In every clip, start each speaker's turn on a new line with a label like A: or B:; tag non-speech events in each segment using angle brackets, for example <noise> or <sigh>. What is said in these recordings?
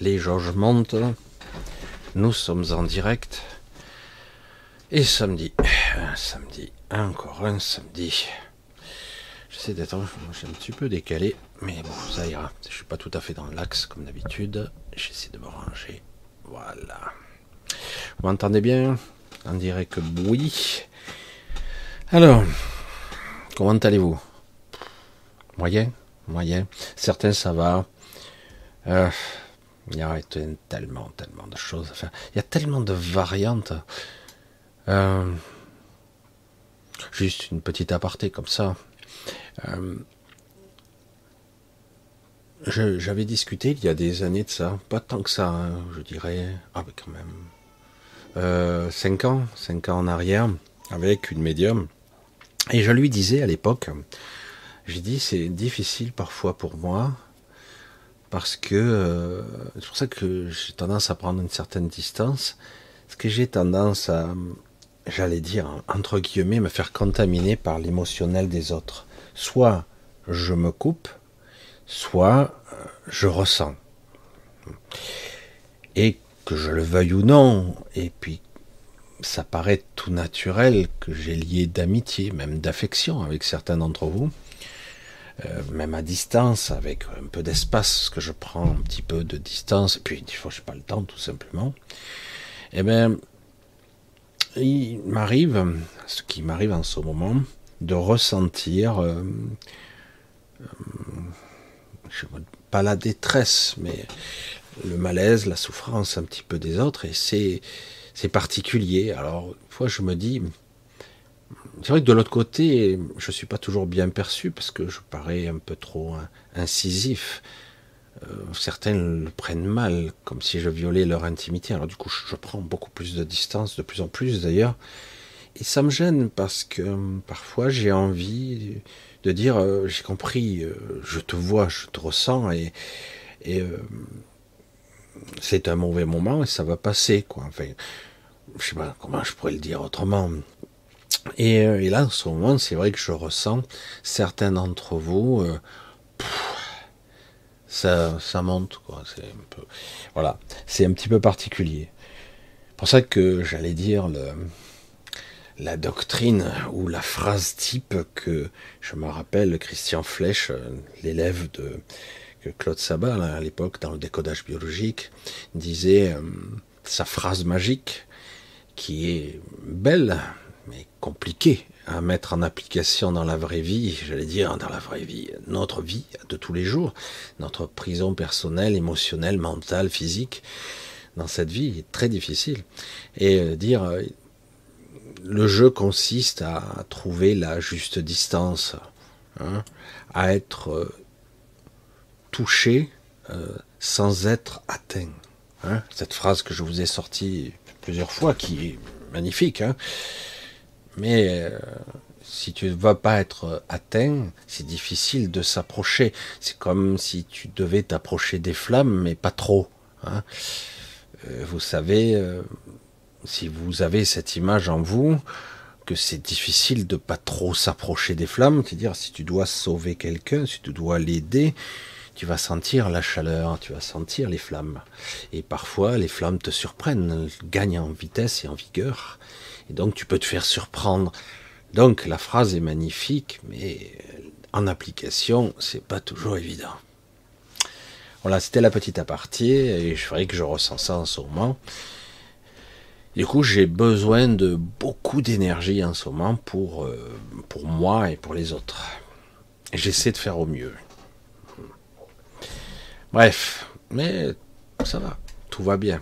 A: Les jauges montent. Nous sommes en direct. Et samedi, un samedi, encore un samedi. J'essaie d'être un petit peu décalé, mais bon, ça ira. Je suis pas tout à fait dans l'axe comme d'habitude. J'essaie de me ranger. Voilà. Vous m'entendez bien? On dirait que oui. Alors, comment allez-vous? Moyen Moyen. Certains, ça va. Euh, il y a tellement, tellement de choses à faire. Il y a tellement de variantes. Euh, juste une petite aparté comme ça. Euh, j'avais discuté il y a des années de ça, pas tant que ça, hein, je dirais, ah quand même, 5 ans, 5 ans en arrière, avec une médium, et je lui disais à l'époque, j'ai dit c'est difficile parfois pour moi parce que euh, c'est pour ça que j'ai tendance à prendre une certaine distance, parce que j'ai tendance à, j'allais dire entre guillemets, me faire contaminer par l'émotionnel des autres. Soit je me coupe, soit euh, je ressens. Et que je le veuille ou non, et puis ça paraît tout naturel que j'ai lié d'amitié, même d'affection avec certains d'entre vous. Euh, même à distance, avec un peu d'espace, que je prends un petit peu de distance, et puis des fois je n'ai pas le temps tout simplement, eh bien, il m'arrive, ce qui m'arrive en ce moment, de ressentir, euh, euh, pas la détresse, mais le malaise, la souffrance un petit peu des autres, et c'est particulier. Alors, une fois je me dis, c'est vrai que de l'autre côté, je ne suis pas toujours bien perçu parce que je parais un peu trop incisif. Euh, certains le prennent mal, comme si je violais leur intimité. Alors du coup, je, prends beaucoup plus de distance, de plus en plus d'ailleurs. Et ça me gêne parce que euh, parfois j'ai envie de dire, euh, j'ai compris, je te vois, je te ressens, et, et c'est un mauvais moment et ça va passer, quoi. Enfin, je sais pas comment je pourrais le dire autrement. Euh, et, là, en ce moment, c'est vrai que je ressens certains d'entre vous, euh, ça, ça monte, quoi. C'est un peu, voilà, c'est un petit peu particulier. Pour ça que j'allais dire la doctrine ou la phrase type que je me rappelle Christian Flech, euh, l'élève de Claude Sabat à l'époque dans le décodage biologique, disait sa phrase magique qui est belle, compliqué à mettre en application dans la vraie vie, j'allais dire dans la vraie vie, notre vie de tous les jours, notre prison personnelle, émotionnelle, mentale, physique, dans cette vie très difficile. Et euh, dire, euh, le jeu consiste à trouver la juste distance, hein, à être euh, touché sans être atteint. Hein. Cette phrase que je vous ai sortie plusieurs fois, qui est magnifique, hein. Mais euh, si tu ne vas pas être atteint, c'est difficile de s'approcher. C'est comme si tu devais t'approcher des flammes, mais pas trop. Hein. Euh, vous savez, euh, si vous avez cette image en vous, que c'est difficile de pas trop s'approcher des flammes, c'est-à-dire si tu dois sauver quelqu'un, si tu dois l'aider, tu vas sentir la chaleur, tu vas sentir les flammes. Et parfois, les flammes te surprennent, gagnent en vitesse et en vigueur. Et donc tu peux te faire surprendre. Donc la phrase est magnifique, mais en application, c'est pas toujours évident. Voilà, c'était la petite aparté, et je ferai que je ressens ça en ce moment. Du coup, j'ai besoin de beaucoup d'énergie en ce moment pour, euh, pour moi et pour les autres. J'essaie de faire au mieux. Bref, mais ça va, tout va bien.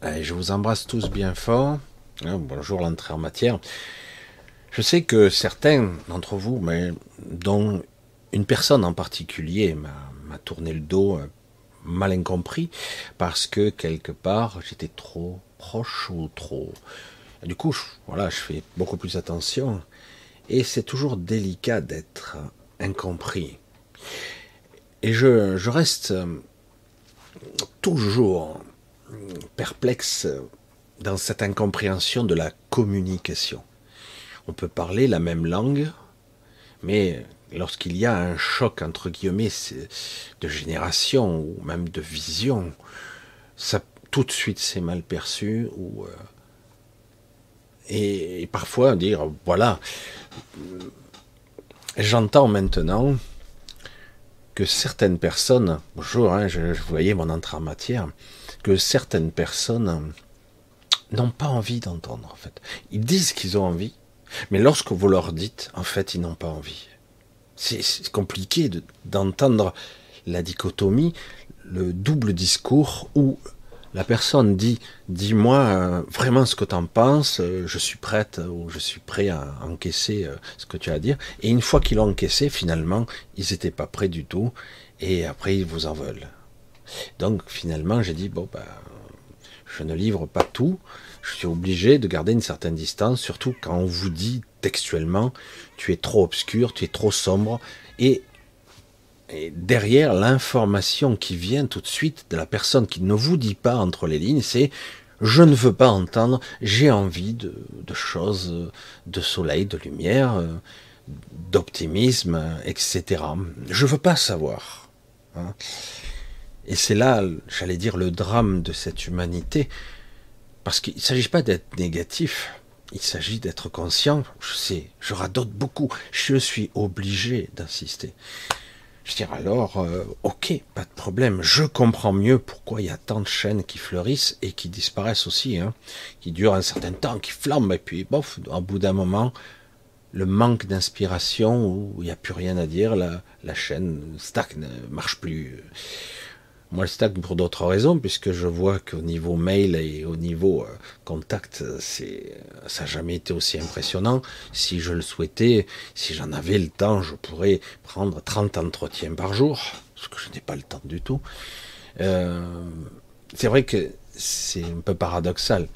A: Allez, je vous embrasse tous bien fort. Hein, bonjour l'entrée en matière. Je sais que certains d'entre vous, mais dont une personne en particulier m'a tourné le dos euh, mal incompris parce que quelque part j'étais trop proche ou trop. du coup, voilà, je fais beaucoup plus attention et c'est toujours délicat d'être incompris. Et je, je reste euh, toujours perplexe dans cette incompréhension de la communication. On peut parler la même langue, Mais lorsqu'il y a un choc, entre guillemets, de génération ou même de vision, ça, tout de suite c'est mal perçu. Euh, et, parfois dire, voilà, j'entends maintenant que certaines personnes, bonjour, hein, je, je, voyais mon entrée en matière, que certaines personnes n'ont pas envie d'entendre en fait. Ils disent qu'ils ont envie, mais lorsque vous leur dites, en fait, ils n'ont pas envie. C'est compliqué d'entendre la dichotomie, le double discours où la personne dit dis-moi euh, vraiment ce que tu en penses, euh, je suis prête ou je suis prêt à encaisser euh, ce que tu as à dire. Et une fois qu'ils l'ont encaissé, finalement, ils n'étaient pas prêts du tout et après ils vous en veulent. Donc finalement, j'ai dit bon bah je ne livre pas tout, je suis obligé de garder une certaine distance, surtout quand on vous dit textuellement, tu es trop obscur, tu es trop sombre, et, derrière l'information qui vient tout de suite de la personne qui ne vous dit pas entre les lignes, c'est je ne veux pas entendre, j'ai envie de, choses, de soleil, de lumière, d'optimisme, etc. Je veux pas savoir. Hein. Et c'est là, j'allais dire, le drame de cette humanité, parce qu'il ne s'agit pas d'être négatif, il s'agit d'être conscient. Je sais, je radote beaucoup, je suis obligé d'insister. Je dirais alors, euh, ok, pas de problème, je comprends mieux pourquoi il y a tant de chaînes qui fleurissent et qui disparaissent aussi, hein, qui durent un certain temps, qui flambent, et puis, bof, au bout d'un moment, le manque d'inspiration, où il n'y a plus rien à dire, la, la chaîne stagne, ne marche plus. Moi, je stagne pour d'autres raisons, puisque je vois qu'au niveau mail et au niveau euh, contact, c'est, ça n'a jamais été aussi impressionnant. Si je le souhaitais, si j'en avais le temps, je pourrais prendre 30 entretiens par jour, ce que je n'ai pas le temps du tout. Euh, c'est vrai que c'est un peu paradoxal.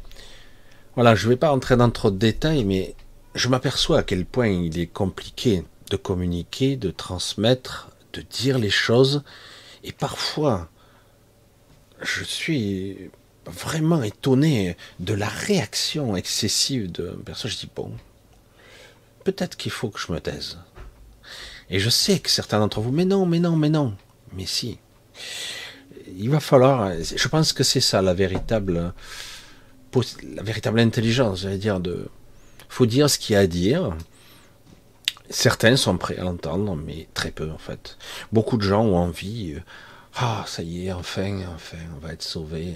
A: Voilà, je ne vais pas entrer dans trop de détails, mais je m'aperçois à quel point il est compliqué de communiquer, de transmettre, de dire les choses, et parfois, je suis vraiment étonné de la réaction excessive de personne. Je dis, bon, peut-être qu'il faut que je me taise. Et je sais que certains d'entre vous, mais non, mais non, mais non, mais si. Il va falloir, je pense que c'est ça la véritable, la véritable intelligence, j'allais dire, de, faut dire ce qu'il y a à dire. Certains sont prêts à l'entendre, mais très peu en fait. Beaucoup de gens ont envie, ah, ça y est, enfin, enfin, on va être sauvé.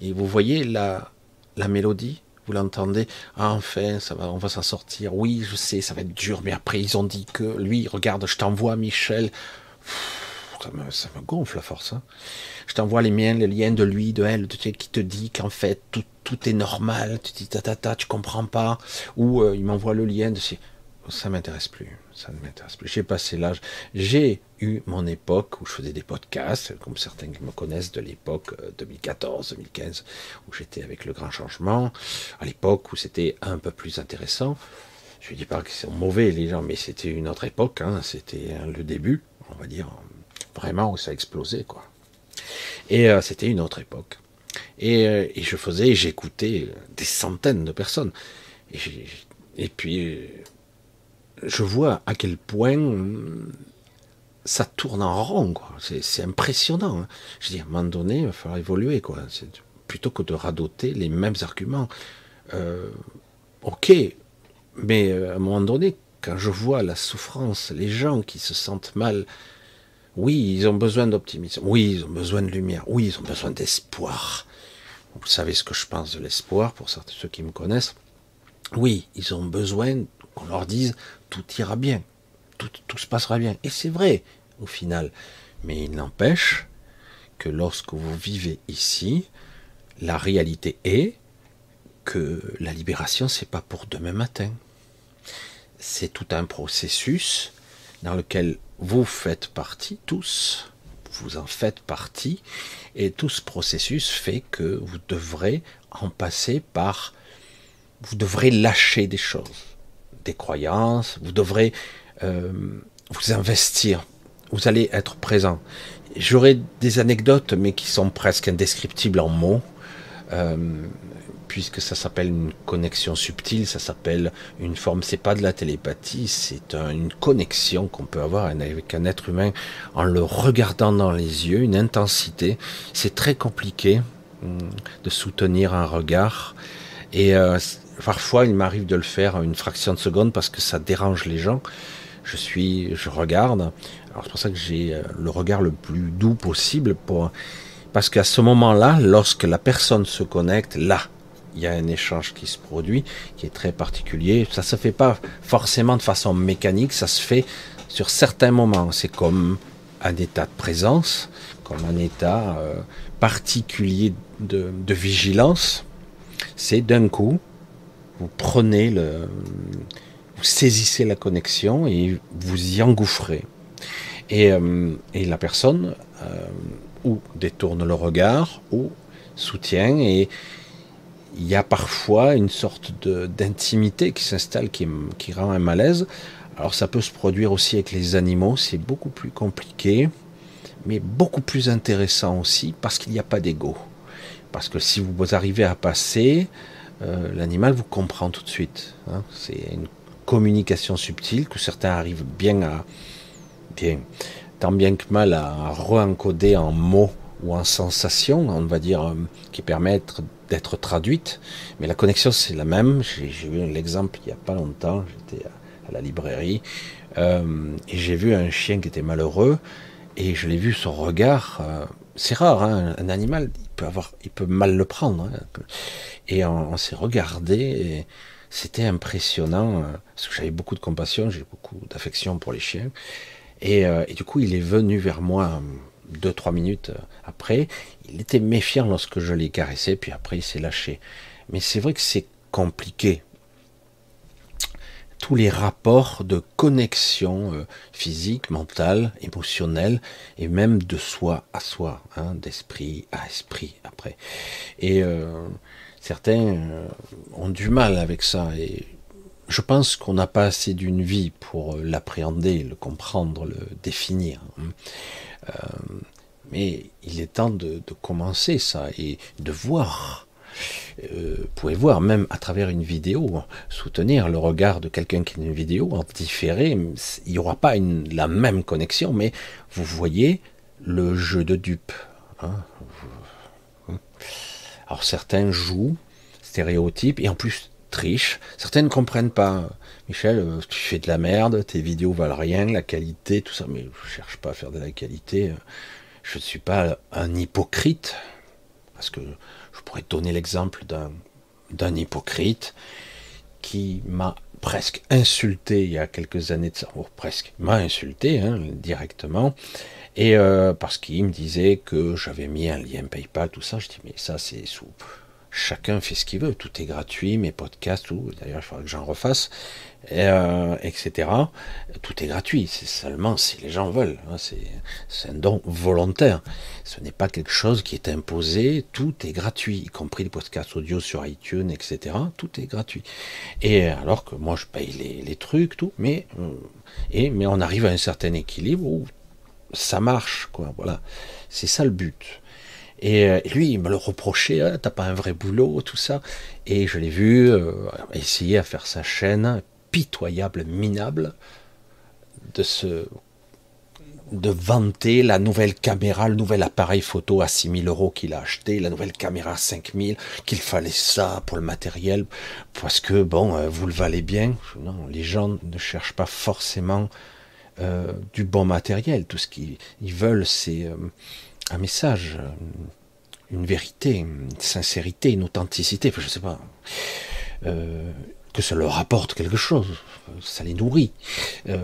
A: Et vous voyez la, la mélodie? Vous l'entendez? Ah, Enfin, ça va, on va s'en sortir. Oui, je sais, ça va être dur, mais après, ils ont dit que lui, regarde, je t'envoie Michel. ça, me, ça me, gonfle à force. Hein. Je t'envoie les miens, les liens de lui, de elle, de, qui te dit qu'en fait, tout, tout, est normal. Tu dis ta ta ta, tu comprends pas. Ou euh, il m'envoie le lien de ça m'intéresse plus. Ça ne m'intéresse plus. J'ai passé l'âge. J'ai eu mon époque où je faisais des podcasts, comme certains qui me connaissent de l'époque 2014-2015, euh, où j'étais avec le grand changement, à l'époque où c'était un peu plus intéressant. Je ne dis pas que c'est mauvais les gens, mais c'était une autre époque. Hein. C'était hein, le début, on va dire, vraiment où ça a explosé, quoi. Et euh, c'était une autre époque. Et, euh, je faisais, j'écoutais des centaines de personnes. Et puis je vois à quel point ça tourne en rond, C'est impressionnant. Hein. Je dis, à un moment donné, il va falloir évoluer, quoi. Plutôt que de radoter les mêmes arguments. Euh, ok, mais euh, à un moment donné, quand je vois la souffrance, les gens qui se sentent mal, oui, ils ont besoin d'optimisme, oui, ils ont besoin de lumière, oui, ils ont besoin d'espoir. Vous savez ce que je pense de l'espoir pour ceux qui me connaissent. Oui, ils ont besoin qu'on leur dise tout ira bien, tout, se passera bien. Et c'est vrai, au final. Mais il n'empêche que lorsque vous vivez ici, la réalité est que la libération, c'est pas pour demain matin. C'est tout un processus dans lequel vous faites partie, tous, vous en faites partie, et tout ce processus fait que vous devrez en passer par, vous devrez lâcher des choses des croyances, vous devrez euh, vous investir, vous allez être présent. J'aurai des anecdotes, mais qui sont presque indescriptibles en mots. Euh, puisque ça s'appelle une connexion subtile, ça s'appelle une forme, c'est pas de la télépathie, c'est une connexion qu'on peut avoir avec un être humain en le regardant dans les yeux, une intensité. C'est très compliqué hum, de soutenir un regard. Et euh, parfois, il m'arrive de le faire une fraction de seconde parce que ça dérange les gens. Je suis, je regarde. Alors c'est pour ça que j'ai euh, le regard le plus doux possible parce qu'à ce moment-là, lorsque la personne se connecte, là, il y a un échange qui se produit, qui est très particulier. Ça se fait pas forcément de façon mécanique, ça se fait sur certains moments. C'est comme un état de présence, comme un état euh, particulier de, vigilance. C'est d'un coup, vous prenez le, vous saisissez la connexion et vous y engouffrez. Et, euh, la personne euh, ou détourne le regard, ou soutient, et il y a parfois une sorte d'intimité qui s'installe, qui, qui rend un malaise. Alors ça peut se produire aussi avec les animaux, c'est beaucoup plus compliqué, mais beaucoup plus intéressant aussi, parce qu'il n'y a pas d'ego. Parce que si vous arrivez à passer, euh, l'animal vous comprend tout de suite. Hein. C'est une communication subtile que certains arrivent bien à, bien, tant bien que mal à re-encoder en mots ou en sensations, on va dire, euh, qui permettent d'être traduites. Mais la connexion, c'est la même. J'ai vu l'exemple il n'y a pas longtemps, j'étais à la librairie, euh, et j'ai vu un chien qui était malheureux, et je l'ai vu, son regard, c'est rare, hein, un animal, il peut, avoir, il peut mal le prendre. Hein, et on, s'est regardé, et c'était impressionnant, parce que j'avais beaucoup de compassion, j'ai beaucoup d'affection pour les chiens. Euh, et, du coup, il est venu vers moi euh, deux, trois minutes euh, après. Il était méfiant lorsque je l'ai caressé, puis après il s'est lâché. Mais c'est vrai que c'est compliqué. Tous les rapports de connexion physique, mentale, émotionnelle, et même de soi à soi, hein, d'esprit à esprit après. Et certains ont du mal avec ça. Et je pense qu'on n'a pas assez d'une vie pour l'appréhender, le comprendre, le définir. Hein. Euh, mais il est temps de, commencer ça et de voir. Euh, vous pouvez voir même à travers une vidéo, soutenir le regard de quelqu'un qui a une vidéo en différé. Il n'y aura pas la même connexion, mais vous voyez le jeu de dupe. Hein. Hein. Alors certains jouent stéréotypes et en plus triche. Certains ne comprennent pas. Michel, euh, tu fais de la merde, tes vidéos valent rien, la qualité, tout ça. Mais je cherche pas à faire de la qualité. Je ne suis pas un hypocrite. Parce que pourrais donner l'exemple d'un hypocrite qui m'a presque insulté il y a quelques années de ça, ou presque, m'a insulté hein, directement, et euh, parce qu'il me disait que j'avais mis un lien PayPal, tout ça, je dis mais ça c'est sous chacun fait ce qu'il veut, tout est gratuit, mes podcasts, ou d'ailleurs il faudrait que j'en refasse, euh, etc. Tout est gratuit, c'est seulement si les gens veulent, hein, c'est un don volontaire. Ce n'est pas quelque chose qui est imposé, tout est gratuit, y compris les podcasts audio sur iTunes, etc. Tout est gratuit. Et alors que moi je paye les, trucs, tout, mais, euh, mais on arrive à un certain équilibre où ça marche, quoi, voilà. C'est ça le but. Et euh, lui, il me le reprochait, hein, t'as pas un vrai boulot, tout ça. Et je l'ai vu euh, essayer à faire sa chaîne pitoyable, minable, de se de vanter la nouvelle caméra, le nouvel appareil photo à 6000 euros qu'il a acheté, la nouvelle caméra à 5000, qu'il fallait ça pour le matériel, parce que, bon, euh, vous le valez bien. Non, les gens ne cherchent pas forcément du bon matériel. Tout ce qu'ils veulent, c'est un message, une vérité, une sincérité, une authenticité, je sais pas, euh, que ça leur apporte quelque chose, ça les nourrit. Euh,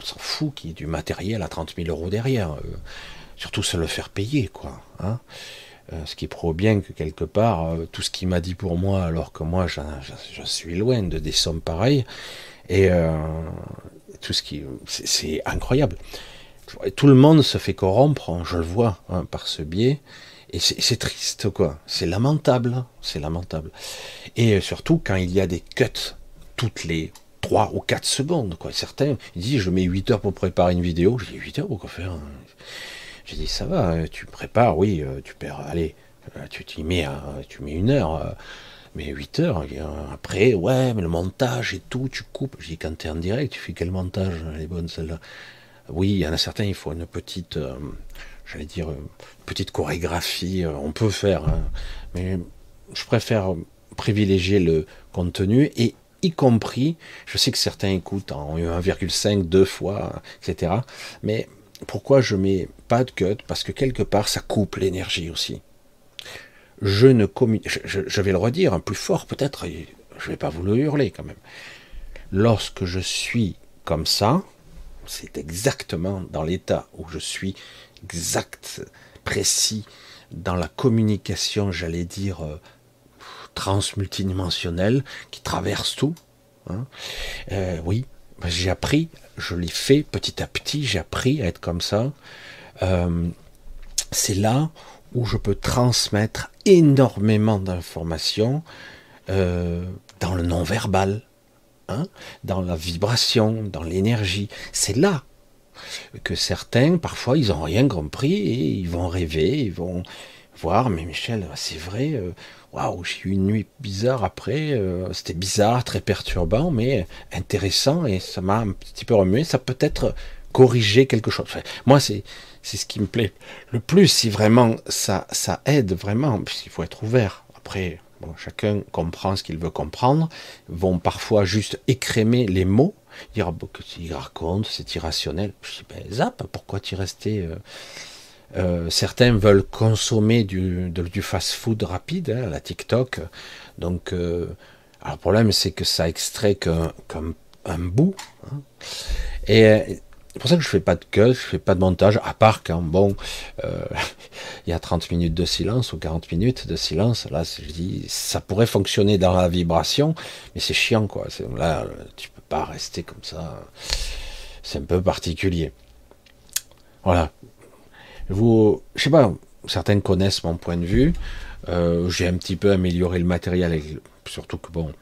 A: on s'en fout qu'il y ait du matériel à 30 000 euros derrière, euh, surtout se le faire payer, quoi. Hein. ce qui prouve bien que quelque part, tout ce qu'il m'a dit pour moi, alors que moi je, suis loin de des sommes pareilles, et tout ce qui, c'est incroyable tout le monde se fait corrompre, hein, je le vois, hein, par ce biais. Et c'est triste, quoi. C'est lamentable. C'est lamentable. Et surtout quand il y a des cuts toutes les 3 ou 4 secondes, quoi. Certains disent, je mets 8 heures pour préparer une vidéo. J'ai dit, 8 heures, pourquoi faire J'ai dit, ça va, tu prépares, oui, euh, tu perds, allez, euh, tu, mets, tu mets une heure. Mais 8 heures, après, ouais, mais le montage et tout, tu coupes. Je dis, quand tu es en direct, tu fais quel montage Elle est bonne celle-là. Oui, il y en a certains, il faut une petite, euh, j'allais dire, une petite chorégraphie. On peut faire, hein. mais je préfère privilégier le contenu et y compris, je sais que certains écoutent en 1,5, deux fois, etc. Mais pourquoi je mets pas de cut? Parce que quelque part, ça coupe l'énergie aussi. Je ne je, vais le redire un plus fort peut-être, je vais pas vous le hurler quand même. Lorsque je suis comme ça, c'est exactement dans l'état où je suis exact, précis, dans la communication, j'allais dire, euh, transmultidimensionnelle, qui traverse tout. Hein. Euh, oui, j'ai appris, je l'ai fait petit à petit, j'ai appris à être comme ça. Euh, c'est là où je peux transmettre énormément d'informations dans le non-verbal, Hein, dans la vibration, dans l'énergie. C'est là que certains, parfois, ils n'ont rien compris et ils vont rêver, ils vont voir, mais Michel, c'est vrai, euh, waouh, j'ai eu une nuit bizarre après, euh, c'était bizarre, très perturbant, mais intéressant et ça m'a un petit peu remué, ça peut être corriger quelque chose. moi, c'est c'est ce qui me plaît le plus, si vraiment ça, ça aide vraiment, puisqu'il faut être ouvert. Après, chacun comprend ce qu'il veut comprendre, vont parfois juste écrémer les mots, tu racontes, c'est irrationnel. Je dis, ben, zap, pourquoi tu restais euh, euh, Certains veulent consommer du, fast-food rapide, hein, la TikTok. Donc, euh, alors le problème, c'est que ça extrait comme un bout. Hein. Et c'est pour ça que je fais pas de cut, je fais pas de montage, à part quand, bon, <laughs> il y a 30 minutes de silence ou 40 minutes de silence. Là, je dis, ça pourrait fonctionner dans la vibration, mais c'est chiant, quoi. Là, tu pas rester comme ça. C'est un peu particulier. Voilà. Vous, je sais pas, certains connaissent mon point de vue. Euh, j'ai un petit peu amélioré le matériel, surtout que bon,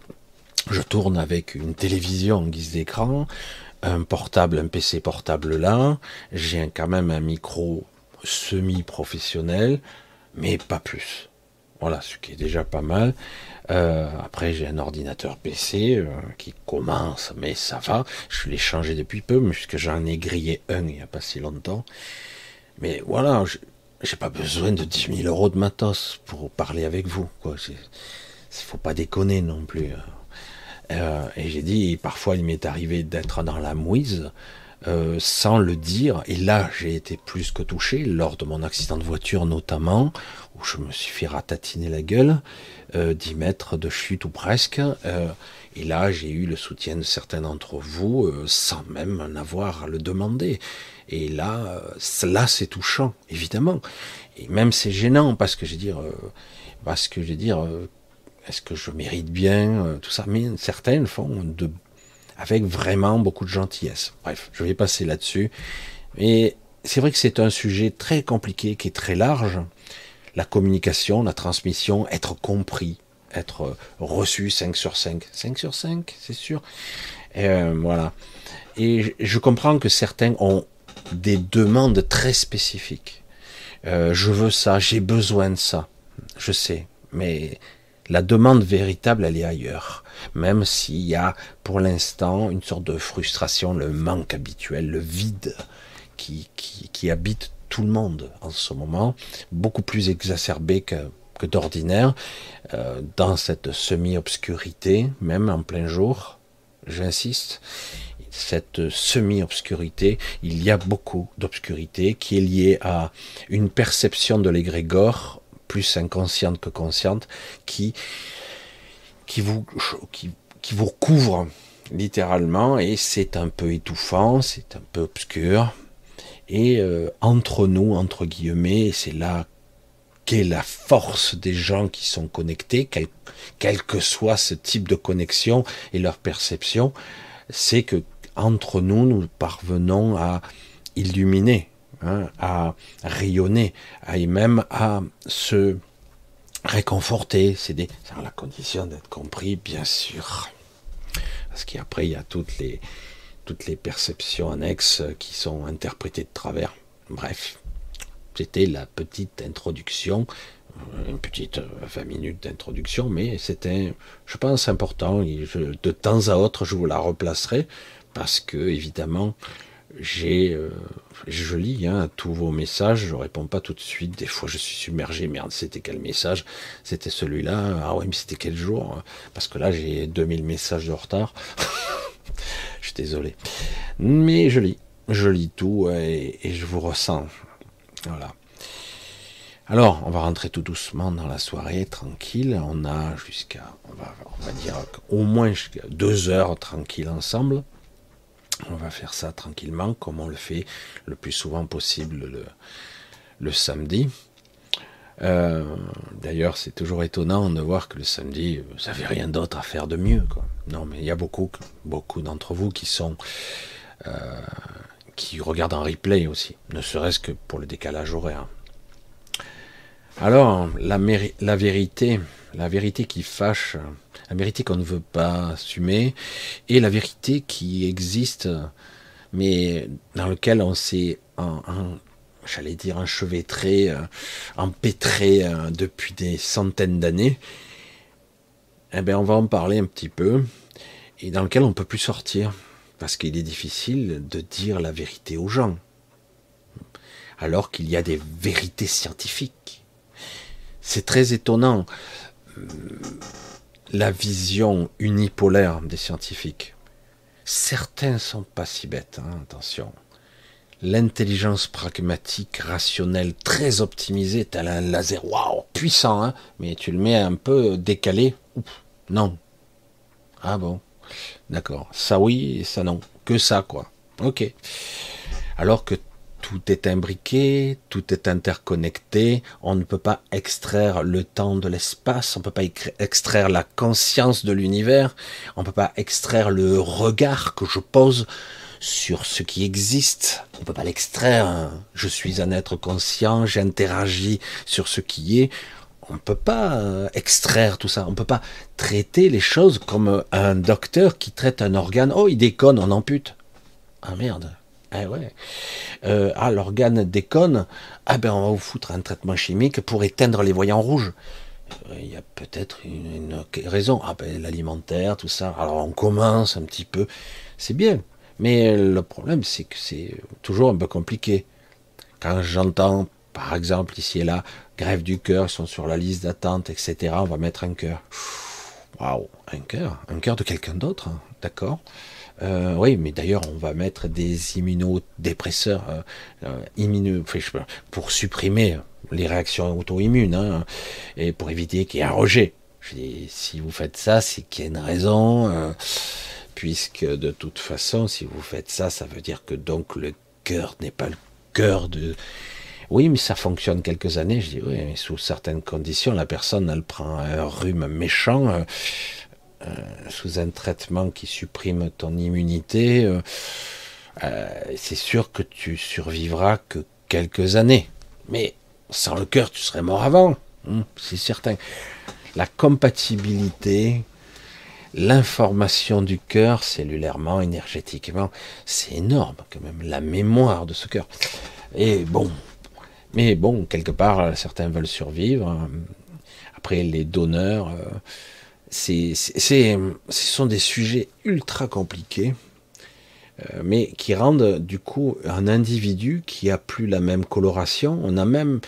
A: je tourne avec une télévision en guise d'écran un portable, un PC portable là, j'ai quand même un micro semi-professionnel, mais pas plus. Voilà, ce qui est déjà pas mal. Euh, après, j'ai un ordinateur PC euh, qui commence, mais ça va. Je l'ai changé depuis peu, puisque j'en ai grillé un il n'y a pas si longtemps. Mais voilà, j'ai pas besoin de 10 000 euros de matos pour parler avec vous. Quoi. Faut pas déconner non plus. Hein. Euh, et j'ai dit, parfois il m'est arrivé d'être dans la mouise sans le dire. Et là, j'ai été plus que touché lors de mon accident de voiture notamment, je me suis fait ratatiner la gueule, euh, 10 mètres de chute ou presque. Euh, et là, j'ai eu le soutien de certains d'entre vous sans même en avoir à le demander. Et là, là, c'est touchant, évidemment. Et même c'est gênant parce que je dire, parce que je veux dire est-ce que je mérite bien euh, tout ça? Mais certaines font de, avec vraiment beaucoup de gentillesse. Bref, je vais passer là-dessus. Mais c'est vrai que c'est un sujet très compliqué, qui est très large. La communication, la transmission, être compris, être reçu 5 sur 5. 5 sur 5, c'est sûr. Euh, voilà. Et je comprends que certains ont des demandes très spécifiques. Euh, je veux ça, j'ai besoin de ça. Je sais, mais la demande véritable, elle est ailleurs. Même s'il y a pour l'instant une sorte de frustration, le manque habituel, le vide qui, qui, habite tout le monde en ce moment, beaucoup plus exacerbé que, d'ordinaire, euh, dans cette semi-obscurité, même en plein jour, j'insiste, cette semi-obscurité, il y a beaucoup d'obscurité qui est liée à une perception de l'égrégore plus inconsciente que consciente, qui, qui, vous, qui, vous recouvre littéralement, et c'est un peu étouffant, c'est un peu obscur. Et euh, entre nous, entre guillemets, c'est là qu'est la force des gens qui sont connectés, quel, que soit ce type de connexion et leur perception, c'est que entre nous, nous parvenons à illuminer Hein, à rayonner, à et même à se réconforter. C'est des, la condition d'être compris, bien sûr. Parce qu'après, il y a toutes les, toutes les perceptions annexes qui sont interprétées de travers. Bref, c'était la petite introduction. une petite 20 minutes d'introduction, mais c'était, je pense, important. de temps à autre, je vous la replacerai parce que, évidemment, j'ai, euh, je lis hein, tous vos messages, je réponds pas tout de suite. Des fois, je suis submergé. Merde, c'était quel message? C'était celui-là? Ah ouais, mais c'était quel jour? Parce que là, j'ai 2000 messages de retard. <laughs> désolé. Mais je lis, je lis tout et, je vous ressens. Voilà. Alors, on va rentrer tout doucement dans la soirée, tranquille. On a jusqu'à, on va, on va dire, au moins deux heures tranquille ensemble. On va faire ça tranquillement, comme on le fait le plus souvent possible le, samedi. Euh, d'ailleurs, c'est toujours étonnant de voir que le samedi, vous n'avez rien d'autre à faire de mieux. Non, mais il y a beaucoup, beaucoup d'entre vous qui sont, euh, qui regardent en replay aussi, ne serait-ce que pour le décalage horaire. Alors, la, vérité, la vérité qui fâche, la vérité qu'on ne veut pas assumer, et la vérité qui existe, mais dans lequel on s'est, j'allais dire, enchevêtré, euh, empêtré euh, depuis des centaines d'années, eh bien, on va en parler un petit peu, et dans lequel on ne peut plus sortir, parce qu'il est difficile de dire la vérité aux gens, alors qu'il y a des vérités scientifiques. C'est très étonnant la vision unipolaire des scientifiques. Certains sont pas si bêtes, hein, attention. L'intelligence pragmatique, rationnelle, très optimisée, tel un laser, waouh, puissant, hein, mais tu le mets un peu décalé, non. Ah bon, d'accord. Ça oui et ça non. Que ça, quoi. Ok. Alors que tout est imbriqué, tout est interconnecté, on ne peut pas extraire le temps de l'espace, on ne peut pas extraire la conscience de l'univers, on ne peut pas extraire le regard que je pose sur ce qui existe, on ne peut pas l'extraire, je suis un être conscient, j'interagis sur ce qui est, on ne peut pas euh, extraire tout ça, on ne peut pas traiter les choses comme un docteur qui traite un organe, oh il déconne, on ampute. Ah merde, ah ouais. Euh, ah, l'organe déconne. Ah ben, on va vous foutre un traitement chimique pour éteindre les voyants rouges. Euh, il y a peut-être une, raison. Ah ben, l'alimentaire, tout ça. Alors, on commence un petit peu. C'est bien. Mais le problème, c'est que c'est toujours un peu compliqué. Quand j'entends, par exemple, ici et là, grève du cœur, sont sur la liste d'attente, etc., on va mettre un cœur. Waouh, un cœur Un cœur de quelqu'un d'autre, hein. d'accord euh, oui, mais d'ailleurs, on va mettre des immunodépresseurs euh, euh pour supprimer les réactions auto-immunes hein, et pour éviter qu'il y ait un rejet. Je dis, si vous faites ça, c'est qu'il y a une raison, euh, puisque de toute façon, si vous faites ça, ça veut dire que donc le cœur n'est pas le cœur de. Oui, mais ça fonctionne quelques années. Je dis, oui, mais sous certaines conditions, la personne, elle prend un rhume méchant euh, sous un traitement qui supprime ton immunité, euh, euh, c'est sûr que tu survivras que quelques années. Mais sans le cœur, tu serais mort avant, hein, c'est certain. La compatibilité, l'information du cœur, cellulairement, énergétiquement, c'est énorme quand même, la mémoire de ce cœur. Et bon, mais bon, quelque part, certains veulent survivre. Après, les donneurs, c'est, ce sont des sujets ultra compliqués, euh, mais qui rendent du coup un individu qui a plus la même coloration. On a même,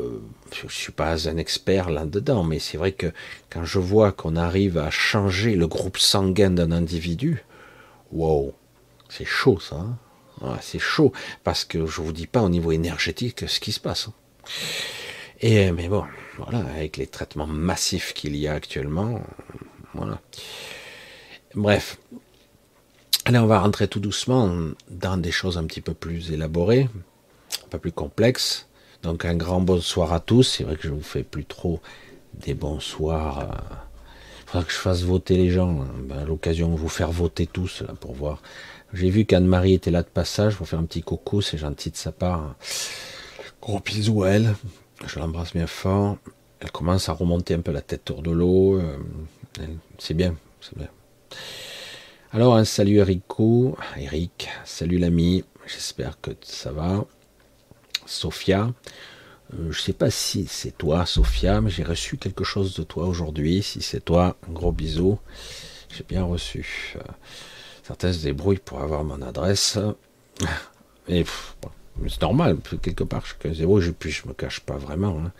A: euh, je suis pas un expert là-dedans, mais c'est vrai que quand je vois qu'on arrive à changer le groupe sanguin d'un individu, wow, c'est chaud ça. Hein. C'est chaud parce que je vous dis pas au niveau énergétique ce qui se passe. Hein. Et mais bon, voilà, avec les traitements massifs qu'il y a actuellement, voilà. Bref. Allez, on va rentrer tout doucement dans des choses un petit peu plus élaborées, un peu plus complexes. Donc un grand bonsoir à tous. C'est vrai que je vous fais plus trop des bonsoirs. Il euh, faudra que je fasse voter les gens. Hein. Ben, à l'occasion de vous faire voter tous pour voir. J'ai vu qu'Anne-Marie était là de passage pour faire un petit coucou. C'est gentil de sa part. Gros bisous à elle. Je l'embrasse bien fort. Elle commence à remonter un peu la tête hors de l'eau. Euh, c'est bien, c'est bien. Alors, un salut Erico, Eric, salut l'ami, j'espère que ça va. Sophia, Euh, je sais pas si c'est toi, Sophia, mais j'ai reçu quelque chose de toi aujourd'hui. Si c'est toi, gros bisou. J'ai bien reçu. Certains se débrouillent pour avoir mon adresse. C'est normal, quelque part, je, zéro, je, puis je me cache pas vraiment. Hein.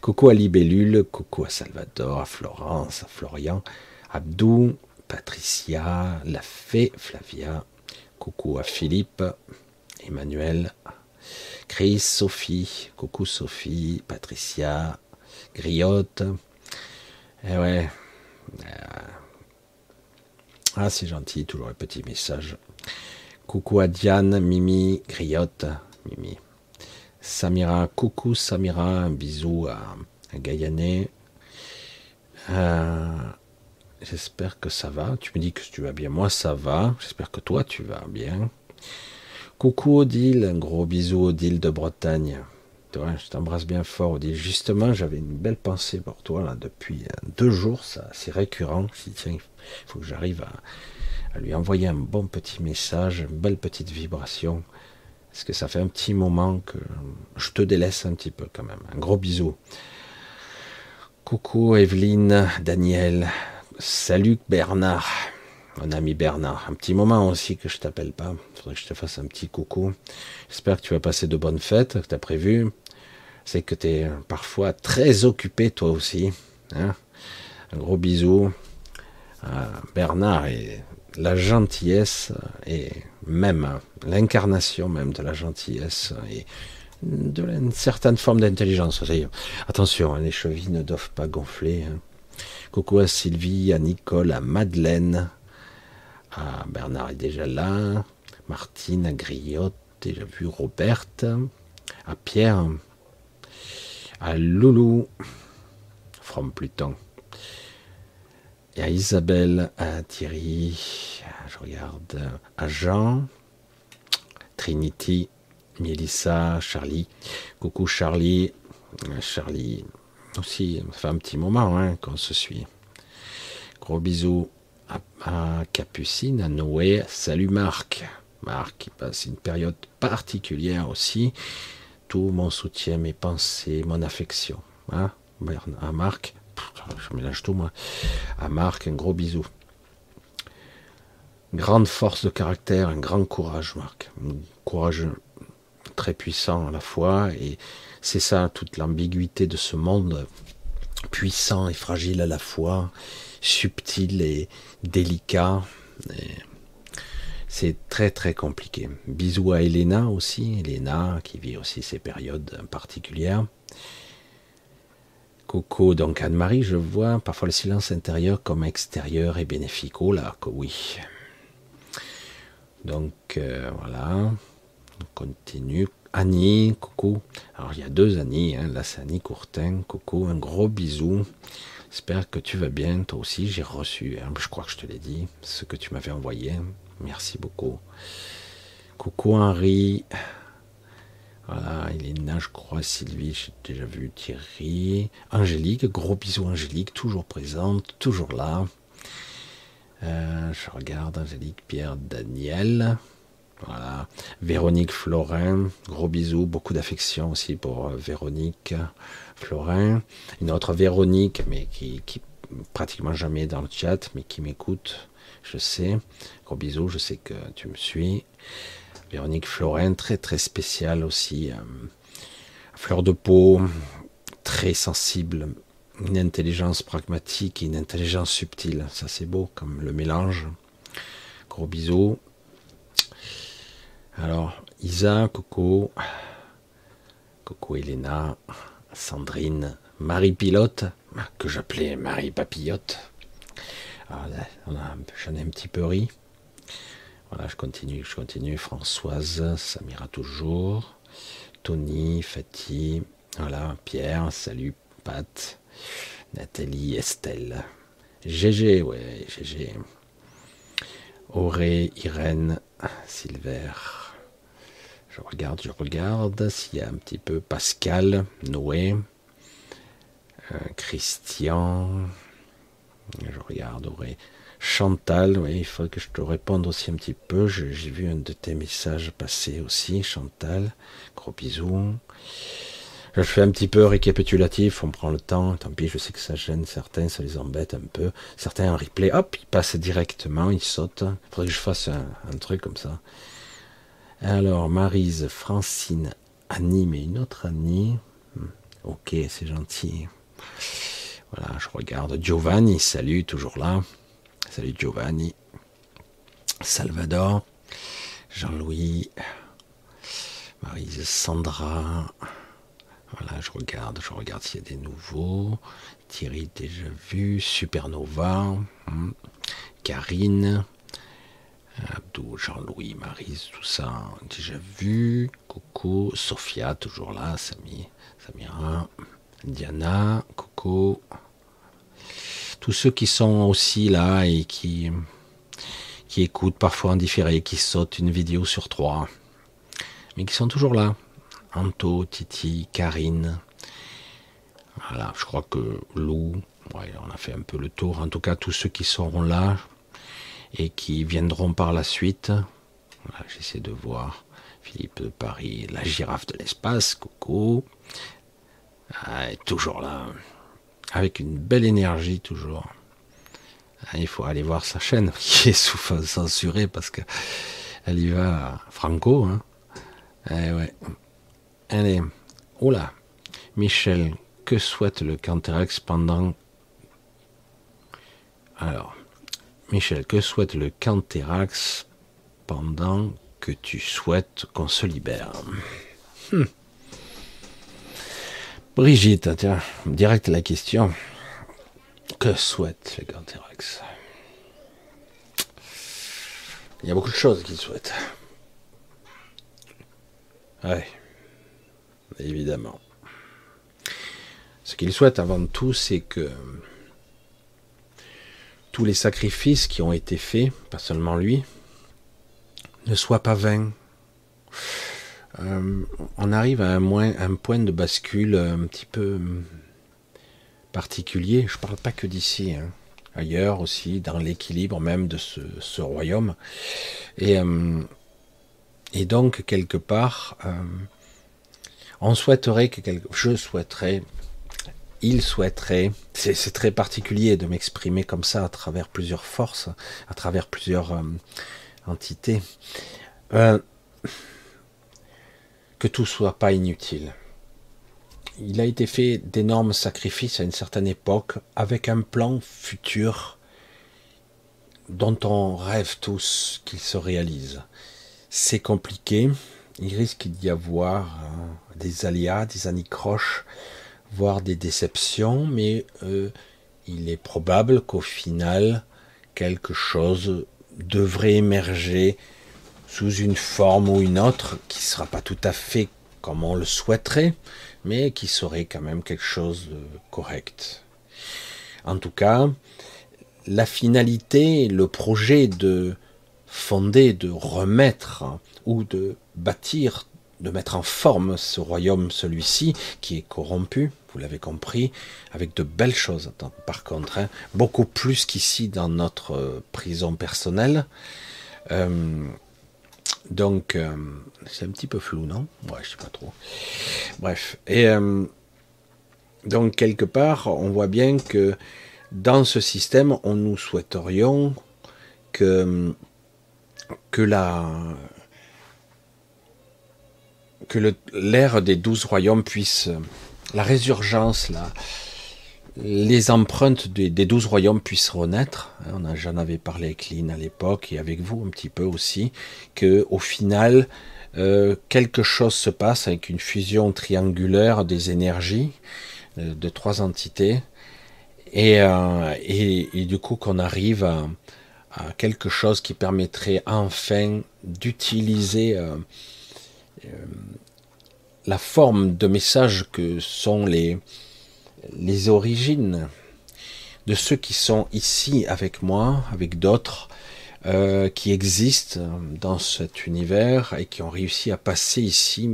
A: Coucou à Libellule, coucou à Salvador, à Florence, à Florian, Abdou, Patricia, la fée Flavia, coucou à Philippe, Emmanuel, Chris, Sophie, coucou Sophie, Patricia, Griotte. Et eh ouais. Euh, ah, c'est gentil, toujours un petit message. Coucou à Diane, Mimi, Griotte, Mimi. Samira, coucou Samira, un bisou à, à euh, j'espère que ça va. Tu me dis que tu vas bien. Moi, ça va. J'espère que toi, tu vas bien. Coucou Odile, un gros bisou Odile de Bretagne. Je t'embrasse bien fort. Justement, j'avais une belle pensée pour toi là depuis euh, deux jours, ça c'est récurrent. Je tiens, il faut que j'arrive à, lui envoyer un bon petit message, une belle petite vibration. Parce que ça fait un petit moment que je te délaisse un petit peu quand même. Un gros bisou. Coucou Evelyne, Daniel. Salut Bernard mon ami Bernard. Un petit moment aussi que je t'appelle pas. Faudrait que je te fasse un petit coucou. J'espère que tu vas passer de bonnes fêtes, que tu as prévu. C'est que tu es parfois très occupé toi aussi. Hein. un gros bisou Bernard et la gentillesse et même l'incarnation même de la gentillesse et d'une certaine forme d'intelligence. Attention, hein, les chevilles ne doivent pas gonfler. Hein. Coucou à Sylvie, à Nicole, à Madeleine, ah, Bernard est déjà là. Martine, à Griotte, déjà vu Roberte. À Pierre. À Loulou. From Pluton. Et à Isabelle, à Thierry. Je regarde. À Jean. Trinity. Mélissa, Charlie. Coucou Charlie. Charlie aussi, ça fait un petit moment hein, qu'on se suit. Gros bisous à, Capucine, à Noé. Salut Marc. Marc qui passe une période particulière aussi. Tout mon soutien, mes pensées, mon affection. Hein à Marc, je mélange tout moi. À Marc, un gros bisou. Grande force de caractère, un grand courage, Marc. Un courage très puissant à la fois. Et c'est ça, toute l'ambiguïté de ce monde, puissant et fragile à la fois subtil et délicat. c'est très très compliqué. Bisous à Elena aussi, Elena qui vit aussi ces périodes particulières. Coco, donc Anne-Marie, je vois parfois le silence intérieur comme extérieur et bénéfique. Oh là, oui. Donc euh, voilà, on continue. Annie, coucou. Alors il y a deux Annie, hein. là c'est Annie Courtin, coucou, un gros bisou. J'espère que tu vas bien, toi aussi. J'ai reçu, hein, je crois que je te l'ai dit, ce que tu m'avais envoyé. Merci beaucoup. Coucou Henri. Voilà, il est là, je crois, Sylvie, j'ai déjà vu Thierry. Angélique, gros bisous Angélique, toujours présente, toujours là. Euh, je regarde Angélique, Pierre, Daniel. Voilà. Véronique Florin, gros bisous, beaucoup d'affection aussi pour euh, Véronique Florin. Une autre Véronique, mais qui, pratiquement jamais dans le chat, mais qui m'écoute, je sais. Gros bisous, je sais que tu me suis. Véronique Florin, très très spéciale aussi. Euh, fleur de peau, très sensible, une intelligence pragmatique et une intelligence subtile. Ça c'est beau comme le mélange. Gros bisous. Alors, Isa, Coco, Coco Elena, Sandrine, Marie Pilote, que j'appelais Marie Papillote. Ah, j'en ai un petit peu ri. Voilà, je continue, je continue. Françoise, Samira toujours. Tony, Fatih, voilà, Pierre, salut, Pat, Nathalie, Estelle. GG, ouais, GG. Auré, Irène, Silver. Je regarde, je regarde s'il y a un petit peu Pascal, Noé, euh, Christian. Je regarde, Chantal, oui, il faut que je te réponde aussi un petit peu. J'ai vu un de tes messages passer aussi, Chantal. Gros bisous. Je fais un petit peu récapitulatif, on prend le temps, tant pis, je sais que ça gêne certains, ça les embête un peu. Certains en replay, hop, ils passent directement, ils sautent. Il faudrait que je fasse un, truc comme ça. Alors, Marise, Francine, Annie, mais une autre Annie. Hmm, ok, c'est gentil. Voilà, je regarde Giovanni, salut, toujours là. Salut Giovanni. Salvador, Jean-Louis, Marise, Sandra. Voilà, je regarde, je regarde s'il y a des nouveaux. Thierry déjà vu, Supernova, hmm. Karine, Abdou, Jean-Louis, Marise, tout ça déjà vu. Coucou, Sophia toujours là, Samy, Samira, Diana, coucou. Tous ceux qui sont aussi là et qui qui écoutent parfois en différé, qui sautent une vidéo sur trois, mais qui sont toujours là. Anto, Titi, Karine. Voilà, je crois que Lou, on a fait un peu le tour. En tout cas, tous ceux qui seront là et qui viendront par la suite. J'essaie de voir. Philippe de Paris, la girafe de l'espace, coucou. Ah, toujours là, avec une belle énergie toujours. Ah, il faut aller voir sa chaîne <laughs> qui est sous censurée parce que elle y va franco. Hein. Eh ouais. Allez, oula, Michel, que souhaite le Canterax pendant... Alors, Michel, que souhaite le Canterax pendant que tu souhaites qu'on se libère? Hmm. Brigitte, tiens, direct la question. Que souhaite le Canterax? Il y a beaucoup de choses qu'il souhaite. Ouais évidemment. Ce qu'il souhaite avant tout, c'est que les sacrifices qui ont été faits, pas seulement lui, ne soient pas vains. Euh, on arrive à un, point de bascule un petit peu particulier. Je ne parle pas que d'ici, hein. ailleurs aussi, dans l'équilibre même de ce, royaume. Et, euh, et, donc, quelque part, euh, on souhaiterait que quelque... je souhaiterais, il souhaiterait, c'est très particulier de m'exprimer comme ça à travers plusieurs forces, à travers plusieurs euh, entités, euh, que tout soit pas inutile. Il a été fait d'énormes sacrifices à une certaine époque avec un plan futur dont on rêve tous qu'il se réalise. C'est compliqué, il risque d'y avoir hein, des aléas, des anicroches, voire des déceptions, mais euh, il est probable qu'au final, quelque chose devrait émerger sous une forme ou une autre qui ne sera pas tout à fait comme on le souhaiterait, mais qui serait quand même quelque chose de correct. En tout cas, la finalité, le projet de fonder, de remettre ou de bâtir de mettre en forme ce royaume, celui-ci, qui est corrompu, vous l'avez compris, avec de belles choses, par contre, hein, beaucoup plus qu'ici dans notre euh, prison personnelle. Euh, donc, euh, c'est un petit peu flou, non? Ouais, je sais pas trop. Bref, et donc quelque part, on voit bien que dans ce système, on nous souhaiterions que que la que l'ère des douze royaumes puisse, la résurgence, la, les empreintes des, douze royaumes puissent renaître. Hein, j'en avais parlé avec Lynn à l'époque et avec vous un petit peu aussi, que au final, euh, quelque chose se passe avec une fusion triangulaire des énergies euh, de trois entités et, euh, et, du coup qu'on arrive à, quelque chose qui permettrait enfin d'utiliser la forme de message que sont les, origines de ceux qui sont ici avec moi, avec d'autres, euh, qui existent dans cet univers et qui ont réussi à passer ici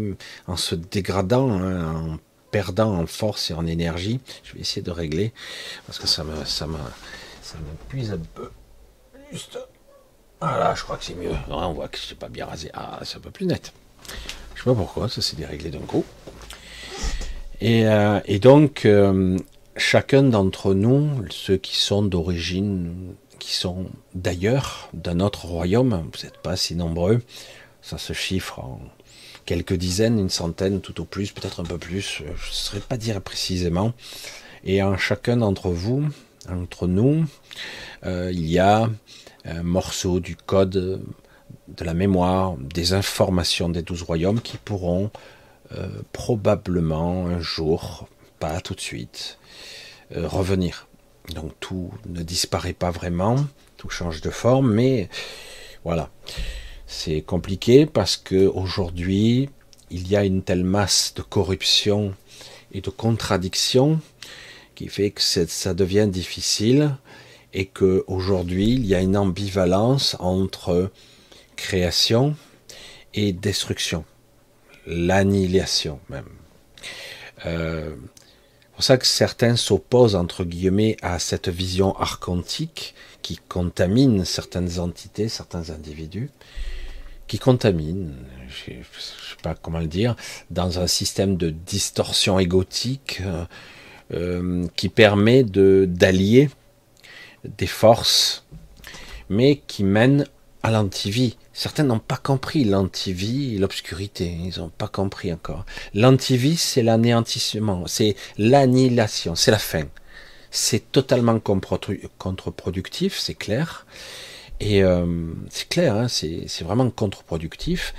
A: en se dégradant, hein, en perdant en force et en énergie. Je vais essayer de régler parce que ça me, ça me, ça un peu. Juste. Voilà, je crois que c'est mieux. on voit que je pas bien rasé. Ah, c'est un peu plus net. Je sais pas pourquoi, ça s'est déréglé d'un coup. Et, euh, donc, euh, chacun d'entre nous, ceux qui sont d'origine, qui sont d'ailleurs, d'un autre royaume, vous n'êtes pas si nombreux, ça se chiffre en quelques dizaines, une centaine tout au plus, peut-être un peu plus, je ne saurais pas dire précisément. Et en chacun d'entre vous, entre nous, euh, il y a un morceau du code de la mémoire, des informations des douze royaumes qui pourront euh, probablement un jour, pas tout de suite, euh, revenir. Donc tout ne disparaît pas vraiment, tout change de forme, mais voilà. C'est compliqué parce que aujourd'hui, il y a une telle masse de corruption et de contradictions qui fait que ça devient difficile et que aujourd'hui il y a une ambivalence entre création et destruction, l'annihilation même. Euh, c'est pour ça que certains s'opposent entre guillemets à cette vision archontique qui contamine certaines entités, certains individus, qui contamine, je ne sais pas comment le dire, dans un système de distorsion égotique euh, euh, qui permet d'allier des forces, mais qui mènent à l'antivie. Certains n'ont pas compris l'antivie l'obscurité. Ils n'ont pas compris encore. L'antivie, c'est l'anéantissement, c'est l'annihilation, c'est la fin. C'est totalement contre-productif, c'est clair. Et euh, c'est clair, hein, c'est vraiment contre-productif.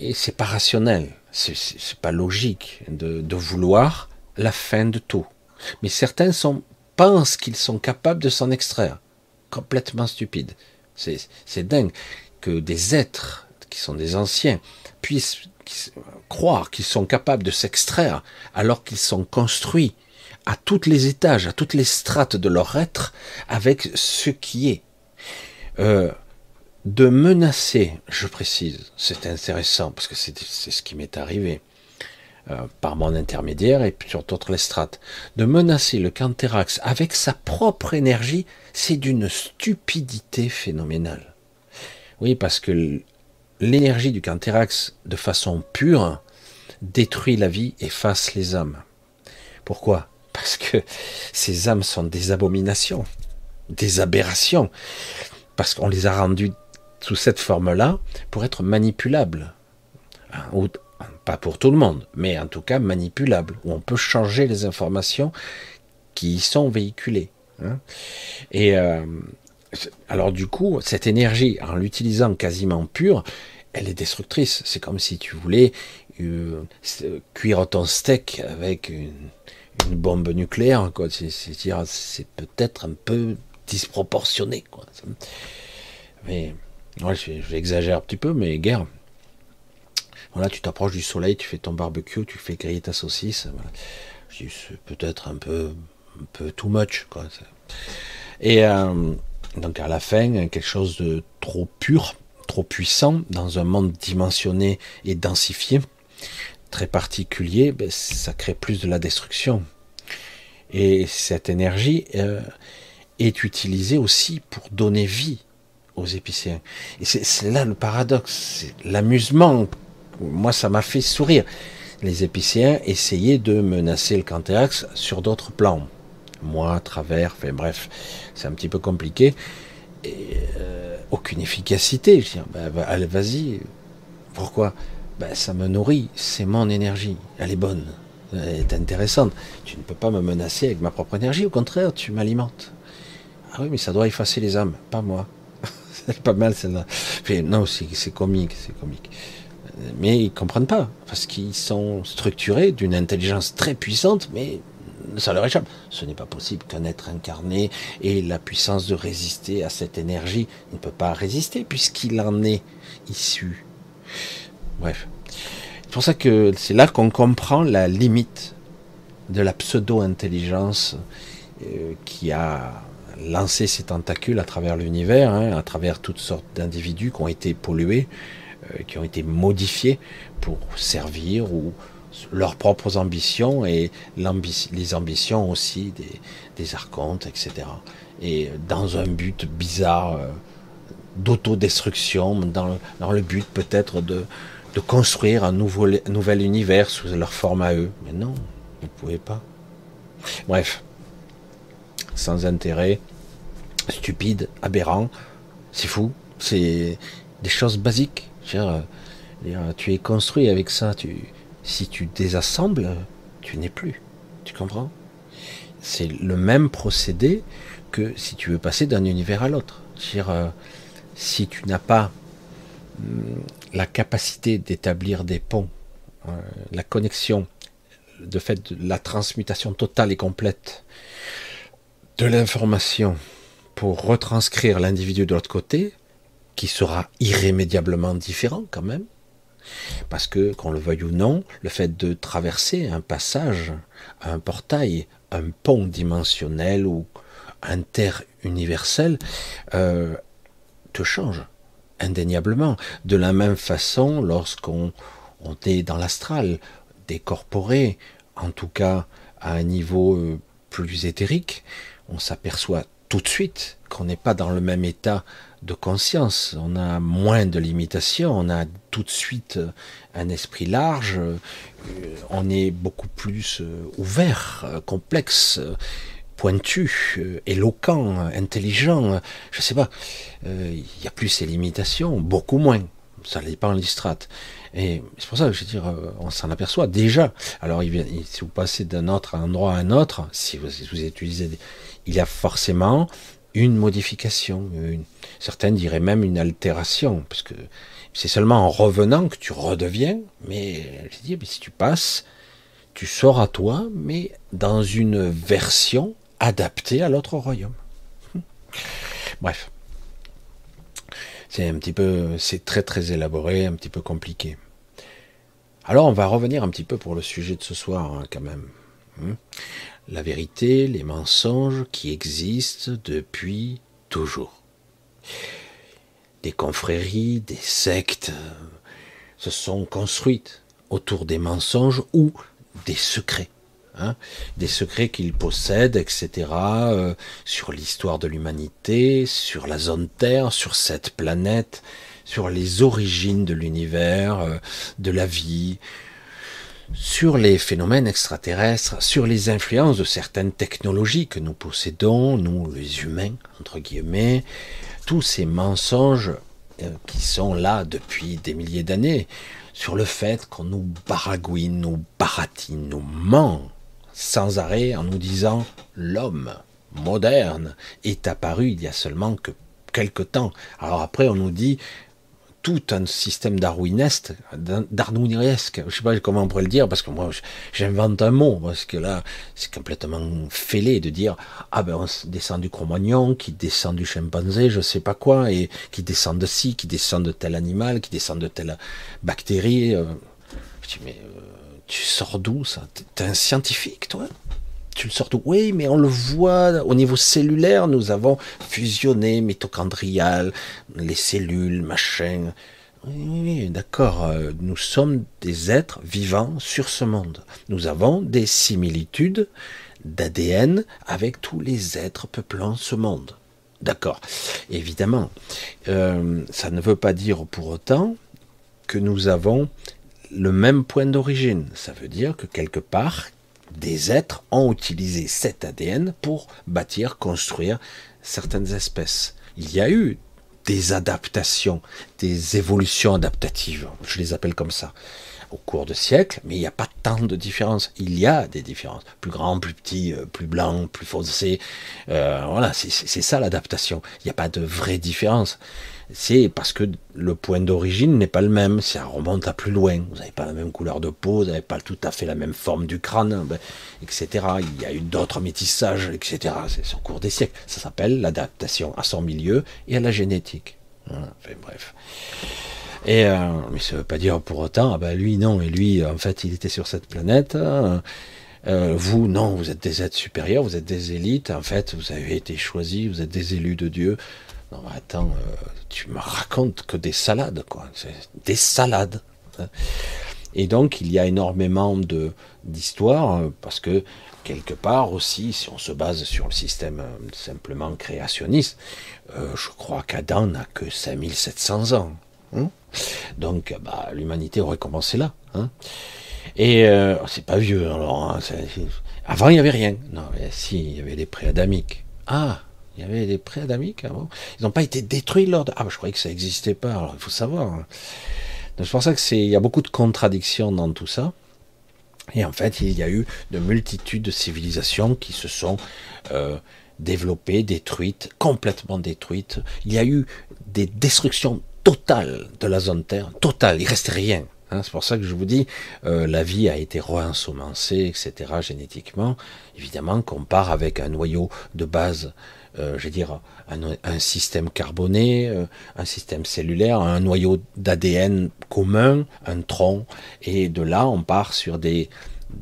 A: Et c'est pas rationnel, c'est pas logique de, vouloir la fin de tout. Mais certains pensent qu'ils sont capables de s'en extraire. Complètement stupide. C'est dingue que des êtres qui sont des anciens puissent croire qu'ils sont capables de s'extraire alors qu'ils sont construits à tous les étages, à toutes les strates de leur être avec ce qui est. Euh, de menacer, je précise, c'est intéressant parce que c'est ce qui m'est arrivé. Euh, par mon intermédiaire et sur d'autres les strates, de menacer le Canthérax avec sa propre énergie, c'est d'une stupidité phénoménale. Oui, parce que l'énergie du Canthérax, de façon pure, détruit la vie, et efface les âmes. Pourquoi? Parce que ces âmes sont des abominations, des aberrations, parce qu'on les a rendues sous cette forme-là pour être manipulables, hein, pas pour tout le monde, mais en tout cas manipulable, où on peut changer les informations qui y sont véhiculées. Hein. Et euh, alors du coup, cette énergie, en l'utilisant quasiment pure, elle est destructrice. C'est comme si tu voulais euh, cuire ton steak avec une, bombe nucléaire. C'est peut-être un peu disproportionné. Quoi. Mais ouais, j'exagère un petit peu, mais guerre. Voilà, tu t'approches du soleil, tu fais ton barbecue, tu fais griller ta saucisse. C'est peut-être un peu, un peu too much. Et euh, donc à la fin, quelque chose de trop pur, trop puissant, dans un monde dimensionné et densifié, très particulier, ben, ça crée plus de la destruction. Et cette énergie euh, est utilisée aussi pour donner vie aux épicéens. Et c'est là le paradoxe, c'est l'amusement moi, ça m'a fait sourire. Les épicéens essayaient de menacer le Canthéax sur d'autres plans. Moi, travers, enfin bref, c'est un petit peu compliqué. Et, euh, aucune efficacité. Je dis, bah, bah, allez, vas-y. Pourquoi? Ben, Ça me nourrit, c'est mon énergie. Elle est bonne, elle est intéressante. Tu ne peux pas me menacer avec ma propre énergie, au contraire, tu m'alimentes. Ah oui, mais ça doit effacer les âmes, pas moi. <laughs> c'est pas mal celle-là. non, c'est comique, c'est comique mais ils comprennent pas, parce qu'ils sont structurés d'une intelligence très puissante, mais ça leur échappe. Ce n'est pas possible qu'un être incarné ait la puissance de résister à cette énergie. Il ne peut pas résister puisqu'il en est issu. Bref. C'est pour ça que c'est là qu'on comprend la limite de la pseudo-intelligence euh, qui a lancé ses tentacules à travers l'univers, hein, à travers toutes sortes d'individus qui ont été pollués, euh, qui ont été modifiés pour servir ou leurs propres ambitions et les ambitions aussi des, des, archontes, etc. Et dans un but bizarre euh, d'autodestruction, dans, dans, le but peut-être de, de, construire un nouveau, nouvel univers sous leur forme à eux. Mais non, Vous ne pouvez pas. Bref, sans intérêt, stupide, aberrant, c'est fou, c'est des choses basiques. Euh, tu es construit avec ça, tu, si tu désassembles, tu n'es plus. Tu comprends? C'est le même procédé que si tu veux passer d'un univers à l'autre. Euh, si tu n'as pas hum, la capacité d'établir des ponts, euh, la connexion, de fait la transmutation totale et complète de l'information pour retranscrire l'individu de l'autre côté, qui sera irrémédiablement différent quand même, parce que, qu'on le veuille ou non, le fait de traverser un passage, un portail, un pont dimensionnel ou interuniversel, euh, te change indéniablement. De la même façon, lorsqu'on on est dans l'astral, décorporé, en tout cas à un niveau euh, plus éthérique, on s'aperçoit tout de suite qu'on n'est pas dans le même état de conscience. On a moins de limitations, on a tout de suite euh, un esprit large, euh, on est beaucoup plus ouvert, complexe, pointu, éloquent, intelligent. Je sais pas, il n'y a plus ces limitations, beaucoup moins. Ça dépend des strates. Et c'est pour ça que je veux dire, euh, on s'en aperçoit déjà. Alors, si vous passez d'un autre endroit à un autre, si vous, utilisez, il y a forcément une modification. Une, certains diraient même une altération, parce que c'est seulement en revenant que tu redeviens. Mais si tu passes, tu sors à toi, mais dans une version adaptée à l'autre royaume. Bref. C'est un petit peu, c'est très très élaboré, un petit peu compliqué. Alors on va revenir un petit peu pour le sujet de ce soir hein, quand même. Hein. La vérité, les mensonges qui existent depuis toujours. Des confréries, des sectes euh, se sont construites autour des mensonges ou des secrets. Hein, des secrets qu'ils possèdent, etc., euh, sur l'histoire de l'humanité, sur la zone Terre, sur cette planète, sur les origines de l'univers, euh, de la vie, sur les phénomènes extraterrestres, sur les influences de certaines technologies que nous possédons, nous les humains, entre guillemets, tous ces mensonges euh, qui sont là depuis des milliers d'années, sur le fait qu'on nous baragouine, nous baratine, nous ment sans arrêt en nous disant l'homme moderne est apparu il y a seulement que quelque temps. Alors après on nous dit tout un système darwineste, darwinesque, je sais pas comment on pourrait le dire, parce que moi j'invente un mot, parce que là c'est complètement fêlé de dire ah ben on descend du cro-magnon, qui descend du chimpanzé, je sais pas quoi, et qui descend de ci, qui descend de tel animal, qui descend de telle bactérie. Euh. Je dis mais euh, tu sors d'où ça? T'es un scientifique toi? Tu le sors Oui, mais on le voit au niveau cellulaire, nous avons fusionné mitochondrial, les cellules, machin. Oui, d'accord, euh, nous sommes des êtres vivants sur ce monde. Nous avons des similitudes d'ADN avec tous les êtres peuplant ce monde. D'accord, évidemment. Euh, ça ne veut pas dire pour autant que nous avons le même point d'origine. Ça veut dire que quelque part, des êtres ont utilisé cet ADN pour bâtir, construire certaines espèces. Il y a eu des adaptations, des évolutions adaptatives, je les appelle comme ça, au cours de siècles, mais il n'y a pas tant de différences. Il y a des différences, plus grand, plus petit, euh, plus blanc, plus foncé. Euh, voilà, c'est ça l'adaptation. Il n'y a pas de vraie différence c'est parce que le point d'origine n'est pas le même, ça remonte à plus loin. Vous n'avez pas la même couleur de peau, vous n'avez pas tout à fait la même forme du crâne, ben, etc. Il y a eu d'autres métissages, etc. C'est au cours des siècles. Ça s'appelle l'adaptation à son milieu et à la génétique. bref. Euh, mais ça ne veut pas dire pour autant, ah ben lui non, et lui en fait il était sur cette planète. Euh, vous non, vous êtes des êtres supérieurs, vous êtes des élites. En fait, vous avez été choisis, vous êtes des élus de Dieu. Attends, euh, tu me racontes que des salades, quoi. Des salades. Hein. Et donc, il y a énormément d'histoires, euh, parce que quelque part aussi, si on se base sur le système euh, simplement créationniste, je crois qu'Adam n'a que 5700 ans. Hein. donc, bah, l'humanité aurait commencé là. Hein. Et c'est pas vieux, alors. Avant, il n'y avait rien. Non, mais si, il y avait les pré-adamiques. Ah, il y avait des pré-adamiques avant. Ils n'ont pas été détruits lors de... Ah, je croyais que ça n'existait pas. Alors, il faut savoir. Hein. C'est pour ça que il y a beaucoup de contradictions dans tout ça. Et en fait, il y a eu de multitudes de civilisations qui se sont euh, développées, détruites, complètement détruites. Il y a eu des destructions totales de la zone Terre, totales. Il restait rien. Hein. c'est pour ça que je vous dis, euh, la vie a été re-ensemencée, etc., génétiquement. Évidemment, qu'on part avec un noyau de base euh, je veux dire, un, système carboné, euh, un système cellulaire, un noyau d'ADN commun, un tronc, et de là on part sur des,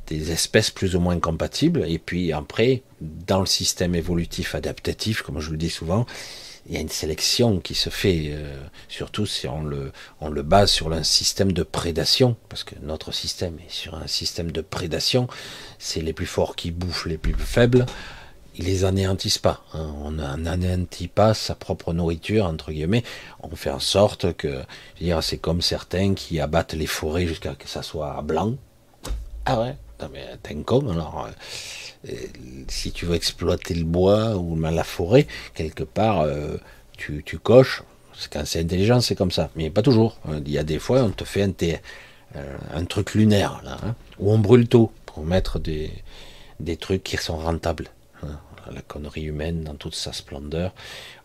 A: des espèces plus ou moins compatibles, et puis après, dans le système évolutif adaptatif, comme je le dis souvent, il y a une sélection qui se fait, euh, surtout si on le, on le base sur un système de prédation, parce que notre système est sur un système de prédation, c'est les plus forts qui bouffent les plus faibles, ils les anéantissent pas. Hein. On n'anéantit pas sa propre nourriture, entre guillemets. On fait en sorte que, je veux dire, c'est comme certains qui abattent les forêts jusqu'à que ça soit blanc. Ah ouais, non mais t'es un con, alors. Euh, si tu veux exploiter le bois ou la forêt, quelque part, euh, tu, tu, coches. Quand c'est intelligent, c'est comme ça. Mais pas toujours. Il y a des fois, on te fait un, euh, un truc lunaire, là, hein, où on brûle tout pour mettre des, des trucs qui sont rentables la connerie humaine dans toute sa splendeur.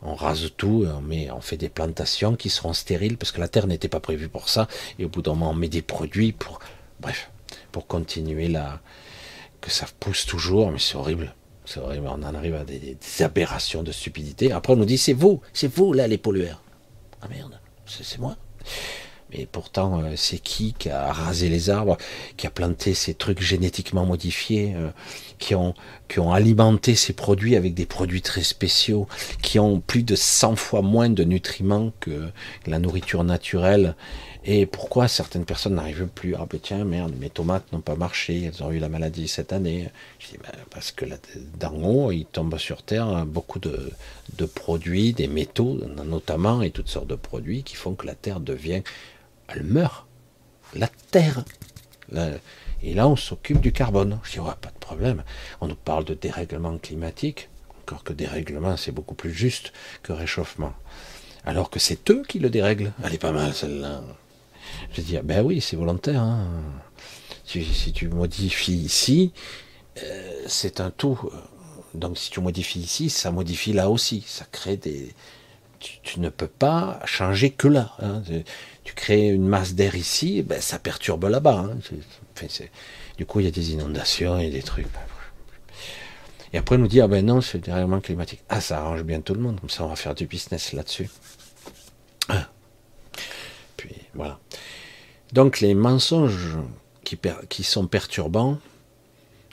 A: On rase tout, on, met, on fait des plantations qui seront stériles parce que la terre n'était pas prévue pour ça. Et au bout d'un moment, on met des produits pour, bref, pour continuer là, que ça pousse toujours, mais c'est horrible. C'est horrible, on en arrive à des, des, aberrations de stupidité. Après, on nous dit c'est vous, c'est vous là les pollueurs. Ah merde, c'est moi. Mais pourtant, euh, c'est qui qui a rasé les arbres, qui a planté ces trucs génétiquement modifiés, euh, qui, ont, qui ont alimenté ces produits avec des produits très spéciaux, qui ont plus de 100 fois moins de nutriments que la nourriture naturelle? Et pourquoi certaines personnes n'arrivent plus? Ah ben tiens, merde, mes tomates n'ont pas marché, elles ont eu la maladie cette année. Je dis, ben, parce que d'en haut, il tombe sur Terre beaucoup de, de produits, des métaux notamment, et toutes sortes de produits qui font que la Terre devient elle meurt. La Terre. et là, on s'occupe du carbone. Je dis, pas de problème. On nous parle de dérèglement climatique. Encore que dérèglement, c'est beaucoup plus juste que réchauffement. Alors que c'est eux qui le dérèglent. Elle est pas mal, celle-là. Je dis, ben oui, c'est volontaire. Hein. Si, tu modifies ici, euh, c'est un tout. Donc si tu modifies ici, ça modifie là aussi. Ça crée des... Tu, ne peux pas changer que là. Hein tu crées une masse d'air ici, ben, ça perturbe là-bas. Hein. du coup, il y a des inondations et des trucs. Et après, on nous dit, ah ben non, c'est le dérèglement climatique. Ah, ça arrange bien tout le monde, comme ça, on va faire du business là-dessus. Ah. Puis, voilà. Donc, les mensonges qui, qui sont perturbants,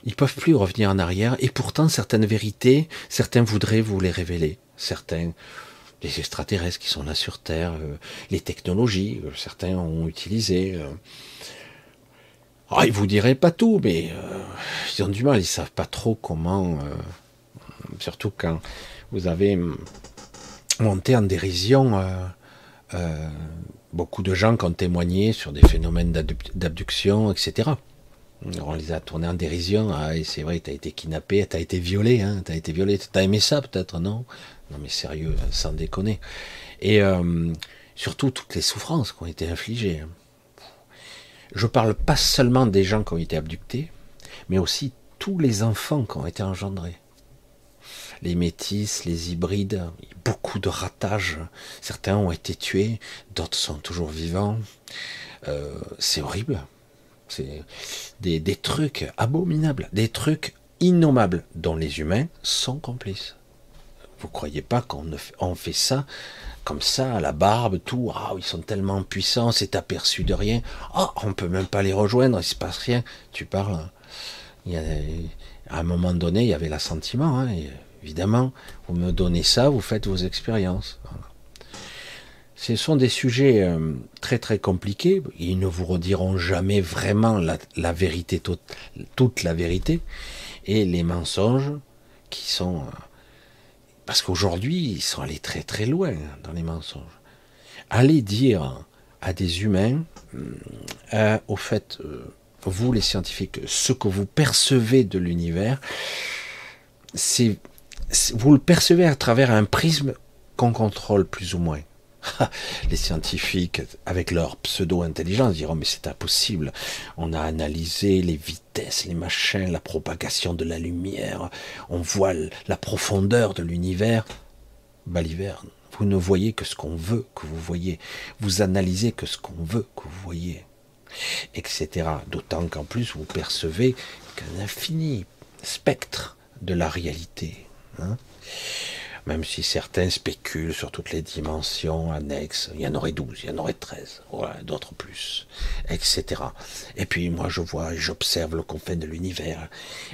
A: ils peuvent plus revenir en arrière, et pourtant, certaines vérités, certains voudraient vous les révéler. Certains les extraterrestres qui sont là sur Terre, euh, les technologies, euh, certains ont utilisé. Euh. Ah, ils vous diraient pas tout, mais ils ont du mal, ils savent pas trop comment. surtout quand vous avez monté en dérision beaucoup de gens qui ont témoigné sur des phénomènes d'abduction, etc. On les a tournés en dérision. Ah, c'est vrai, tu as été kidnappé, tu as été violé, hein, tu as été violé. Tu as aimé ça peut-être, non? Non mais sérieux, sans déconner. Et euh, surtout toutes les souffrances qui ont été infligées. Je parle pas seulement des gens qui ont été abductés, mais aussi tous les enfants qui ont été engendrés. Les métis, les hybrides, beaucoup de ratages. Certains ont été tués, d'autres sont toujours vivants. Euh, c'est horrible. C'est des, des trucs abominables, des trucs innommables dont les humains sont complices. Vous croyez pas qu'on fait ça comme ça, à la barbe, tout, ah, ils sont tellement puissants, c'est aperçu de rien, ah, on peut même pas les rejoindre, il se passe rien. Tu parles, à un moment donné, il y avait l'assentiment, hein, évidemment, vous me donnez ça, vous faites vos expériences. Ce sont des sujets euh, très très compliqués, ils ne vous rediront jamais vraiment la, vérité, toute, toute la vérité, et les mensonges qui sont... Euh, parce qu'aujourd'hui, ils sont allés très très loin dans les mensonges. Aller dire à des humains, euh, au fait, euh, vous les scientifiques, ce que vous percevez de l'univers, c'est vous le percevez à travers un prisme qu'on contrôle plus ou moins. <laughs> Les scientifiques, avec leur pseudo-intelligence, diront mais c'est impossible. On a analysé les vitesses, les machins, la propagation de la lumière, on voit la profondeur de l'univers. Baliverne, vous ne voyez que ce qu'on veut que vous voyez. Vous analysez que ce qu'on veut que vous voyez. Etc. D'autant qu'en plus vous percevez qu'un infini spectre de la réalité. Hein même si certains spéculent sur toutes les dimensions annexes, il y en aurait 12, il y en aurait 13, d'autres plus, etc. Et puis moi je vois et j'observe le confin de l'univers,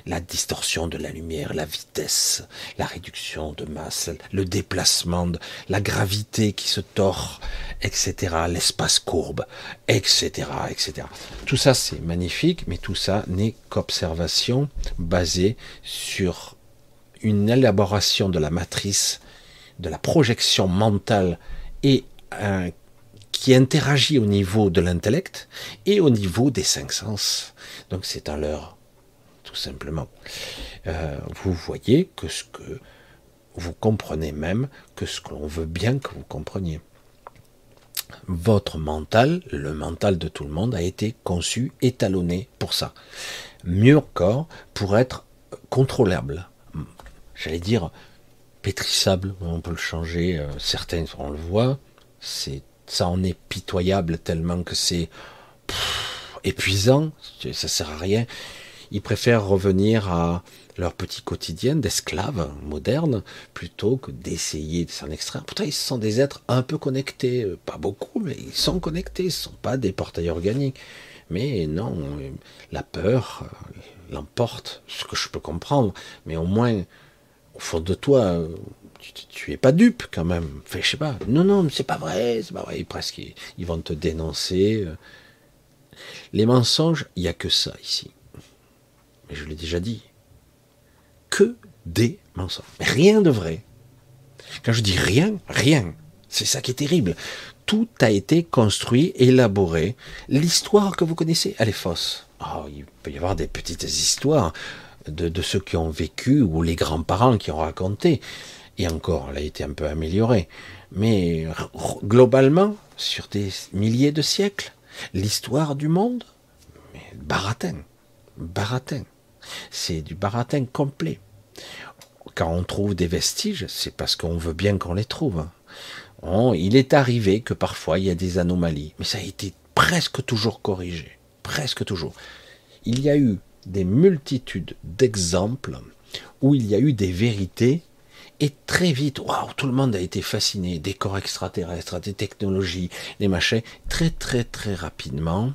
A: la distorsion de la lumière, la vitesse, la réduction de masse, le déplacement, la gravité qui se tord, etc., l'espace courbe, etc., etc. Tout ça c'est magnifique, mais tout ça n'est qu'observation basée sur une élaboration de la matrice, de la projection mentale et qui interagit au niveau de l'intellect et au niveau des cinq sens. Donc c'est un leurre, tout simplement. Euh, vous voyez que ce que vous comprenez même que ce que l'on veut bien que vous compreniez. Votre mental, le mental de tout le monde, a été conçu, étalonné pour ça. Mieux encore, pour être contrôlable j'allais dire, pétrissable, on peut le changer, euh, certains, on le voit, c'est ça en est pitoyable tellement que c'est épuisant, ça sert à rien. Ils préfèrent revenir à leur petit quotidien d'esclaves modernes plutôt que d'essayer de s'en extraire. Pourtant, ils sont des êtres un peu connectés, euh, pas beaucoup, mais ils sont connectés, ils ne sont pas des portails organiques. Mais non, euh, la peur l'emporte, ce que je peux comprendre, mais au moins au fond de toi, tu, es pas dupe quand même. Fait, je sais pas. Non, non, c'est pas vrai, c'est pas vrai. Presque, ils, vont te dénoncer. Les mensonges, il n'y a que ça ici. Mais je l'ai déjà dit. Que des mensonges. Rien de vrai. Quand je dis rien, rien. C'est ça qui est terrible. Tout a été construit, élaboré. L'histoire que vous connaissez, elle est fausse. Oh, il peut y avoir des petites histoires de, ceux qui ont vécu ou les grands-parents qui ont raconté. Et encore, elle a été un peu améliorée. Mais globalement, sur des milliers de siècles, l'histoire du monde, mais baratin, baratin. C'est du baratin complet. Quand on trouve des vestiges, c'est parce qu'on veut bien qu'on les trouve. il est arrivé que parfois il y a des anomalies, mais ça a été presque toujours corrigé. Presque toujours. Il y a eu des multitudes d'exemples où il y a eu des vérités et très vite, waouh, tout le monde a été fasciné des corps extraterrestres, des technologies, des machins. Très très très rapidement,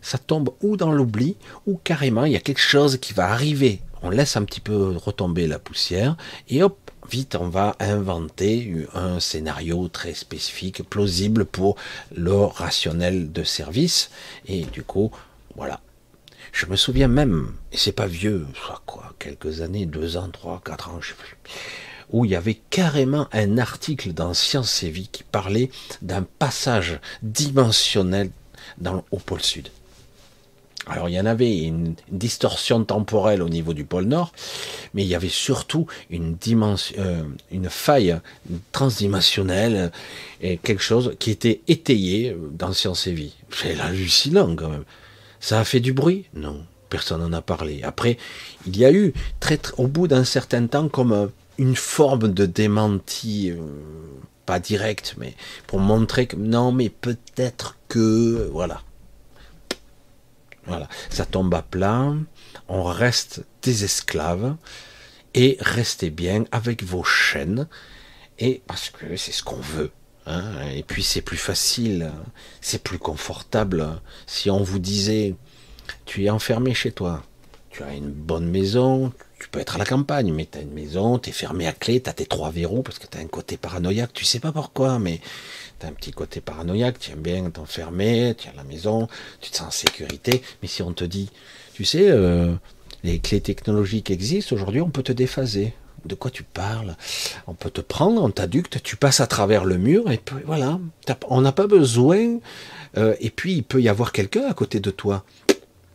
A: ça tombe ou dans l'oubli ou carrément il y a quelque chose qui va arriver. On laisse un petit peu retomber la poussière et hop, vite on va inventer un scénario très spécifique, plausible pour le rationnel de service et du coup, voilà, je me souviens même, et c'est pas vieux, soit quoi, quelques années, deux ans, trois, quatre ans, je sais plus, où il y avait carrément un article dans Science et Vie qui parlait d'un passage dimensionnel dans, au pôle sud. Alors il y en avait une, distorsion temporelle au niveau du pôle nord, mais il y avait surtout une euh, faille transdimensionnelle et quelque chose qui était étayé dans Science et Vie. C'est hallucinant quand même. Ça a fait du bruit Non, personne n'en a parlé. Après, il y a eu, au bout d'un certain temps, comme euh, une forme de démenti, euh, pas direct, mais pour montrer que non, mais peut-être que, voilà. Voilà, ça tombe à plat, on reste des esclaves, et restez bien avec vos chaînes, et parce que c'est ce qu'on veut. Hein, et puis c'est plus facile, c'est plus confortable. Si on vous disait, tu es enfermé chez toi, tu as une bonne maison, tu peux être à la campagne, mais tu as une maison, tu es fermé à clé, tu as tes trois verrous parce que tu as un côté paranoïaque, tu sais pas pourquoi, mais tu as un petit côté paranoïaque, tu aimes bien t'enfermer, tu as la maison, tu te sens en sécurité, mais si on te dit, tu sais, euh, les clés technologiques existent, aujourd'hui on peut te déphaser de quoi tu parles On peut te prendre, on t'adducte, tu passes à travers le mur, et puis voilà, on n'a pas besoin. Euh, et puis il peut y avoir quelqu'un à côté de toi.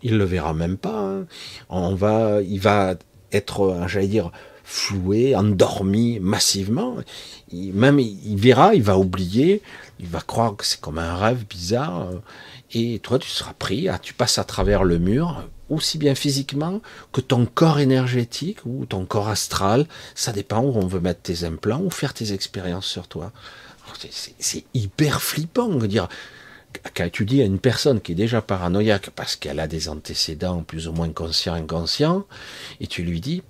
A: il le verra même pas. Hein. On va, il va être, j'allais dire, floué, endormi massivement. même il verra, il va oublier, il va croire que c'est comme un rêve bizarre. Et toi, tu seras pris, tu passes à travers le mur, aussi bien physiquement que ton corps énergétique ou ton corps astral. Ça dépend où on veut mettre tes implants ou faire tes expériences sur toi. C'est hyper flippant de dire quand tu dis à une personne qui est déjà paranoïaque parce qu'elle a des antécédents plus ou moins conscients, inconscients, et tu lui dis,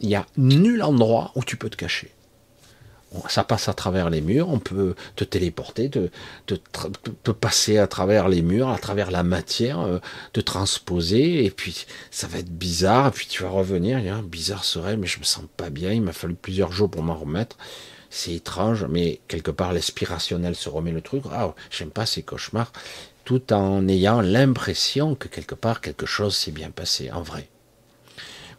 A: il n'y a nul endroit où tu peux te cacher. Ça passe à travers les murs, on peut te téléporter, te, passer à travers les murs, à travers la matière, euh, te transposer, et puis ça va être bizarre, et puis tu vas revenir, un bizarre serait, mais je me sens pas bien, il m'a fallu plusieurs jours pour m'en remettre. C'est étrange, mais quelque part l'aspirationnel se remet le truc. Ah, j'aime pas ces cauchemars, tout en ayant l'impression que quelque part quelque chose s'est bien passé en vrai.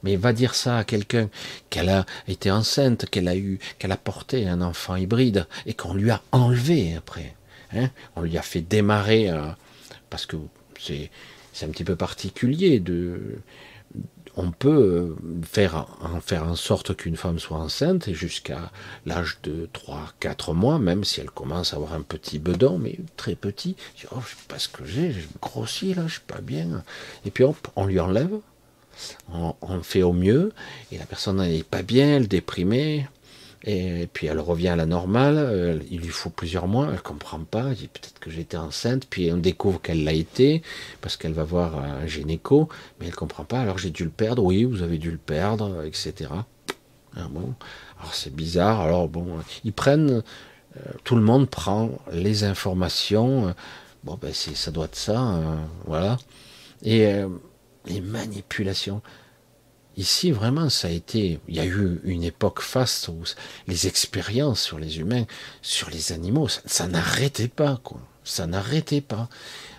A: Mais va dire ça à quelqu'un qu'elle a été enceinte, qu'elle a eu, qu'elle a porté un enfant hybride et qu'on lui a enlevé après. Hein. On lui a fait démarrer euh, parce que c'est c'est un petit peu particulier de on peut euh, faire en faire en sorte qu'une femme soit enceinte jusqu'à l'âge de 3 4 mois même si elle commence à avoir un petit bedon mais très petit. Je oh, je sais pas ce que j'ai j'ai grossi là je suis pas bien. Et puis on lui enlève on, fait au mieux, et la personne n'est pas bien, elle est déprimée, et puis elle revient à la normale, il lui faut plusieurs mois, elle comprend pas, elle dit peut-être que j'étais enceinte, puis on découvre qu'elle l'a été, parce qu'elle va voir un gynéco, mais elle comprend pas, alors j'ai dû le perdre, oui, vous avez dû le perdre, etc. Ah bon, alors c'est bizarre, alors bon, ils prennent, euh, tout le monde prend les informations, bon ben ça doit être ça, hein, voilà, et euh, les manipulations. Ici, vraiment, ça a été. Il y a eu une époque faste où les expériences sur les humains, sur les animaux, ça, n'arrêtait pas, quoi. Ça n'arrêtait pas.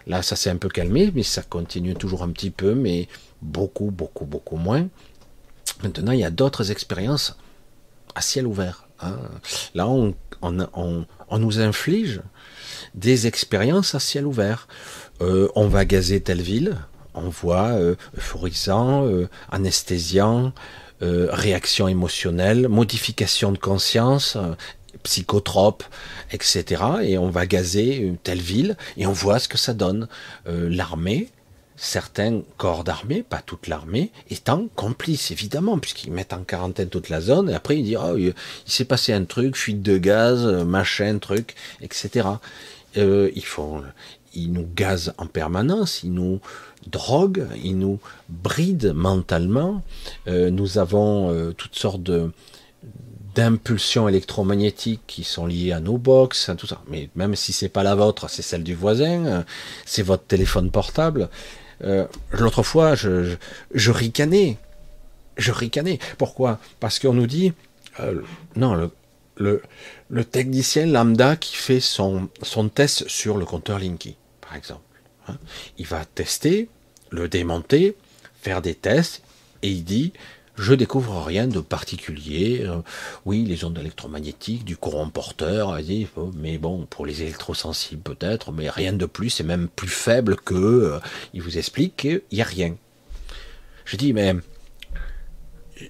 A: Là, ça s'est un peu calmé, mais ça continue toujours un petit peu, mais beaucoup, beaucoup, beaucoup moins. Maintenant, il y a d'autres expériences à ciel ouvert. Hein. Là, on, nous inflige des expériences à ciel ouvert. Euh, on va gazer telle ville, on voit euh, euphorisant, euh, anesthésiant, euh, réaction émotionnelle, modification de conscience, psychotrope, etc. Et on va gazer une telle ville et on voit ce que ça donne. l'armée, certains corps d'armée, pas toute l'armée, étant complices, évidemment, puisqu'ils mettent en quarantaine toute la zone, et après ils disent, oh, il, s'est passé un truc, fuite de gaz, machin, truc, etc. ils font, ils nous gazent en permanence, ils nous drogue, il nous bride mentalement. Euh, nous avons euh, toutes sortes d'impulsions électromagnétiques qui sont liées à nos box, tout ça. Mais même si c'est pas la vôtre, c'est celle du voisin, euh, c'est votre téléphone portable. L'autre fois, je, je, ricanais. Je ricanais. Pourquoi? Parce qu'on nous dit, non, le, le, le, technicien lambda qui fait son, son test sur le compteur Linky, par exemple. Hein, il va tester, le démonter, faire des tests, et il dit je découvre rien de particulier. Euh, oui, les ondes électromagnétiques, du courant porteur, mais bon, pour les électrosensibles peut-être, mais rien de plus, c'est même plus faible que. Euh, il vous explique qu'il n'y a rien. Je dis, mais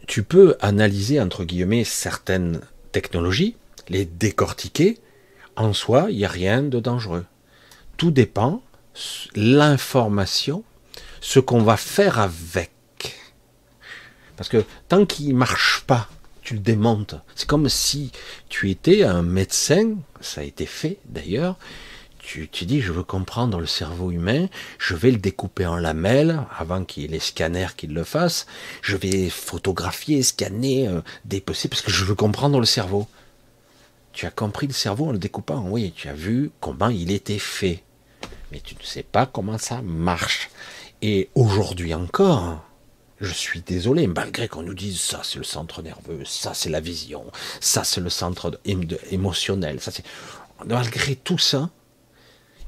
A: tu peux analyser, entre guillemets, certaines technologies, les décortiquer, en soi, il n'y a rien de dangereux. Tout dépend, l'information ce qu'on va faire avec. Parce que tant qu'il marche pas, tu le démontes. C'est comme si tu étais un médecin, ça a été fait d'ailleurs, tu, tu dis je veux comprendre le cerveau humain, je vais le découper en lamelles avant qu'il y ait les scanners qui le fassent, je vais photographier, scanner, euh, dépecer, parce que je veux comprendre le cerveau. Tu as compris le cerveau en le découpant, oui, tu as vu comment il était fait, mais tu ne sais pas comment ça marche. Et aujourd'hui encore, je suis désolé, malgré qu'on nous dise ça c'est le centre nerveux, ça c'est la vision, ça c'est le centre émotionnel, ça c'est malgré tout ça,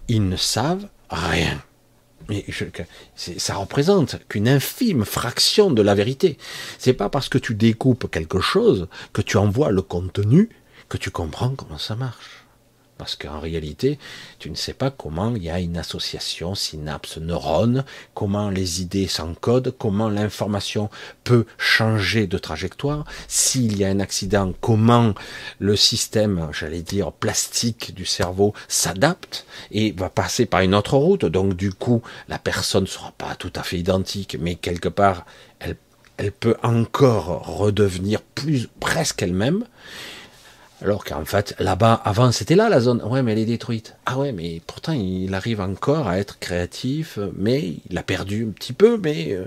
A: ils ne savent rien. Mais ça représente qu'une infime fraction de la vérité. C'est pas parce que tu découpes quelque chose que tu envoies le contenu que tu comprends comment ça marche. Parce qu'en réalité, tu ne sais pas comment il y a une association synapse-neurones, comment les idées s'encodent, comment l'information peut changer de trajectoire. S'il y a un accident, comment le système, j'allais dire, plastique du cerveau s'adapte et va passer par une autre route. Donc du coup, la personne ne sera pas tout à fait identique, mais quelque part, elle, elle peut encore redevenir plus presque elle-même. Alors qu'en fait, là-bas, avant, c'était là la zone. Ouais, mais elle est détruite. Ah ouais, mais pourtant, il arrive encore à être créatif, mais il a perdu un petit peu, mais euh,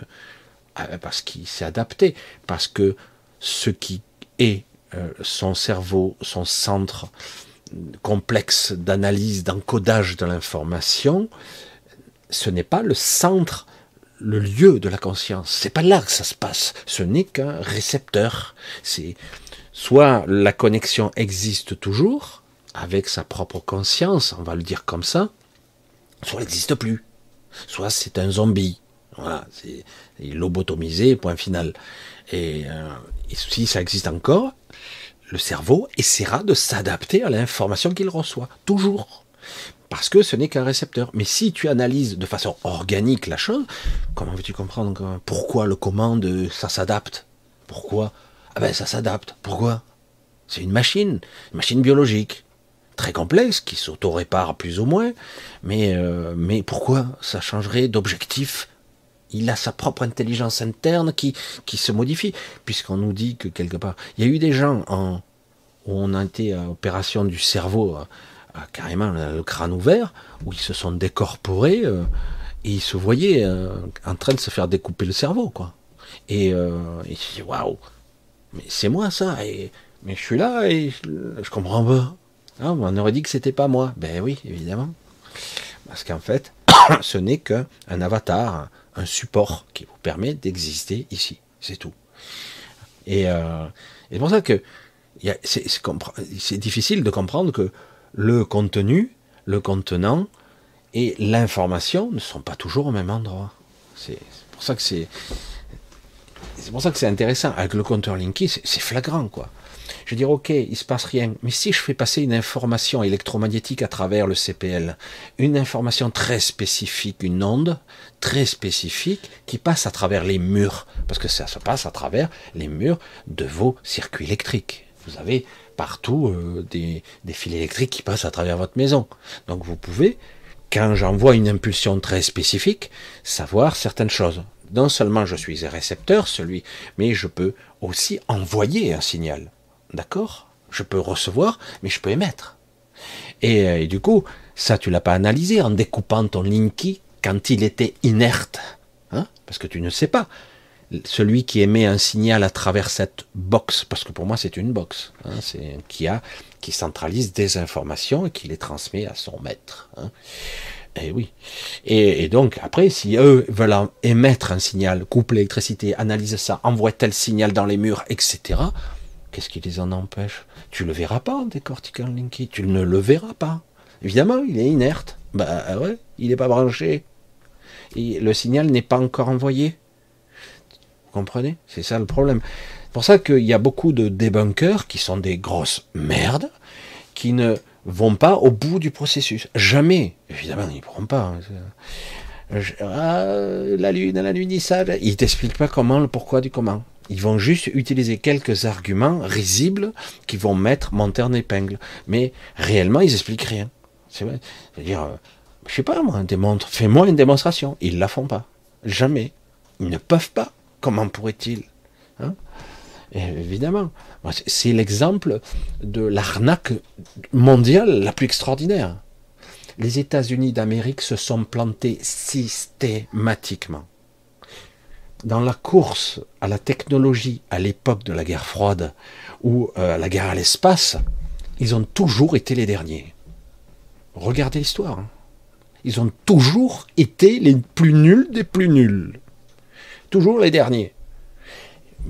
A: ah, parce qu'il s'est adapté. Parce que ce qui est euh, son cerveau, son centre complexe d'analyse, d'encodage de l'information, ce n'est pas le centre, le lieu de la conscience. C'est pas là que ça se passe. Ce n'est qu'un récepteur. C'est Soit la connexion existe toujours, avec sa propre conscience, on va le dire comme ça, soit elle n'existe plus. Soit c'est un zombie. Voilà, c'est lobotomisé, point final. Et, euh, et, si ça existe encore, le cerveau essaiera de s'adapter à l'information qu'il reçoit, toujours. Parce que ce n'est qu'un récepteur. Mais si tu analyses de façon organique la chose, comment veux-tu comprendre pourquoi le commande ça s'adapte? Pourquoi ah ben ça s'adapte. Pourquoi? C'est une machine, une machine biologique, très complexe, qui s'auto-répare plus ou moins, mais, euh, mais pourquoi ça changerait d'objectif? Il a sa propre intelligence interne qui, qui se modifie, puisqu'on nous dit que quelque part, il y a eu des gens en, où on a été à opération du cerveau, carrément le crâne ouvert, où ils se sont décorporés, euh, et ils se voyaient euh, en train de se faire découper le cerveau, quoi. Et, euh, et waouh, mais c'est moi ça, et, mais je suis là et je, comprends pas. Ah, on aurait dit que c'était pas moi. Ben oui, évidemment. Parce qu'en fait, <coughs> ce n'est qu'un avatar, un support qui vous permet d'exister ici. C'est tout. Et, euh, c'est pour ça que c'est difficile de comprendre que le contenu, le contenant et l'information ne sont pas toujours au même endroit. C'est pour ça que c'est c'est pour ça que c'est intéressant. Avec le compteur Linky, c'est flagrant, quoi. Je veux dire, ok, il se passe rien, mais si je fais passer une information électromagnétique à travers le CPL, une information très spécifique, une onde très spécifique qui passe à travers les murs, parce que ça se passe à travers les murs de vos circuits électriques. Vous avez partout euh, des, des fils électriques qui passent à travers votre maison. Donc vous pouvez, quand j'envoie une impulsion très spécifique, savoir certaines choses non seulement je suis un récepteur, celui, mais je peux aussi envoyer un signal. D'accord? Je peux recevoir, mais je peux émettre. Et, euh, du coup, ça, tu l'as pas analysé en découpant ton Linky quand il était inerte. Hein? Parce que tu ne sais pas. Celui qui émet un signal à travers cette box, parce que pour moi c'est une box, hein, c'est qui a qui centralise des informations et qui les transmet à son maître. Hein. Eh oui. Et, donc, après, si eux veulent émettre un signal, coupe l'électricité, analyse ça, envoie tel signal dans les murs, etc., qu'est-ce qui les en empêche? Tu le verras pas décortiquant Linky, tu ne le verras pas. Évidemment, il est inerte. Bah ouais, il n'est pas branché. Et le signal n'est pas encore envoyé. Vous comprenez? C'est ça le problème. C'est pour ça qu'il y a beaucoup de débunkers qui sont des grosses merdes, qui ne vont pas au bout du processus. Jamais. Évidemment, ils ne pourront pas. Hein. Ah, la lune, la lunissage. Ils t'expliquent pas comment, le pourquoi du comment. Ils vont juste utiliser quelques arguments risibles qui vont mettre monter en épingle. Mais réellement, ils expliquent rien. C'est-à-dire, euh, je sais pas, moi, démontre, fais-moi une démonstration. Ils la font pas. Jamais. Ils ne peuvent pas. Comment pourraient-ils hein? Évidemment. C'est l'exemple de l'arnaque mondiale la plus extraordinaire. Les États-Unis d'Amérique se sont plantés systématiquement. Dans la course à la technologie à l'époque de la guerre froide ou euh, la guerre à l'espace, ils ont toujours été les derniers. Regardez l'histoire. Hein. Ils ont toujours été les plus nuls des plus nuls. Toujours les derniers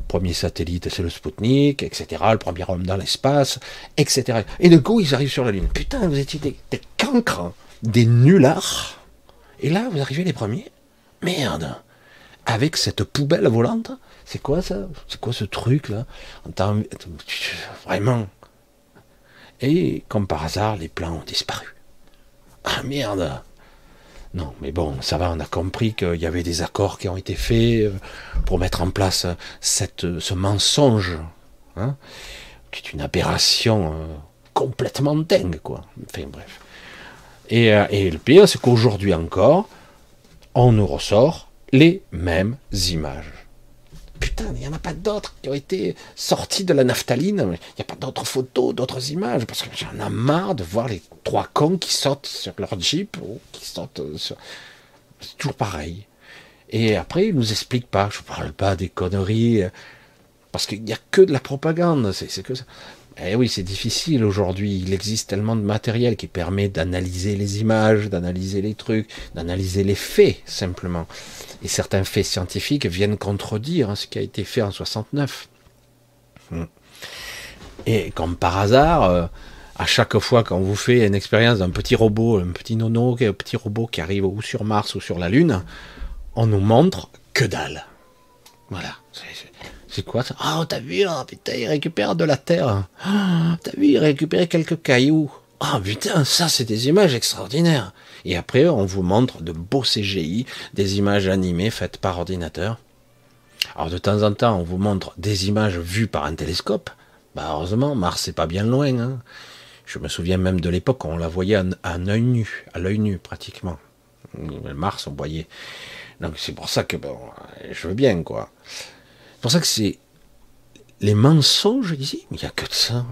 A: premier satellite, c'est le Sputnik, etc., le premier homme dans l'espace, etc. Et de coup, ils arrivent sur la Lune. Putain, vous étiez des, des cancres, des nullards. Et là, vous arrivez les premiers. Merde. Avec cette poubelle volante. C'est quoi ça? C'est quoi ce truc là? Vraiment. Et comme par hasard, les plans ont disparu. Ah merde Non, mais bon, ça va, on a compris qu'il y avait des accords qui ont été faits euh, pour mettre en place cette, ce mensonge, hein, qui est une aberration euh, complètement dingue, quoi. Enfin bref. Et, euh, et le pire, c'est qu'aujourd'hui encore, on nous ressort les mêmes images. Putain, il n'y en a pas d'autres qui ont été sortis de la naphtaline. Il n'y a pas d'autres photos, d'autres images, parce que j'en ai marre de voir les trois cons qui sortent sur leur jeep ou qui sortent sur... C'est toujours pareil. Et après, ils nous expliquent pas. Je parle pas des conneries, parce qu'il n'y a que de la propagande. C'est que ça. Eh oui, c'est difficile aujourd'hui. Il existe tellement de matériel qui permet d'analyser les images, d'analyser les trucs, d'analyser les faits simplement. Et certains faits scientifiques viennent contredire ce qui a été fait en 69. Hmm. Et comme par hasard, euh, à chaque fois qu'on vous fait une expérience d'un petit robot, un petit nono, un petit robot qui arrive ou sur Mars ou sur la Lune, on nous montre que dalle. Voilà. C'est quoi ça? Ah, oh, t'as vu, oh, putain, il récupère de la terre. Oh, t'as vu, il récupère quelques cailloux. Ah, putain, ça, c'est des images extraordinaires. Et après, on vous montre de beaux CGI, des images animées faites par ordinateur. Alors, de temps en temps, on vous montre des images vues par un télescope. Bah, heureusement, Mars, c'est pas bien loin. Hein. Je me souviens même de l'époque on la voyait à un nu, à l'œil nu, pratiquement. Mars, on voyait. Donc, c'est pour ça que, bon, je veux bien, quoi pour ça que c'est les mensonges ici, il n'y a que de ça.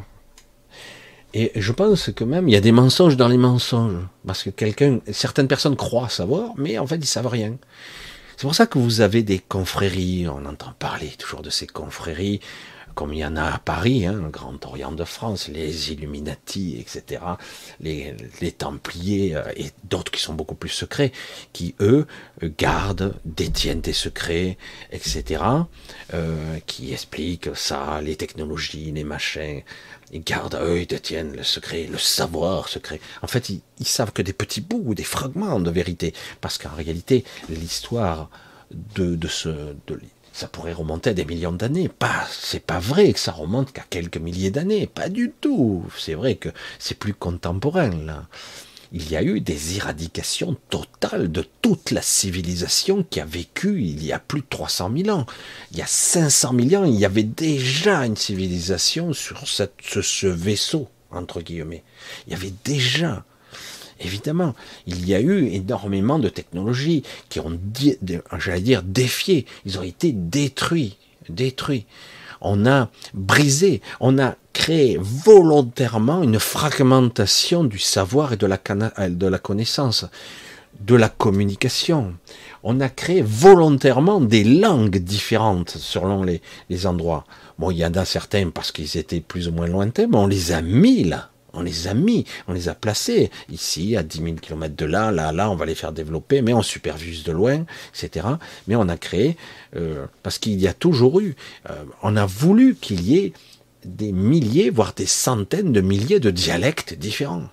A: Et je pense que même il y a des mensonges dans les mensonges, parce que certaines personnes croient savoir, mais en fait ils savent rien. C'est pour ça que vous avez des confréries, on entend parler toujours de ces confréries, comme il y en a à Paris, hein, le Grand Orient de France, les Illuminati, etc., les, Templiers euh, et d'autres qui sont beaucoup plus secrets, qui eux gardent, détiennent des secrets, etc., euh, qui expliquent ça, les technologies, les machins, ils gardent, eux, ils détiennent le secret, le savoir secret. En fait, ils, ils savent que des petits bouts ou des fragments de vérité, parce qu'en réalité, l'histoire de, de ce, de, ça pourrait remonter à des millions d'années. Pas, c'est pas vrai que ça remonte qu'à quelques milliers d'années. Pas du tout. C'est vrai que c'est plus contemporain, là. Il y a eu des éradications totales de toute la civilisation qui a vécu il y a plus de 300 000 ans. Il y a 500 000 ans, il y avait déjà une civilisation sur cette, ce vaisseau, entre guillemets. Il y avait déjà Évidemment, il y a eu énormément de technologies qui ont, j'allais dire, défié. Ils ont été détruits, détruits. On a brisé, on a créé volontairement une fragmentation du savoir et de la, de la connaissance, de la communication. On a créé volontairement des langues différentes selon les, les endroits. Bon, il y en a certains parce qu'ils étaient plus ou moins lointains, mais on les a mis là. On les a mis, on les a placés ici, à 10 000 km de là, là, là, on va les faire développer, mais on supervise de loin, etc. Mais on a créé, euh, parce qu'il y a toujours eu, euh, on a voulu qu'il y ait des milliers, voire des centaines de milliers de dialectes différents.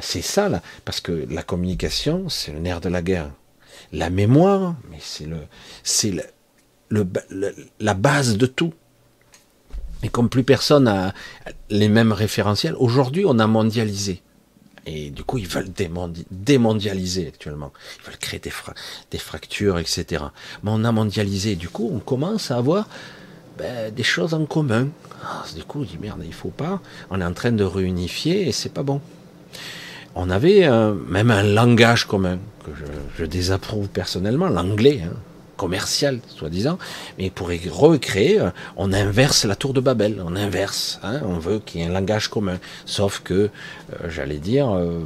A: C'est ça, là, parce que la communication, c'est le nerf de la guerre. La mémoire, mais c'est le, c'est le, la base de tout. Et comme plus personne n'a les mêmes référentiels, aujourd'hui on a mondialisé. Et du coup, ils veulent démondialiser actuellement. Ils veulent créer des, des, fractures, etc. Mais on a mondialisé. Du coup, on commence à avoir ben, des choses en commun. Ah, du coup, on dit merde, il faut pas. On est en train de réunifier et c'est pas bon. On avait euh, même un langage commun que je, je désapprouve personnellement, l'anglais. Hein commercial, soi-disant, mais pour recréer, euh, on inverse la tour de Babel, on inverse, hein, on veut qu'il y ait un langage commun. Sauf que, euh, j'allais dire, euh,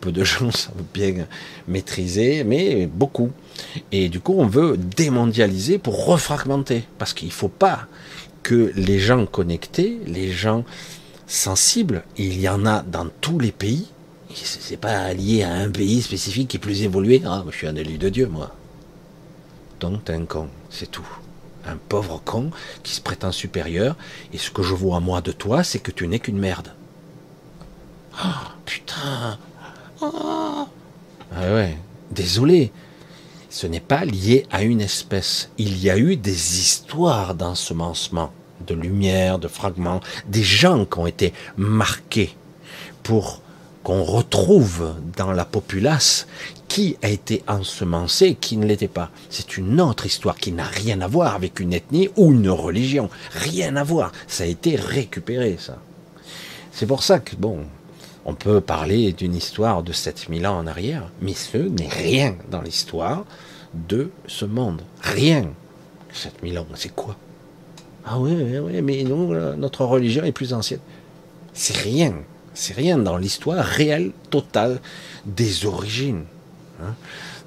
A: peu de <laughs> gens savent bien maîtriser, mais beaucoup. Et du coup, on veut démondialiser pour refragmenter, parce qu'il ne faut pas que les gens connectés, les gens sensibles, il y en a dans tous les pays, c'est pas lié à un pays spécifique qui est plus évolué. Ah, je suis un élu de Dieu, moi donc t'es un con, c'est tout. Un pauvre con qui se prétend supérieur, et ce que je vois moi de toi, c'est que tu n'es qu'une merde. Oh, putain oh. Ah ouais, désolé. Ce n'est pas lié à une espèce. Il y a eu des histoires d'ensemencement, de lumière, de fragments, des gens qui ont été marqués. pour qu'on retrouve dans la populace qui a été ensemencé, qui ne l'était pas. C'est une autre histoire qui n'a rien à voir avec une ethnie ou une religion. Rien à voir. Ça a été récupéré, ça. C'est pour ça que, bon, on peut parler d'une histoire de 7000 ans en arrière, mais ce n'est rien dans l'histoire de ce monde. Rien. 7000 ans, c'est quoi? Ah oui, oui, oui, mais nous, notre religion est plus ancienne. C'est rien. C'est rien dans l'histoire réelle, totale, des origines. Hein.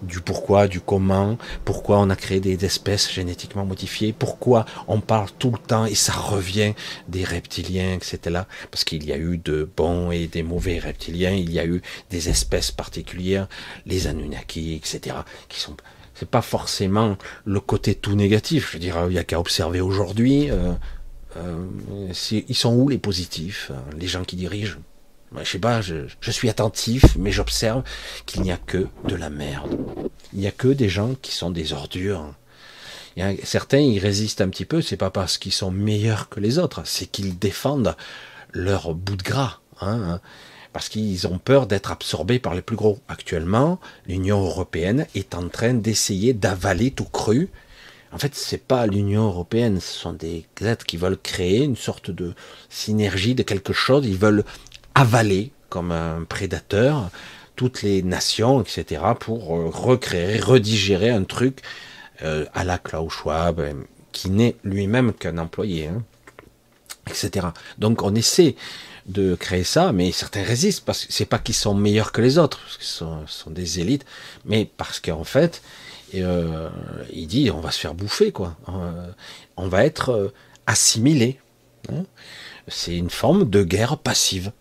A: du pourquoi, du comment, pourquoi on a créé des espèces génétiquement modifiées, pourquoi on parle tout le temps et ça revient des reptiliens, etc. Parce qu'il y a eu de bons et des mauvais reptiliens, il y a eu des espèces particulières, les Anunnaki, etc. qui sont c'est pas forcément le côté tout négatif. Je veux dire, il y a qu'à observer aujourd'hui. Euh, euh, ils sont où les positifs, hein, les gens qui dirigent? Je sais pas, je, suis attentif, mais j'observe qu'il n'y a que de la merde. Il n'y a que des gens qui sont des ordures. Certains, ils résistent un petit peu, c'est pas parce qu'ils sont meilleurs que les autres, c'est qu'ils défendent leur bout de gras. Hein, parce qu'ils ont peur d'être absorbés par les plus gros. Actuellement, l'Union européenne est en train d'essayer d'avaler tout cru. En fait, c'est pas l'Union européenne, ce sont des êtres qui veulent créer une sorte de synergie de quelque chose. Ils veulent avaler comme un prédateur toutes les nations, etc., pour euh, recréer, redigérer un truc euh, à la Klaus Schwab, euh, qui n'est lui-même qu'un employé, hein, etc. Donc on essaie de créer ça, mais certains résistent parce que c'est pas qu'ils sont meilleurs que les autres, parce qu'ils sont, des élites, mais parce qu'en fait, il dit on va se faire bouffer quoi, on va être assimilé. Hein. C'est une forme de guerre passive.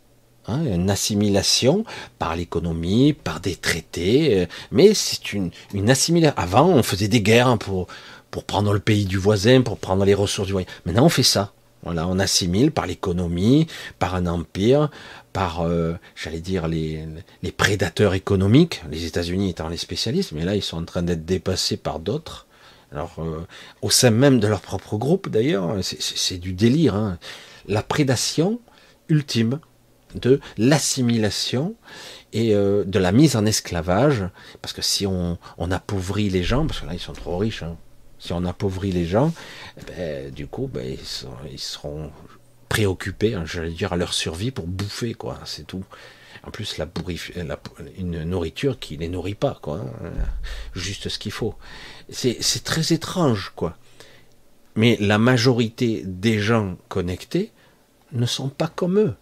A: Hein, une assimilation par l'économie, par des traités, euh, mais c'est une, assimilation. Avant, on faisait des guerres pour, pour prendre le pays du voisin, pour prendre les ressources du voisin. Maintenant, on fait ça. Voilà, on assimile par l'économie, par un empire, par, euh, j'allais dire, les, les prédateurs économiques, les États-Unis étant les spécialistes, mais là, ils sont en train d'être dépassés par d'autres. Alors, euh, au sein même de leur propre groupe, d'ailleurs, c'est du délire. Hein. La prédation ultime, de l'assimilation et euh, de la mise en esclavage, parce que si on, appauvrit les gens, parce que là ils sont trop riches, hein, si on appauvrit les gens, ben, du coup ben, ils, seront préoccupés, hein, j'allais dire, à leur survie pour bouffer, quoi, c'est tout. En plus, la, la, une nourriture qui les nourrit pas, quoi, hein, juste ce qu'il faut. C'est très étrange, quoi. Mais la majorité des gens connectés ne sont pas comme eux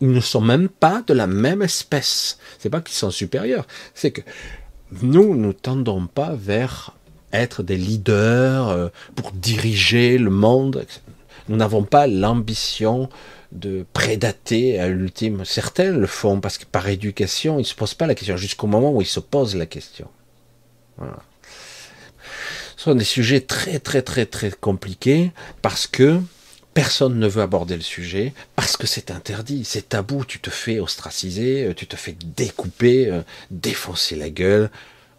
A: ils ne sont même pas de la même espèce. C'est pas qu'ils sont supérieurs, c'est que nous, nous tendons pas vers être des leaders euh, pour diriger le monde. Nous n'avons pas l'ambition de prédater à l'ultime. Certains le font parce que par éducation, ils se posent pas la question jusqu'au moment où ils se posent la question. Ce sont des sujets très très très très compliqués parce que Personne ne veut aborder le sujet parce que c'est interdit, c'est tabou. Tu te fais ostraciser, euh, tu te fais découper, euh, défoncer la gueule.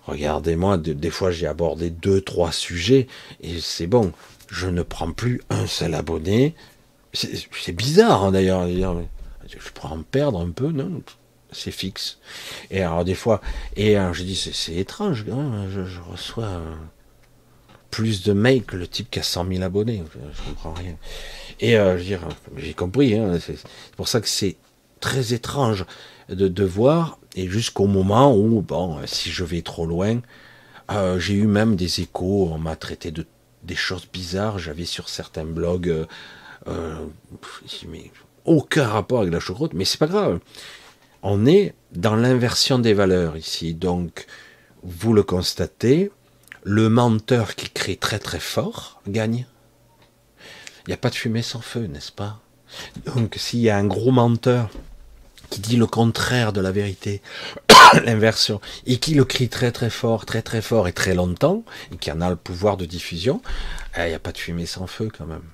A: Regardez-moi, des fois j'ai abordé deux, trois sujets et c'est bon. Je ne prends plus un seul abonné. C'est bizarre hein, d'ailleurs. Je pourrais en perdre un peu, non C'est fixe. Et alors des fois, et alors, je dis c'est étrange. Hein, je, reçois plus de mails que le type qui a 100 000 abonnés. Je, comprends rien. Et euh, j'ai compris, hein, c'est pour ça que c'est très étrange de, de voir, et jusqu'au moment où, bon, si je vais trop loin, euh, j'ai eu même des échos, on m'a traité de des choses bizarres, j'avais sur certains blogs, euh, euh aucun rapport avec la choucroute, mais c'est pas grave. On est dans l'inversion des valeurs ici, donc vous le constatez, le menteur qui crie très très fort gagne. Il n'y a pas de fumée sans feu, n'est-ce pas? Donc s'il y a un gros menteur qui dit le contraire de la vérité, <coughs> l'inversion, et qui le crie très très fort, très très fort et très longtemps, et qui en a le pouvoir de diffusion, eh, il n'y a pas de fumée sans feu quand même.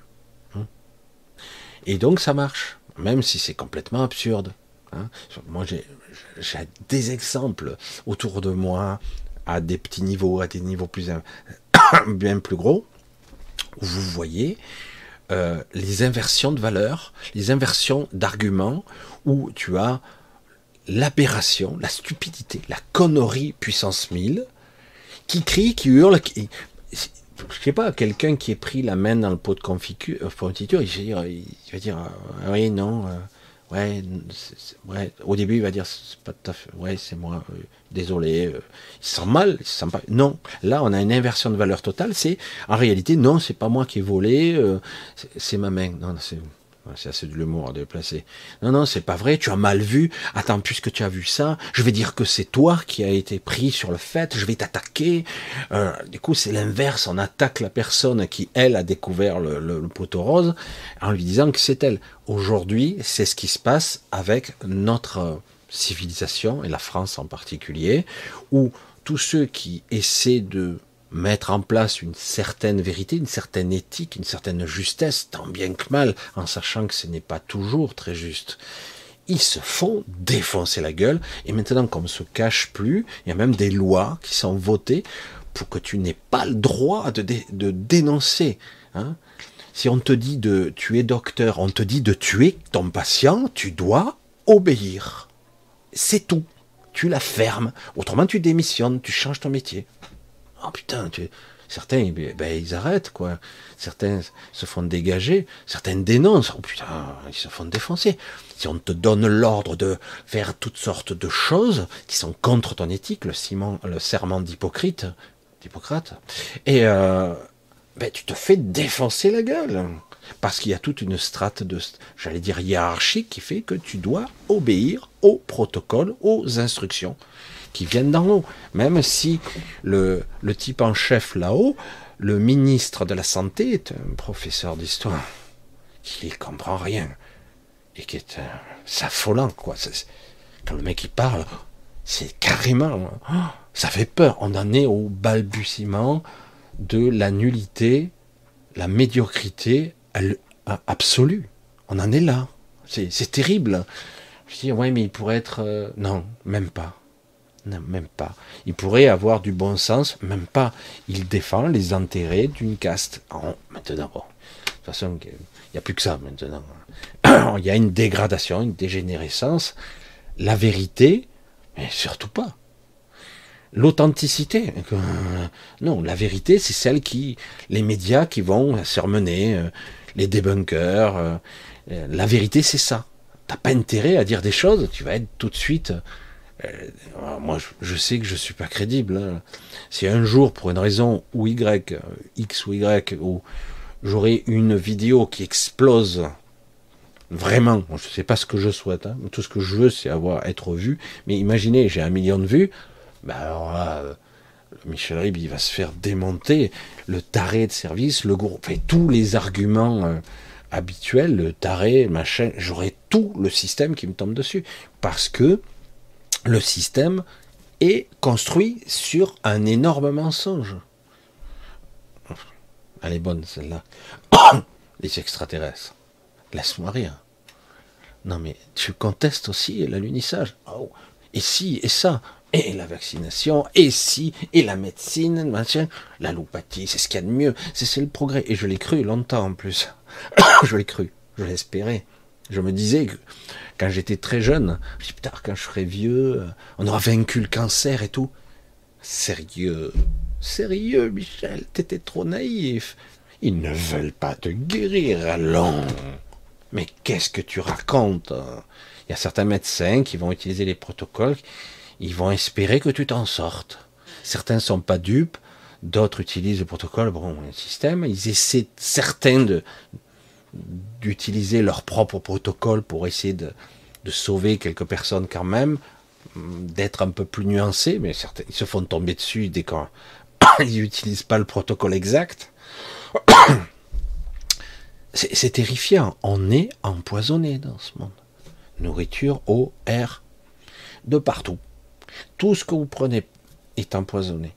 A: Hein? Et donc ça marche, même si c'est complètement absurde. Hein? Moi j'ai des exemples autour de moi, à des petits niveaux, à des niveaux plus <coughs> bien plus gros, où vous voyez euh, les inversions de valeurs, les inversions d'arguments, où tu as l'aberration, la stupidité, la connerie puissance 1000, qui crie, qui hurle, qui, je sais pas, quelqu'un qui est pris la main dans le pot de confiture, il, va dire, il va dire, euh, oui, non, euh, ouais, ouais, au début il va dire, c'est pas tout à fait, ouais, c'est moi, euh, désolé, il se sent mal, il se sent pas, non, là on a une inversion de valeur totale, c'est, en réalité, non, c'est pas moi qui ai volé, c'est ma main, non, c'est c'est assez de l'humour à déplacer. Non, non, c'est pas vrai, tu as mal vu. Attends, puisque tu as vu ça, je vais dire que c'est toi qui as été pris sur le fait, je vais t'attaquer. Euh, du coup, c'est l'inverse, on attaque la personne qui, elle, a découvert le, le poteau rose en lui disant que c'est elle. Aujourd'hui, c'est ce qui se passe avec notre civilisation, et la France en particulier, où tous ceux qui essaient de mettre en place une certaine vérité, une certaine éthique, une certaine justesse, tant bien que mal, en sachant que ce n'est pas toujours très juste. Ils se font défoncer la gueule, et maintenant qu'on ne se cache plus, il y a même des lois qui sont votées pour que tu n'aies pas le droit de, dénoncer. Hein. Si on te dit de tuer docteur, on te dit de tuer ton patient, tu dois obéir. C'est tout. Tu la fermes. Autrement, tu démissionnes, tu changes ton métier. Oh putain, certains, ben, ils arrêtent, quoi. Certains se font dégager, certains dénoncent. Oh putain, ils se font défoncer. Si on te donne l'ordre de faire toutes sortes de choses qui sont contre ton éthique, le, serment d'hypocrite, d'Hippocrate, et euh, ben, tu te fais défoncer la gueule. Parce qu'il y a toute une strate de, j'allais dire, hiérarchique qui fait que tu dois obéir au protocole, aux instructions qui viennent d'en haut. Même si le, le type en chef là-haut, le ministre de la Santé, est un professeur d'histoire qui comprend rien et qui est un affolant, quoi. Quand le mec il parle, c'est carrément, ça fait peur. On en est au balbutiement de la nullité, la médiocrité absolue. On en est là. C'est terrible. Je dis, ouais, mais il pourrait être. Euh, non, même pas. Même pas. Il pourrait avoir du bon sens, même pas. Il défend les intérêts d'une caste. maintenant, bon. De toute façon, il n'y a plus que ça maintenant. <coughs> il y a une dégradation, une dégénérescence. La vérité, mais surtout pas. L'authenticité. <coughs> Non, la vérité, c'est celle qui. Les médias qui vont surmener, euh, les débunkers. Euh, la vérité, c'est ça. T'as pas intérêt à dire des choses, tu vas être tout de suite euh, moi, je, sais que je suis pas crédible. Hein. Si un jour, pour une raison ou Y, euh, X ou Y, ou j'aurai une vidéo qui explose, vraiment, je sais pas ce que je souhaite. Hein. Tout ce que je veux, c'est avoir être vu. Mais imaginez, j'ai un million de vues. Ben alors euh, Michel Rib, il va se faire démonter. Le taré de service, le groupe, fait tous les arguments habituels, le taré, machin. J'aurai tout le système qui me tombe dessus parce que le système est construit sur un énorme mensonge. Elle est bonne celle-là. <coughs> Les extraterrestres. Laisse-moi rire. Non mais tu contestes aussi l'alunissage. Oh. Et si, et ça, et la vaccination, et si, et la médecine, machin, l'allopathie, c'est ce qu'il y a de mieux, c'est le progrès. Et je l'ai cru longtemps en plus. <coughs> je l'ai cru, je l'espérais. Je me disais que quand j'étais très jeune, je dis putain, quand je serai vieux, euh, on aura vaincu le cancer et tout. Sérieux, sérieux, Michel, t'étais trop naïf. Ils ne veulent pas te guérir, allons. Mais qu'est-ce que tu racontes? Il y a certains médecins qui vont utiliser les protocoles, ils vont espérer que tu t'en sortes. Certains sont pas dupes, d'autres utilisent le protocole, bon, le système, ils essaient, certains de, d'utiliser leur propre protocole pour essayer de, sauver quelques personnes quand même, d'être un peu plus nuancés, mais certains, ils se font tomber dessus dès qu'ils <coughs> n'utilisent pas le protocole exact. <coughs> C'est terrifiant. On est empoisonné dans ce monde. Nourriture, eau, air, de partout. Tout ce que vous prenez est empoisonné.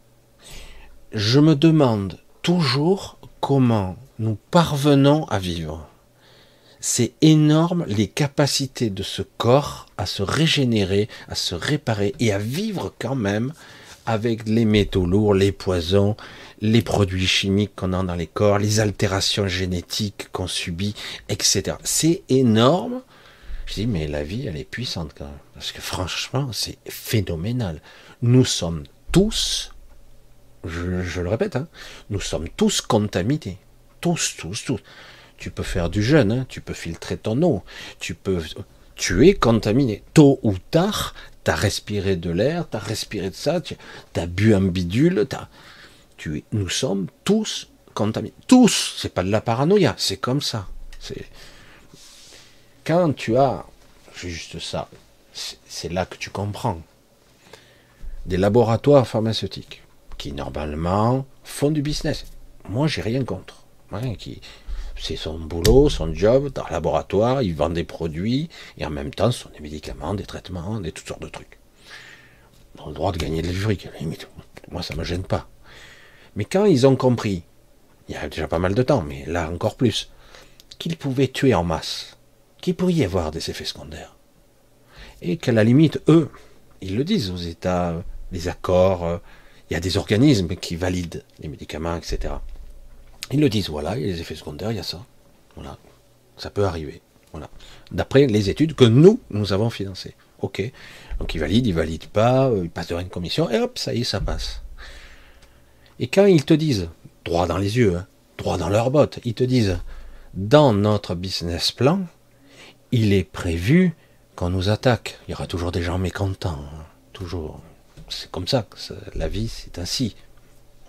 A: Je me demande toujours comment nous parvenons à vivre c'est énorme les capacités de ce corps à se régénérer, à se réparer et à vivre quand même avec les métaux lourds, les poisons, les produits chimiques qu'on a dans les corps, les altérations génétiques qu'on subit, etc. C'est énorme. Je dis, mais la vie, elle est puissante quand même. Parce que franchement, c'est phénoménal. Nous sommes tous, je, le répète, hein, nous sommes tous contaminés. Tous, tous, tous. Tu peux faire du jeûne, hein, tu peux filtrer ton eau, tu peux. Tu es contaminé. Tôt ou tard, tu as respiré de l'air, tu as respiré de ça, tu as bu un bidule, tu nous sommes tous contaminés. Tous, c'est pas de la paranoïa, c'est comme ça. Quand tu as juste ça, c'est là que tu comprends. Des laboratoires pharmaceutiques qui normalement font du business. Moi, j'ai rien contre. qui, c'est son boulot, son job, dans le laboratoire, il vend des produits, et en même temps, ce sont des médicaments, des traitements, des toutes sortes de trucs. Ils ont le droit de gagner de la à la limite. Moi, ça ne me gêne pas. Mais quand ils ont compris, il y a déjà pas mal de temps, mais là encore plus, qu'ils pouvaient tuer en masse, qu'il pourrait y avoir des effets secondaires, et qu'à la limite, eux, ils le disent aux États, les accords, euh, il y a des organismes qui valident les médicaments, etc. Ils le disent, voilà, il y a des effets secondaires, il y a ça. Voilà. Ça peut arriver. Voilà. D'après les études que nous, nous avons financées. OK. Donc ils valident, ils valident pas, euh, ils passent devant une commission, et hop, ça y est, ça passe. Et quand ils te disent, droit dans les yeux, hein, droit dans leurs bottes, ils te disent, dans notre business plan, il est prévu qu'on nous attaque. Il y aura toujours des gens mécontents. Hein. Toujours. C'est comme ça que la vie, c'est ainsi.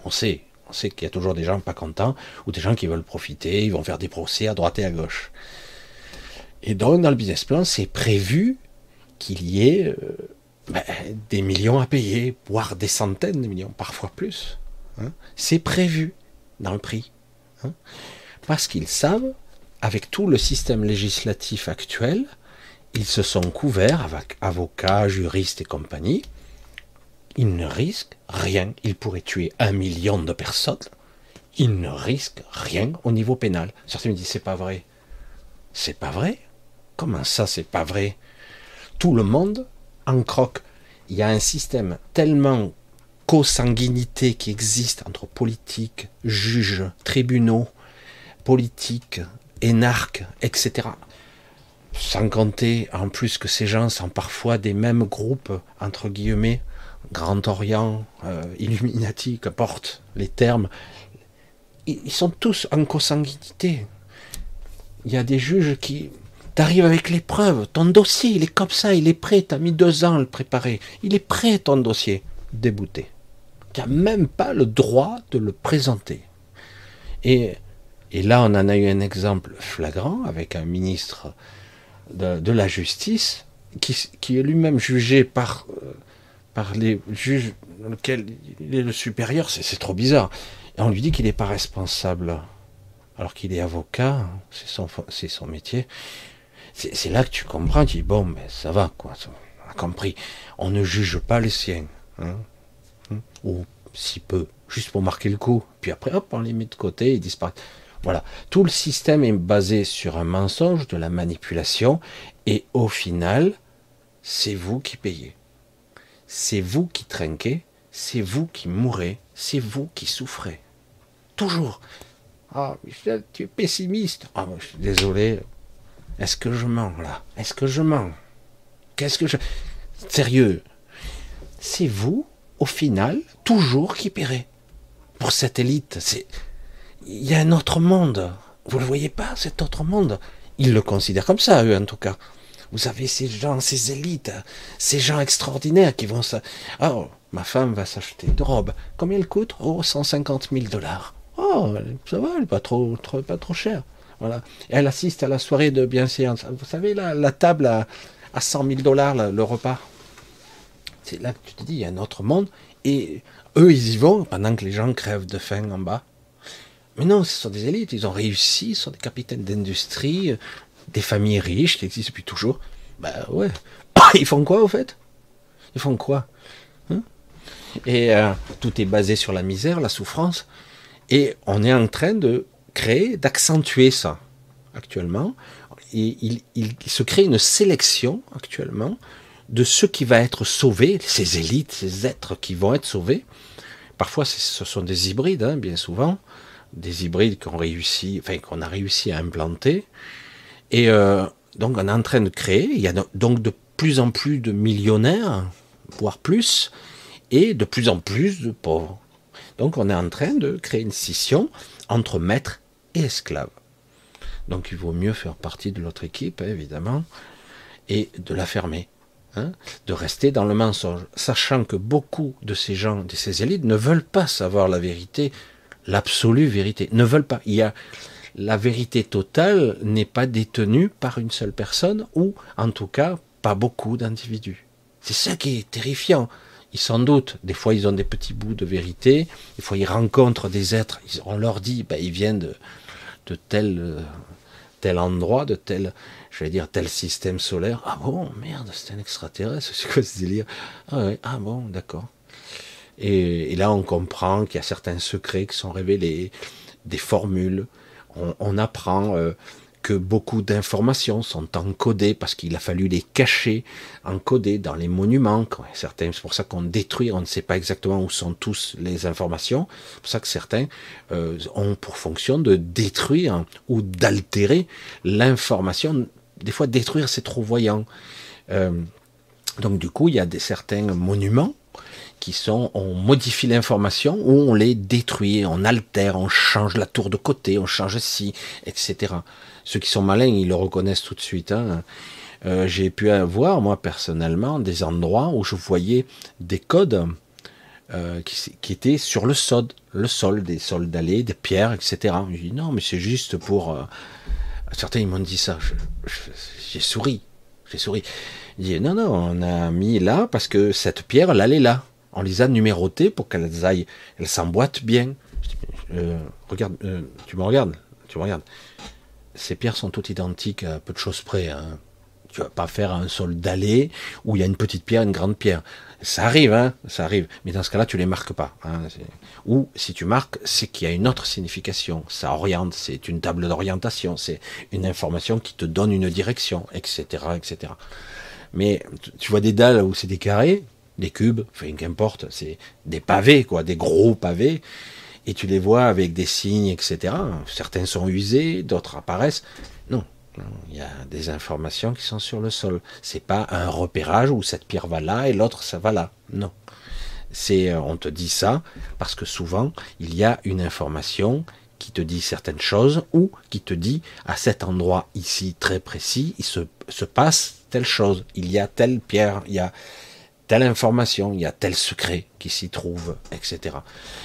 A: On sait, on sait qu'il y a toujours des gens pas contents ou des gens qui veulent profiter, ils vont faire des procès à droite et à gauche. Et donc, dans le business plan, c'est prévu qu'il y ait euh, ben, des millions à payer, voire des centaines de millions, parfois plus. Hein. C'est prévu dans le prix. Hein. Parce qu'ils savent, avec tout le système législatif actuel, ils se sont couverts avec avocats, juristes et compagnie, il ne risque rien. Il pourrait tuer un million de personnes. Il ne risque rien au niveau pénal. Certains me disent c'est pas vrai. C'est pas vrai? Comment ça c'est pas vrai? Tout le monde en croque. Il y a un système tellement co-sanguinité qui existe entre politiques, juges, tribunaux, politiques, énarques, etc. Sans compter en plus que ces gens sont parfois des mêmes groupes, entre guillemets, Grand Orient, euh, Illuminati, qu'importe les termes, ils sont tous en consanguinité. Il y a des juges qui t'arrivent avec les preuves. Ton dossier, il est comme ça, il est prêt. Tu as mis deux ans à le préparer. Il est prêt, ton dossier. Débouté. Tu n'as même pas le droit de le présenter. Et, là, on en a eu un exemple flagrant avec un ministre de, la Justice qui, qui est lui-même jugé par euh, par les juges dans lesquels il est le supérieur, c'est trop bizarre. Et on lui dit qu'il n'est pas responsable, alors qu'il est avocat, c'est son, son métier. C'est là que tu comprends, tu dis, bon, mais ça va, quoi, on a compris. On ne juge pas les siens, hein, hein, ou si peu, juste pour marquer le coup. Puis après, hop, on les met de côté, ils disparaissent. Voilà, tout le système est basé sur un mensonge, de la manipulation, et au final, c'est vous qui payez c'est vous qui trinquez, c'est vous qui mourrez, c'est vous qui souffrez. Toujours. Ah, Michel, tu es pessimiste. Ah, je suis désolé. Est-ce que je mens là? Est-ce que je mens? Qu'est-ce que je. Sérieux. C'est vous, au final, toujours qui paierez. Pour cette élite, c'est. Il y a un autre monde. Vous ne le voyez pas, cet autre monde? Ils le considèrent comme ça, eux, en tout cas. Vous avez ces gens, ces élites, ces gens extraordinaires qui vont ça. Oh, ma femme va s'acheter une robe. Combien elle coûte? Oh, 150 000 dollars. Oh, ça va, elle n'est pas trop, pas trop chère. Voilà. elle assiste à la soirée de bienséance. Vous savez, la, la table à, à 100 000 dollars, le repas. C'est là que tu te dis, il y a un autre monde. Et eux, ils y vont pendant que les gens crèvent de faim en bas. Mais non, ce sont des élites, ils ont réussi, ce sont des capitaines d'industrie, des familles riches qui existent depuis toujours. Ben ouais. <coughs> Ils font quoi au fait? Ils font quoi? Hein? Et euh, tout est basé sur la misère, la souffrance. Et on est en train de créer, d'accentuer ça actuellement. Et il, se crée une sélection actuellement de ce qui va être sauvé, ces élites, ces êtres qui vont être sauvés. Parfois, ce sont des hybrides, hein, bien souvent, des hybrides qu'on enfin qu'on a réussi à implanter. Et euh, donc, on est en train de créer. Il y a donc de plus en plus de millionnaires, voire plus, et de plus en plus de pauvres. Donc, on est en train de créer une scission entre maître et esclave. Donc, il vaut mieux faire partie de l'autre équipe, hein, évidemment, et de la fermer. Hein, de rester dans le mensonge, sachant que beaucoup de ces gens, de ces élites, ne veulent pas savoir la vérité, l'absolue vérité, ne veulent pas. Il y a la vérité totale n'est pas détenue par une seule personne ou, en tout cas, pas beaucoup d'individus. C'est ça qui est terrifiant. Ils s'en doutent. Des fois, ils ont des petits bouts de vérité. Des fois, ils rencontrent des êtres. On leur dit, ben, ils viennent de, tel, euh, tel endroit, de tel, je dire, tel système solaire. Ah bon, merde, c'est un extraterrestre, <laughs> c'est quoi ce délire? Ah, ah bon, d'accord. Et, là, on comprend qu'il y a certains secrets qui sont révélés, des formules. On, apprend euh, que beaucoup d'informations sont encodées parce qu'il a fallu les cacher, encodées dans les monuments. Certains, c'est pour ça qu'on détruit, on ne sait pas exactement où sont tous les informations. C'est pour ça que certains euh, ont pour fonction de détruire ou d'altérer l'information. Des fois, détruire, c'est trop voyant. Euh, donc du coup, il y a des, certains monuments qui sont, on modifie l'information ou on les détruit, on altère, on change la tour de côté, on change ci, etc. Ceux qui sont malins, ils le reconnaissent tout de suite. Hein. Euh, j'ai pu avoir, moi personnellement, des endroits où je voyais des codes euh, qui, étaient sur le sol, le sol, des sols d'allées, des pierres, etc. Je dis non, mais c'est juste pour. Euh, certains ils m'ont dit ça. J'ai souri, j'ai souri. Je dis non, non, on a mis là parce que cette pierre, elle allait là. On les a numérotées pour qu'elles aillent, elles s'emboîtent bien. regarde, tu me regardes, tu me regardes ces pierres sont toutes identiques à peu de choses près. Hein. Tu vas pas faire un sol d'allée où il y a une petite pierre, une grande pierre. Ça arrive, hein, ça arrive. Mais dans ce cas-là, tu les marques pas. Hein. Ou si tu marques, c'est qu'il y a une autre signification. Ça oriente, c'est une table d'orientation, c'est une information qui te donne une direction, etc., etc. Mais tu vois des dalles où c'est des carrés, des cubes, enfin qu'importe, c'est des pavés, quoi, des gros pavés et tu les vois avec des signes, etc. Certains sont usés, d'autres apparaissent. Non, il y a des informations qui sont sur le sol. C'est pas un repérage où cette pierre va là et l'autre ça va là. Non. C'est, euh, on te dit ça parce que souvent il y a une information qui te dit certaines choses ou qui te dit à cet endroit ici très précis, il se, se passe telle chose, il y a telle pierre, il y a telle information, il y a tel secret qui s'y trouve, etc.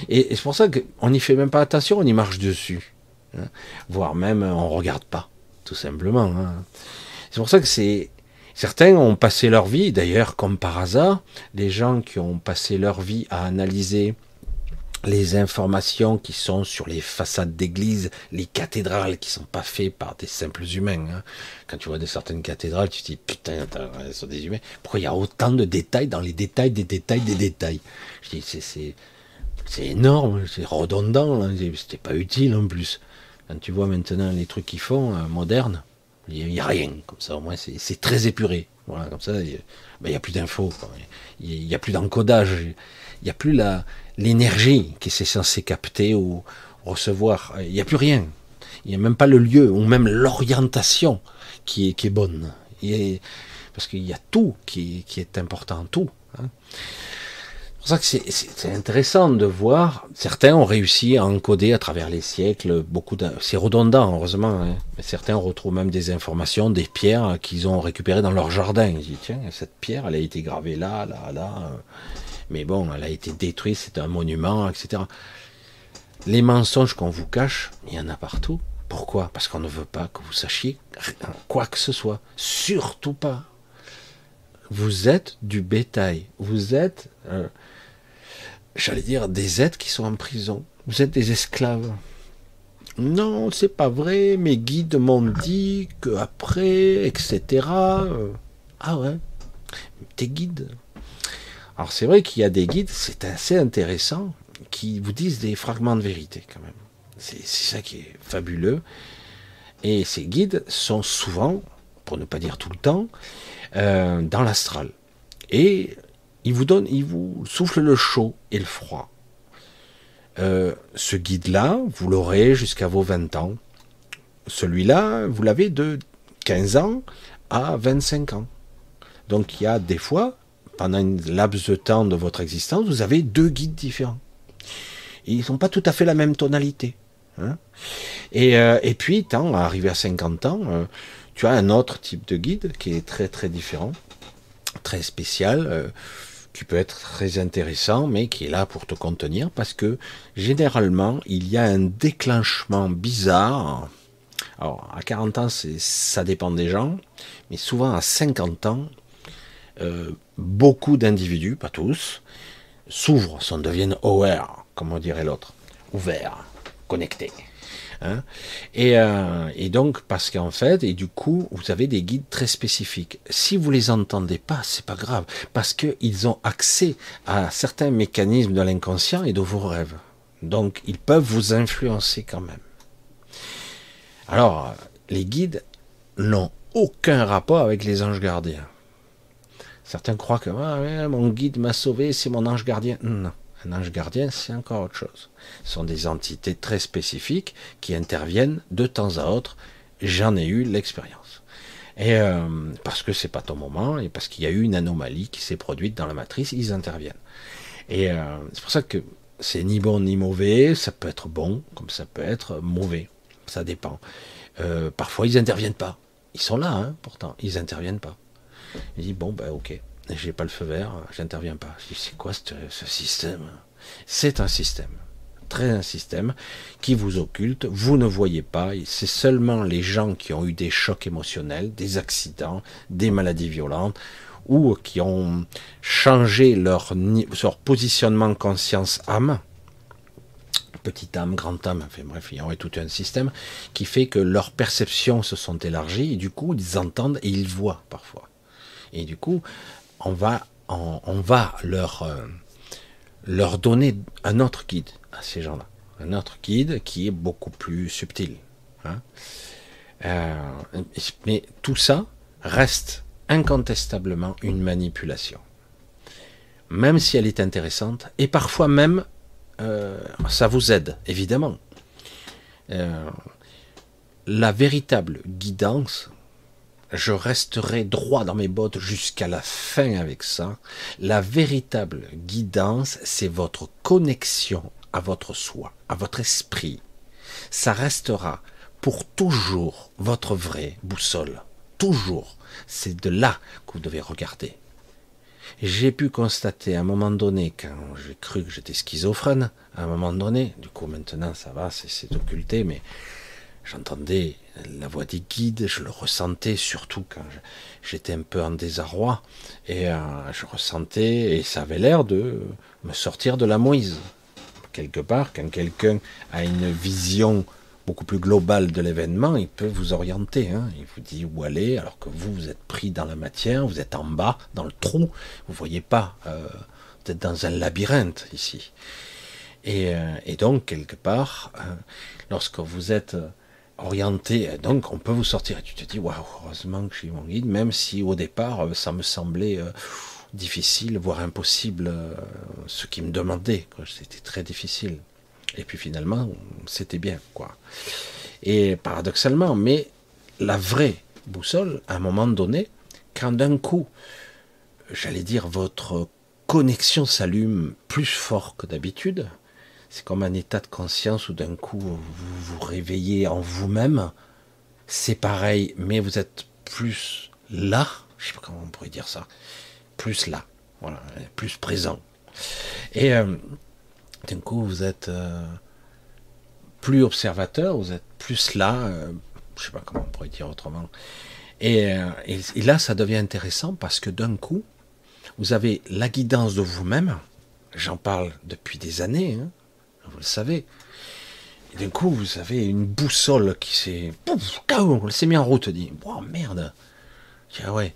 A: Et, c'est pour ça qu'on n'y fait même pas attention, on y marche dessus. Hein. Voire même on regarde pas, tout simplement. Hein. C'est pour ça que. Certains ont passé leur vie, d'ailleurs comme par hasard, les gens qui ont passé leur vie à analyser les informations qui sont sur les façades d'églises, les cathédrales qui sont pas faites par des simples humains. Hein. Quand tu vois de certaines cathédrales, tu te dis putain, ce sont des humains. Pourquoi il y a autant de détails dans les détails des détails des détails? Je dis c'est c'est énorme, c'est redondant, hein. c'était pas utile en plus. Quand tu vois maintenant les trucs qu'ils font euh, modernes, il n'y a, rien comme ça. Au moins c'est très épuré. Voilà, comme ça, il n'y a, plus d'infos, il n'y a plus d'encodage, il n'y a plus la l'énergie qui s'est censé capter ou recevoir. Il n'y a plus rien. Il n'y a même pas le lieu ou même l'orientation qui est, bonne. parce qu'il y a tout qui, est important, tout. Hein. C'est pour ça que c'est intéressant de voir. Certains ont réussi à encoder à travers les siècles beaucoup. C'est redondant, heureusement. Hein. Mais certains retrouvent même des informations, des pierres qu'ils ont récupérées dans leur jardin. Ils disent tiens, cette pierre, elle a été gravée là, là, là. Mais bon, elle a été détruite, c'est un monument, etc. Les mensonges qu'on vous cache, il y en a partout. Pourquoi? Parce qu'on ne veut pas que vous sachiez quoi que ce soit. Surtout pas. Vous êtes du bétail. Vous êtes, euh, j'allais dire, des êtres qui sont en prison. Vous êtes des esclaves. Non, c'est pas vrai. Mes guides m'ont dit que après, etc. Ah ouais. Tes guides? Alors c'est vrai qu'il y a des guides, c'est assez intéressant, qui vous disent des fragments de vérité quand même. C'est ça qui est fabuleux. Et ces guides sont souvent, pour ne pas dire tout le temps, euh, dans l'astral. Et il vous donne, il vous souffle le chaud et le froid. Euh, ce guide-là, vous l'aurez jusqu'à vos 20 ans. Celui-là, vous l'avez de 15 ans à 25 ans. Donc il y a des fois, pendant une laps de temps de votre existence, vous avez deux guides différents. ils n'ont pas tout à fait la même tonalité. Hein. et, euh, et, puis, tant arrivé à 50 ans, euh, tu as un autre type de guide qui est très très différent, très spécial, euh, qui peut être très intéressant, mais qui est là pour te contenir, parce que généralement, il y a un déclenchement bizarre. Alors, à 40 ans, ça dépend des gens, mais souvent à 50 ans, euh, beaucoup d'individus, pas tous, s'ouvrent, s'en deviennent aware, comme on dirait l'autre, ouverts, connectés. Hein. Euh, et, donc, parce qu'en fait, et du coup, vous avez des guides très spécifiques. Si vous les entendez pas, c'est pas grave, parce qu'ils ont accès à certains mécanismes de l'inconscient et de vos rêves. Donc, ils peuvent vous influencer quand même. Alors, les guides n'ont aucun rapport avec les anges gardiens. Certains croient que ah, mon guide m'a sauvé, c'est mon ange gardien. Non. Un ange gardien, c'est encore autre chose. Ce sont des entités très spécifiques qui interviennent de temps à autre. J'en ai eu l'expérience. Et euh, parce que c'est pas ton moment et parce qu'il y a eu une anomalie qui s'est produite dans la matrice, ils interviennent. Et euh, c'est pour ça que c'est ni bon ni mauvais. Ça peut être bon comme ça peut être mauvais. Ça dépend. Euh, parfois ils interviennent pas. Ils sont là, hein, pourtant. Ils interviennent pas. Il dit bon ben ok. J'ai pas le feu vert, j'interviens pas. C'est quoi ce, système? C'est un système, très un système qui vous occulte, vous ne voyez pas, c'est seulement les gens qui ont eu des chocs émotionnels, des accidents, des maladies violentes, ou qui ont changé leur, leur positionnement conscience-âme, petite âme, grande âme, enfin bref, il y aurait tout un système qui fait que leurs perceptions se sont élargies et du coup ils entendent et ils voient parfois. Et du coup, on va, on, va leur, euh, leur donner un autre guide à ces gens-là. Un autre guide qui est beaucoup plus subtil. Hein. Euh, mais tout ça reste incontestablement une manipulation. Même si elle est intéressante, et parfois même, euh, ça vous aide, évidemment. la véritable guidance, je resterai droit dans mes bottes jusqu'à la fin avec ça. La véritable guidance, c'est votre connexion à votre soi, à votre esprit. Ça restera pour toujours votre vraie boussole. Toujours. C'est de là que vous devez regarder. J'ai pu constater à un moment donné, quand j'ai cru que j'étais schizophrène, à un moment donné, du coup maintenant ça va, c'est occulté, mais j'entendais la voix des guides, je le ressentais surtout quand j'étais un peu en désarroi, et euh, je ressentais, et ça avait l'air de me sortir de la moise. Quelque part, quand quelqu'un a une vision beaucoup plus globale de l'événement, il peut vous orienter, hein. il vous dit où aller, alors que vous, vous êtes pris dans la matière, vous êtes en bas, dans le trou, vous voyez pas, euh, vous êtes dans un labyrinthe ici. Et, euh, donc, quelque part, lorsque vous êtes orienté. Donc, on peut vous sortir. Et tu te dis, waouh, heureusement que je suis mon guide, même si au départ, euh, ça me semblait euh, difficile, voire impossible, euh, ce qui me demandait. C'était très difficile. Et puis finalement, c'était bien, quoi. Et paradoxalement, mais la vraie boussole, à un moment donné, quand d'un coup, j'allais dire, votre connexion s'allume plus fort que d'habitude, c'est comme un état de conscience où d'un coup vous vous réveillez en vous-même. C'est pareil, mais vous êtes plus là. Je sais pas comment on pourrait dire ça. Plus là. Voilà, plus présent. Et euh, d'un coup, vous êtes euh, plus observateur, vous êtes plus là. Euh, je sais pas comment on pourrait dire autrement. Et, et là, ça devient intéressant parce que d'un coup, vous avez la guidance de vous-même. J'en parle depuis des années. Hein vous le savez. Et d'un coup, vous avez une boussole qui s'est. Elle s'est mis en route, dit. Oh merde Ah ouais.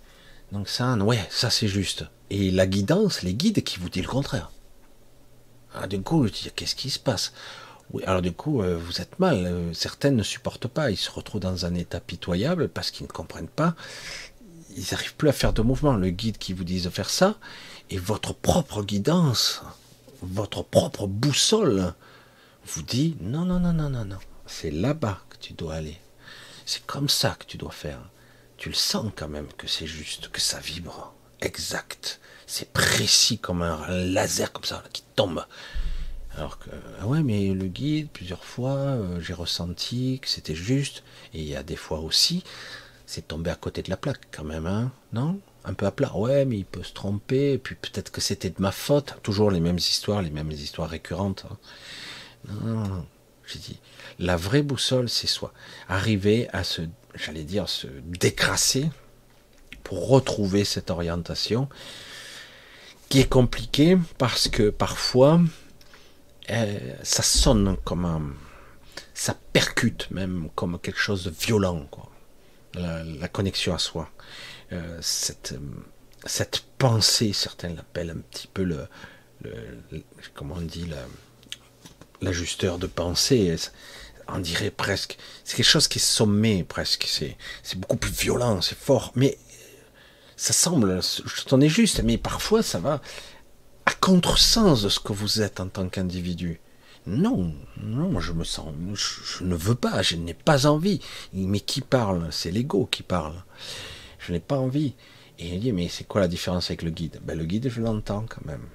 A: Donc ça, ouais, ça c'est juste. Et la guidance, les guides qui vous disent le contraire. Ah, du coup, je dis, qu'est-ce qui se passe? Oui, alors du coup, euh, vous êtes mal. Euh, certaines ne supportent pas. Ils se retrouvent dans un état pitoyable parce qu'ils ne comprennent pas. ils n'arrivent plus à faire de mouvement. Le guide qui vous dit de faire ça, et votre propre guidance, votre propre boussole, vous dit non, non, non, non, non, non. C'est là-bas que tu dois aller. C'est comme ça que tu dois faire. Tu le sens quand même que c'est juste, que ça vibre. Exact. C'est précis comme un laser comme ça qui tombe. Alors que, ah ouais, mais le guide, plusieurs fois, euh, j'ai ressenti que c'était juste. Et il y a des fois aussi, c'est tombé à côté de la plaque quand même, hein Non? Un peu à plat. Ouais, mais il peut se tromper. Et puis peut-être que c'était de ma faute. Toujours les mêmes histoires, les mêmes histoires récurrentes. Hein. Non, non, non. J'ai dit, la vraie boussole, c'est soit arriver à se, j'allais dire, se décrasser pour retrouver cette orientation qui est compliquée parce que parfois euh, ça sonne comme un, ça percute même comme quelque chose de violent, quoi. La, connexion à soi. Euh, cette, cette pensée, certains l'appellent un petit peu le, le, comment on dit, l'ajusteur de pensée. On dirait presque, c'est quelque chose qui est sommé presque. C'est, c'est beaucoup plus violent, c'est fort, mais ça semble, je t'en ai juste, mais parfois ça va à contresens de ce que vous êtes en tant qu'individu. Non, non, je me sens, je, ne veux pas, je n'ai pas envie. Mais qui parle? C'est l'ego qui parle. Je n'ai pas envie. Et il dit, mais c'est quoi la différence avec le guide? Ben, Le guide, je l'entends quand même.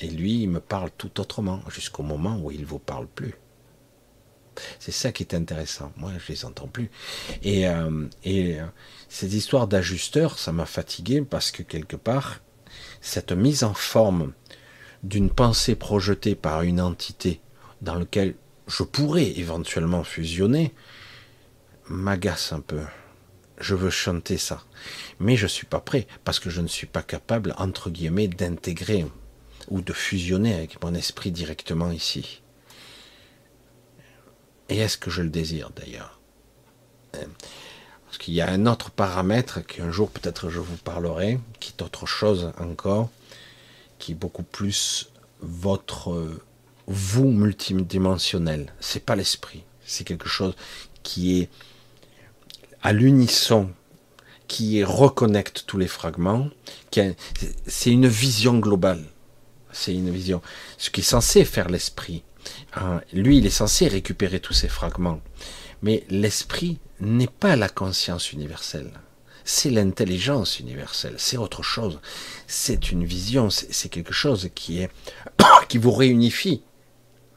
A: Et lui, il me parle tout autrement, jusqu'au moment où il ne vous parle plus. C'est ça qui est intéressant. Moi, je les entends plus. Et, euh, et euh, cette histoire d'ajusteur, ça m'a fatigué parce que quelque part, cette mise en forme d'une pensée projetée par une entité dans laquelle je pourrais éventuellement fusionner m'agace un peu. Je veux chanter ça. Mais je ne suis pas prêt parce que je ne suis pas capable, entre guillemets, d'intégrer ou de fusionner avec mon esprit directement ici. Et est-ce que je le désire d'ailleurs? Parce qu'il y a un autre paramètre qu'un jour peut-être je vous parlerai, qui est autre chose encore, qui est beaucoup plus votre vous multidimensionnel. C'est pas l'esprit, c'est quelque chose qui est à l'unisson, qui reconnecte tous les fragments. C'est une vision globale. C'est une vision. Ce qui est censé faire l'esprit. Hein, lui, il est censé récupérer tous ces fragments. Mais l'esprit n'est pas la conscience universelle c'est l'intelligence universelle, c'est autre chose. C'est une vision, c'est quelque chose qui est <coughs> qui vous réunifie.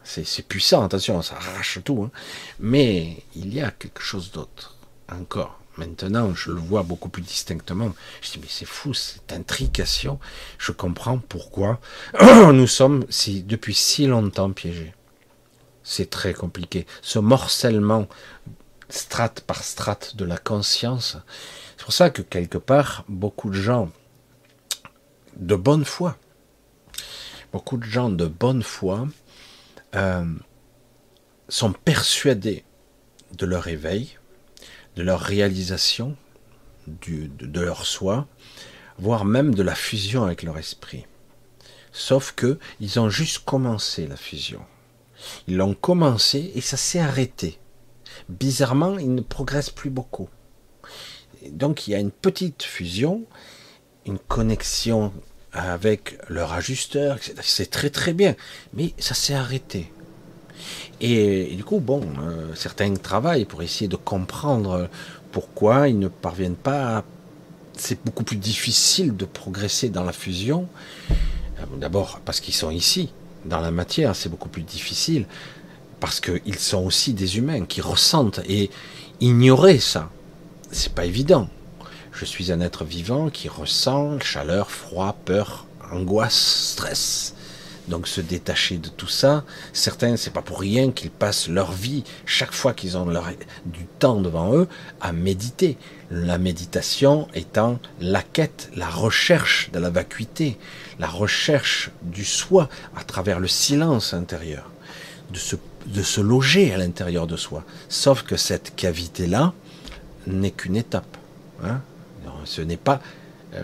A: C'est puissant, attention, ça arrache tout. Hein. Mais il y a quelque chose d'autre encore. Maintenant, je le vois beaucoup plus distinctement. Je dis, mais c'est fou, cette intrication. Je comprends pourquoi <clears throat> nous sommes depuis si longtemps piégés. C'est très compliqué. Ce morcellement, strate par strate de la conscience, c'est pour ça que quelque part, beaucoup de gens de bonne foi, beaucoup de gens de bonne foi euh, sont persuadés de leur éveil, de leur réalisation, de, leur soi, voire même de la fusion avec leur esprit. Sauf que ils ont juste commencé la fusion. Ils l'ont commencé et ça s'est arrêté. Bizarrement, ils ne progressent plus beaucoup donc il y a une petite fusion, une connexion avec leur ajusteur, c'est très très bien, mais ça s'est arrêté. Et, du coup, bon, euh, certains travaillent pour essayer de comprendre pourquoi ils ne parviennent pas. C'est beaucoup plus difficile de progresser dans la fusion. Euh, d'abord parce qu'ils sont ici, dans la matière, c'est beaucoup plus difficile. Parce qu'ils sont aussi des humains qui ressentent et ignorer ça, c'est pas évident. Je suis un être vivant qui ressent chaleur, froid, peur, angoisse, stress. Donc se détacher de tout ça, certains, c'est pas pour rien qu'ils passent leur vie, chaque fois qu'ils ont du temps devant eux, à méditer. La méditation étant la quête, la recherche de la vacuité, la recherche du soi à travers le silence intérieur, de se, de se loger à l'intérieur de soi. Sauf que cette cavité-là, n'est qu'une étape. Hein. ce n'est pas euh,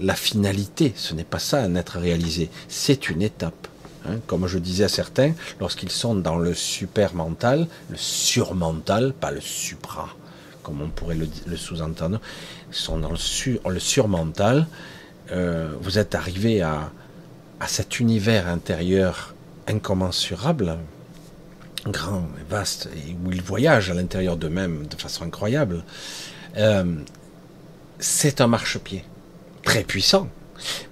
A: la finalité, ce n'est pas ça un être réalisé, c'est une étape. Hein. Comme je disais à certains, lorsqu'ils sont dans le super mental, le surmental, pas le supra, comme on pourrait le, sous-entendre, sont dans le, surmental. Euh, vous êtes arrivé à, cet univers intérieur incommensurable, grand et vaste, où ils voyagent à l'intérieur d'eux-mêmes de façon incroyable. Euh, c'est un marchepied très puissant,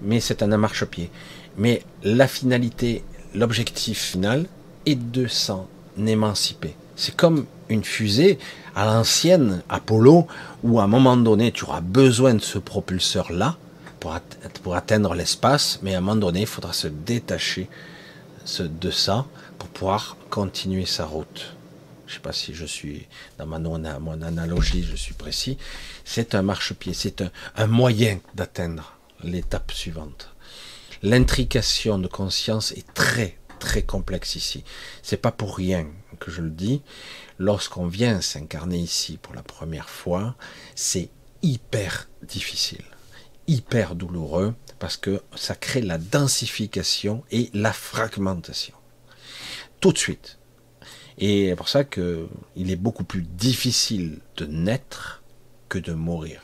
A: mais c'est un marchepied. Mais la finalité, l'objectif final est de s'en émanciper. C'est comme une fusée à l'ancienne Apollo, où à un moment donné, tu auras besoin de ce propulseur-là pour, pour, atteindre l'espace, mais à un moment donné, il faudra se détacher de ça pour pouvoir continuer sa route. Je ne sais pas si je suis dans ma mon analogie, je suis précis. C'est un marchepied, c'est un, un moyen d'atteindre l'étape suivante. L'intrication de conscience est très très complexe ici. C'est pas pour rien que je le dis. Lorsqu'on vient s'incarner ici pour la première fois, c'est hyper difficile, hyper douloureux, parce que ça crée la densification et la fragmentation. Tout de suite. Et c'est pour ça qu'il est beaucoup plus difficile de naître que de mourir.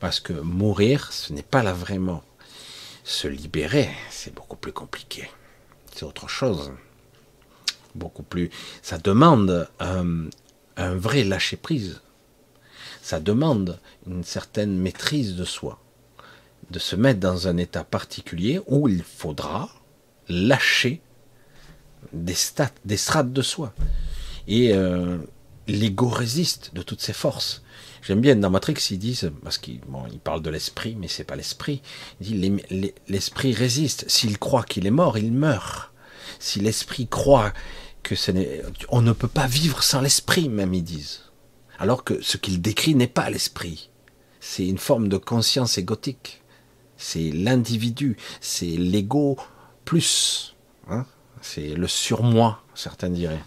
A: Parce que mourir, ce n'est pas là vraiment. Se libérer, c'est beaucoup plus compliqué c'est autre chose. Beaucoup plus. Ça demande un, vrai lâcher prise. Ça demande une certaine maîtrise de soi. De se mettre dans un état particulier où il faudra lâcher des, strates de soi. Et euh, l'ego résiste de toutes ses forces. J'aime bien dans Matrix, ils disent, parce qu'ils bon, parlent de l'esprit, mais c'est pas l'esprit. L'esprit résiste. S'il croit qu'il est mort, il meurt. Si l'esprit croit que ce n'est, on ne peut pas vivre sans l'esprit, même ils disent. Alors que ce qu'il décrit n'est pas l'esprit. C'est une forme de conscience égotique. C'est l'individu, c'est l'ego plus. Hein. C'est le surmoi, certains diraient.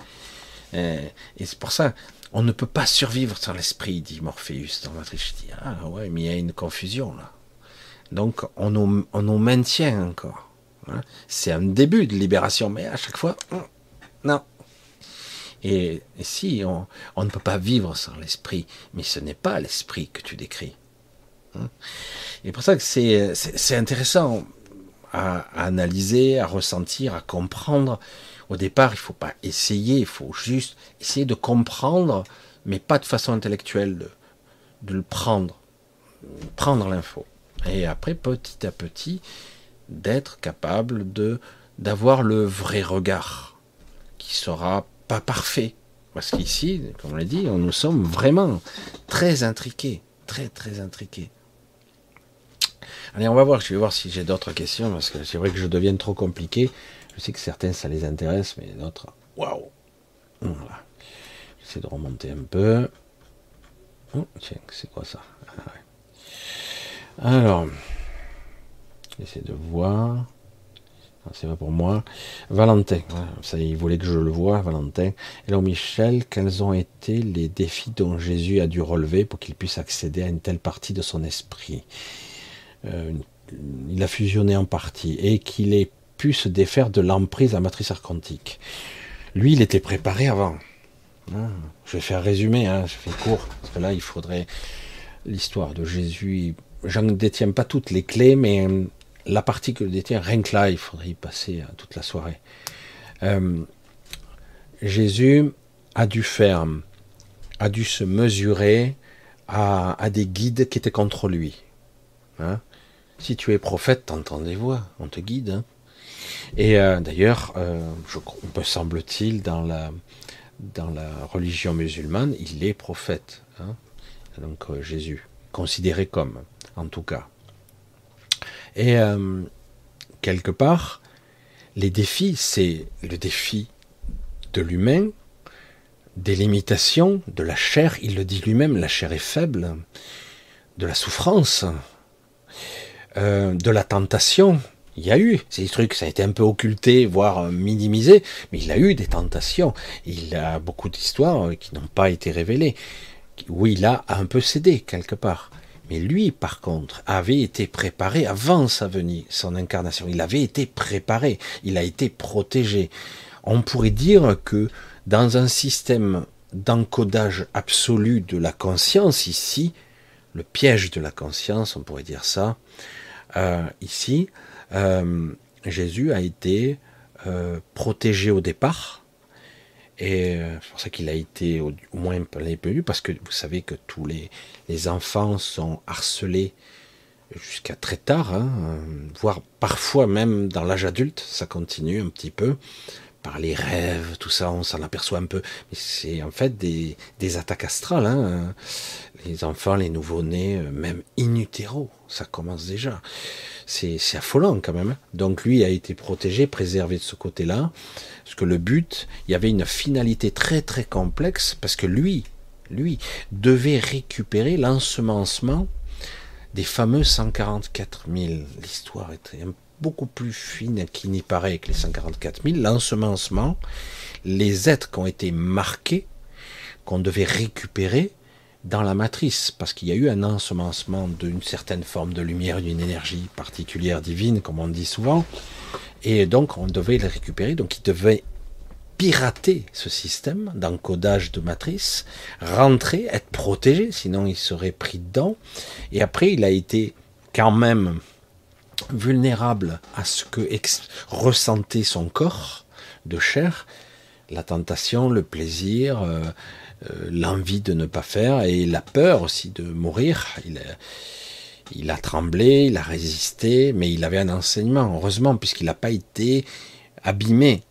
A: Et c'est pour ça, on ne peut pas survivre sans l'esprit, dit Morpheus dans Matrix. Je ah ouais, mais il y a une confusion là. Donc on nous, on nous maintient encore. Hein. C'est un début de libération, mais à chaque fois, hum, non. Et, si on, ne peut pas vivre sans l'esprit, mais ce n'est pas l'esprit que tu décris. Hein. Et pour ça que c'est intéressant à, analyser, à ressentir, à comprendre. Au départ, il ne faut pas essayer, il faut juste essayer de comprendre, mais pas de façon intellectuelle, de, le prendre, prendre l'info. Et après, petit à petit, d'être capable de d'avoir le vrai regard, qui sera pas parfait. Parce qu'ici, comme on l'a dit, nous sommes vraiment très intriqués, très très intriqués. Allez, on va voir, je vais voir si j'ai d'autres questions, parce que c'est vrai que je deviens trop compliqué. Je sais que certains, ça les intéresse, mais d'autres, waouh Voilà. J'essaie de remonter un peu. Oh, tiens, c'est quoi ça? Ah Alors, J'essaie de voir. C'est pas pour moi. Valentin, ça, il voulait que je le voie, Valentin. Alors Michel, quels ont été les défis dont Jésus a dû relever pour qu'il puisse accéder à une telle partie de son esprit? Euh, Il a fusionné en partie et qu'il ait pu se défaire de l'emprise à matrice archontique. Lui, il était préparé avant. Ah, je vais faire résumer, hein, je fais court, parce que là, il faudrait l'histoire de Jésus. J'en détiens pas toutes les clés, mais la partie que détient, rien que là, il faudrait y passer euh, toute la soirée. Euh, Jésus a dû faire, a dû se mesurer à, des guides qui étaient contre lui. Hein. Si tu es prophète, t'entends des voix, on te guide. Hein. Et euh, d'ailleurs, on peut semble-t-il dans la religion musulmane, il est prophète. Hein. donc Jésus, considéré comme, en tout cas. Et euh, quelque part, les défis, c'est le défi de l'humain, des limitations, de la chair, il le dit lui-même, la chair est faible, de la souffrance, euh, de la tentation. Il y a eu ces trucs, ça a été un peu occulté, voire minimisé, mais il a eu des tentations. Il a beaucoup d'histoires qui n'ont pas été révélées, où il a un peu cédé quelque part. Mais lui, par contre, avait été préparé avant sa venue, son incarnation. Il avait été préparé, il a été protégé. On pourrait dire que dans un système d'encodage absolu de la conscience ici, le piège de la conscience, on pourrait dire ça. Euh, ici, euh, Jésus a été euh, protégé au départ, et c'est pour ça qu'il a été au, moins peu parce que vous savez que tous les, les enfants sont harcelés jusqu'à très tard, hein, voire parfois même dans l'âge adulte, ça continue un petit peu par les rêves, tout ça, on s'en aperçoit un peu. Mais c'est en fait des, des attaques astrales. Hein. Les enfants, les nouveau-nés, même in utero, ça commence déjà. C'est affolant quand même. Donc lui a été protégé, préservé de ce côté-là. Parce que le but, il y avait une finalité très très complexe, parce que lui, lui, devait récupérer l'ensemencement des fameux 144 000. L'histoire un beaucoup plus fine qu'il n'y paraît avec les 144 000, l'ensemencement, les êtres qui ont été marqués, qu'on devait récupérer dans la matrice, parce qu'il y a eu un ensemencement d'une certaine forme de lumière, d'une énergie particulière divine, comme on dit souvent, et donc on devait les récupérer, donc il devait pirater ce système d'encodage de matrice, rentrer, être protégé, sinon il serait pris dedans, et après il a été quand même vulnérable à ce que ressentait son corps de chair, la tentation, le plaisir, euh, l'envie de ne pas faire et la peur aussi de mourir. Il a, il a tremblé, il a résisté, mais il avait un enseignement, heureusement, puisqu'il n'a pas été abîmé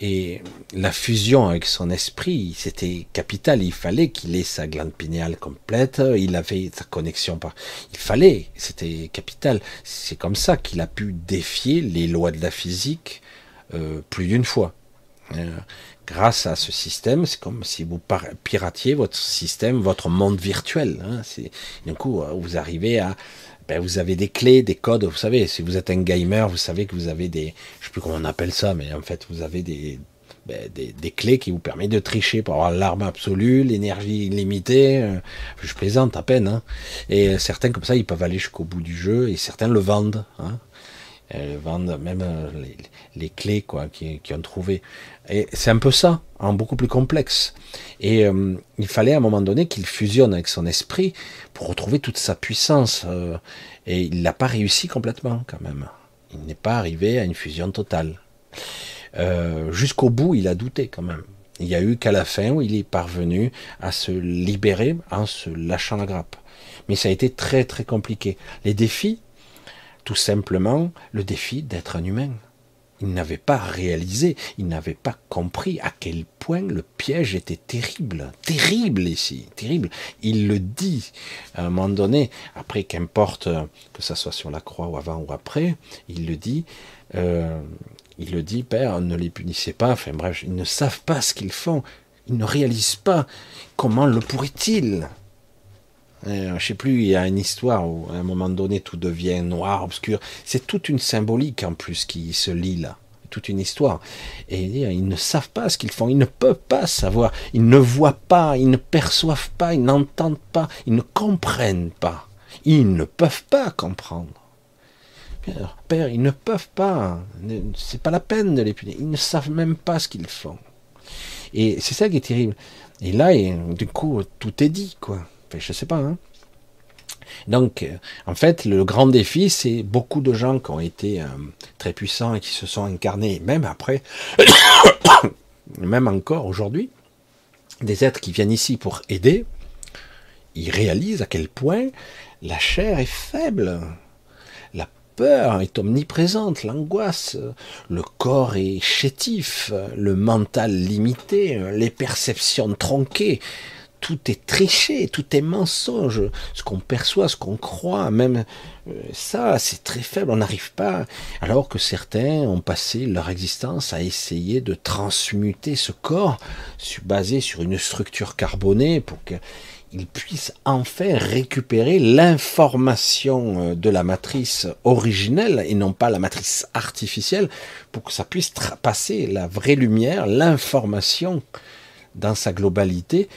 A: et la fusion avec son esprit, c'était capital. Il fallait qu'il ait sa glande pinéale complète. Il avait sa connexion par. Il fallait, c'était capital. C'est comme ça qu'il a pu défier les lois de la physique euh, plus d'une fois. Euh, grâce à ce système, c'est comme si vous piratiez votre système, votre monde virtuel. Hein. d'un coup, vous arrivez à ben, vous avez des clés, des codes. Vous savez, si vous êtes un gamer, vous savez que vous avez des, je sais plus comment on appelle ça, mais en fait, vous avez des, ben, des, clés qui vous permettent de tricher pour avoir l'arme absolue, l'énergie illimitée. Euh, je plaisante à peine. Hein. Et certains comme ça, ils peuvent aller jusqu'au bout du jeu et certains le vendent. Hein. Elles vendent même euh, les, clés quoi qui, ont trouvé. Et c'est un peu ça, en beaucoup plus complexe. Et euh, il fallait à un moment donné qu'il fusionne avec son esprit pour retrouver toute sa puissance. Euh, et il n'a pas réussi complètement quand même. Il n'est pas arrivé à une fusion totale. Jusqu'au bout, il a douté quand même. Il n'y a eu qu'à la fin où il est parvenu à se libérer en se lâchant la grappe. Mais ça a été très très compliqué. Les défis, tout simplement le défi d'être un humain. Il n'avait pas réalisé, il n'avait pas compris à quel point le piège était terrible, terrible ici, terrible. Il le dit à un moment donné, après qu'importe que ça soit sur la croix ou avant ou après, il le dit, euh, il le dit, Père, ne les punissez pas, enfin bref, ils ne savent pas ce qu'ils font, ils ne réalisent pas comment le pourraient-ils euh, je sais plus, il y a une histoire où à un moment donné tout devient noir, obscur. C'est toute une symbolique en plus qui se lit là, toute une histoire. Et ils ne savent pas ce qu'ils font, ils ne peuvent pas savoir, ils ne voient pas, ils ne perçoivent pas, ils n'entendent pas, ils ne comprennent pas, ils ne peuvent pas comprendre. Père, ils ne peuvent pas, c'est pas la peine de les punir, ils ne savent même pas ce qu'ils font. Et c'est ça qui est terrible. Et là, du coup, tout est dit, quoi. Je je sais pas. Hein. Donc, euh, en fait, le grand défi, c'est beaucoup de gens qui ont été euh, très puissants et qui se sont incarnés, même après, <coughs> même encore aujourd'hui, des êtres qui viennent ici pour aider, ils réalisent à quel point la chair est faible. La peur est omniprésente, l'angoisse, le corps est chétif, le mental limité, les perceptions tronquées tout est triché, tout est mensonge, ce qu'on perçoit, ce qu'on croit, même euh, ça, c'est très faible, on n'arrive pas, alors que certains ont passé leur existence à essayer de transmuter ce corps, basé sur une structure carbonée, pour qu'ils puissent enfin récupérer l'information euh, de la matrice originelle et non pas la matrice artificielle, pour que ça puisse passer la vraie lumière, l'information dans sa globalité,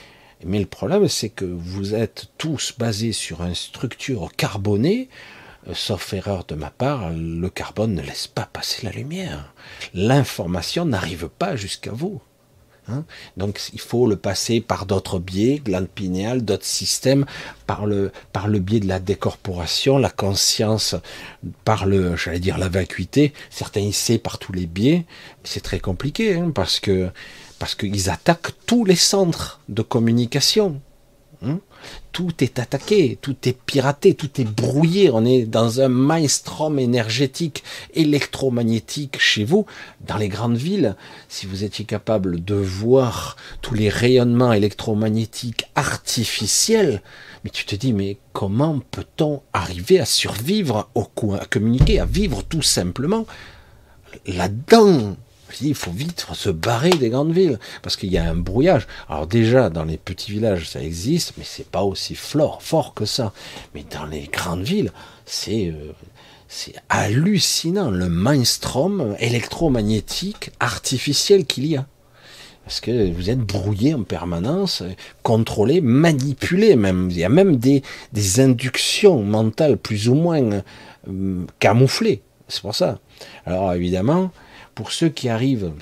A: mais le problème, c'est que vous êtes tous basés sur une structure carbonée, euh, sauf erreur de ma part, le carbone ne laisse pas passer la lumière. L'information n'arrive pas jusqu'à vous. Hein. Donc il faut le passer par d'autres biais, glande pinéale, d'autres systèmes, par le, par le biais de la décorporation, la conscience, par le, j'allais dire la vacuité. Certains essaient par tous les biais, c'est très compliqué hein, parce que parce qu'ils attaquent tous les centres de communication. Hein tout est attaqué, tout est piraté, tout est brouillé. On est dans un maelstrom énergétique, électromagnétique chez vous, dans les grandes villes. Si vous étiez capable de voir tous les rayonnements électromagnétiques artificiels, mais tu te dis, mais comment peut-on arriver à survivre, au, à communiquer, à vivre tout simplement là-dedans? Il faut vite se barrer des grandes villes parce qu'il y a un brouillage. Alors déjà dans les petits villages ça existe, mais c'est pas aussi fort, que ça. Mais dans les grandes villes, c'est euh, c'est hallucinant le mainstream électromagnétique artificiel qu'il y a. Parce que vous êtes brouillé en permanence, contrôlé, manipulé même. Il y a même des, des inductions mentales plus ou moins euh, camouflées. C'est pour ça. Alors évidemment, pour ceux qui arrivent,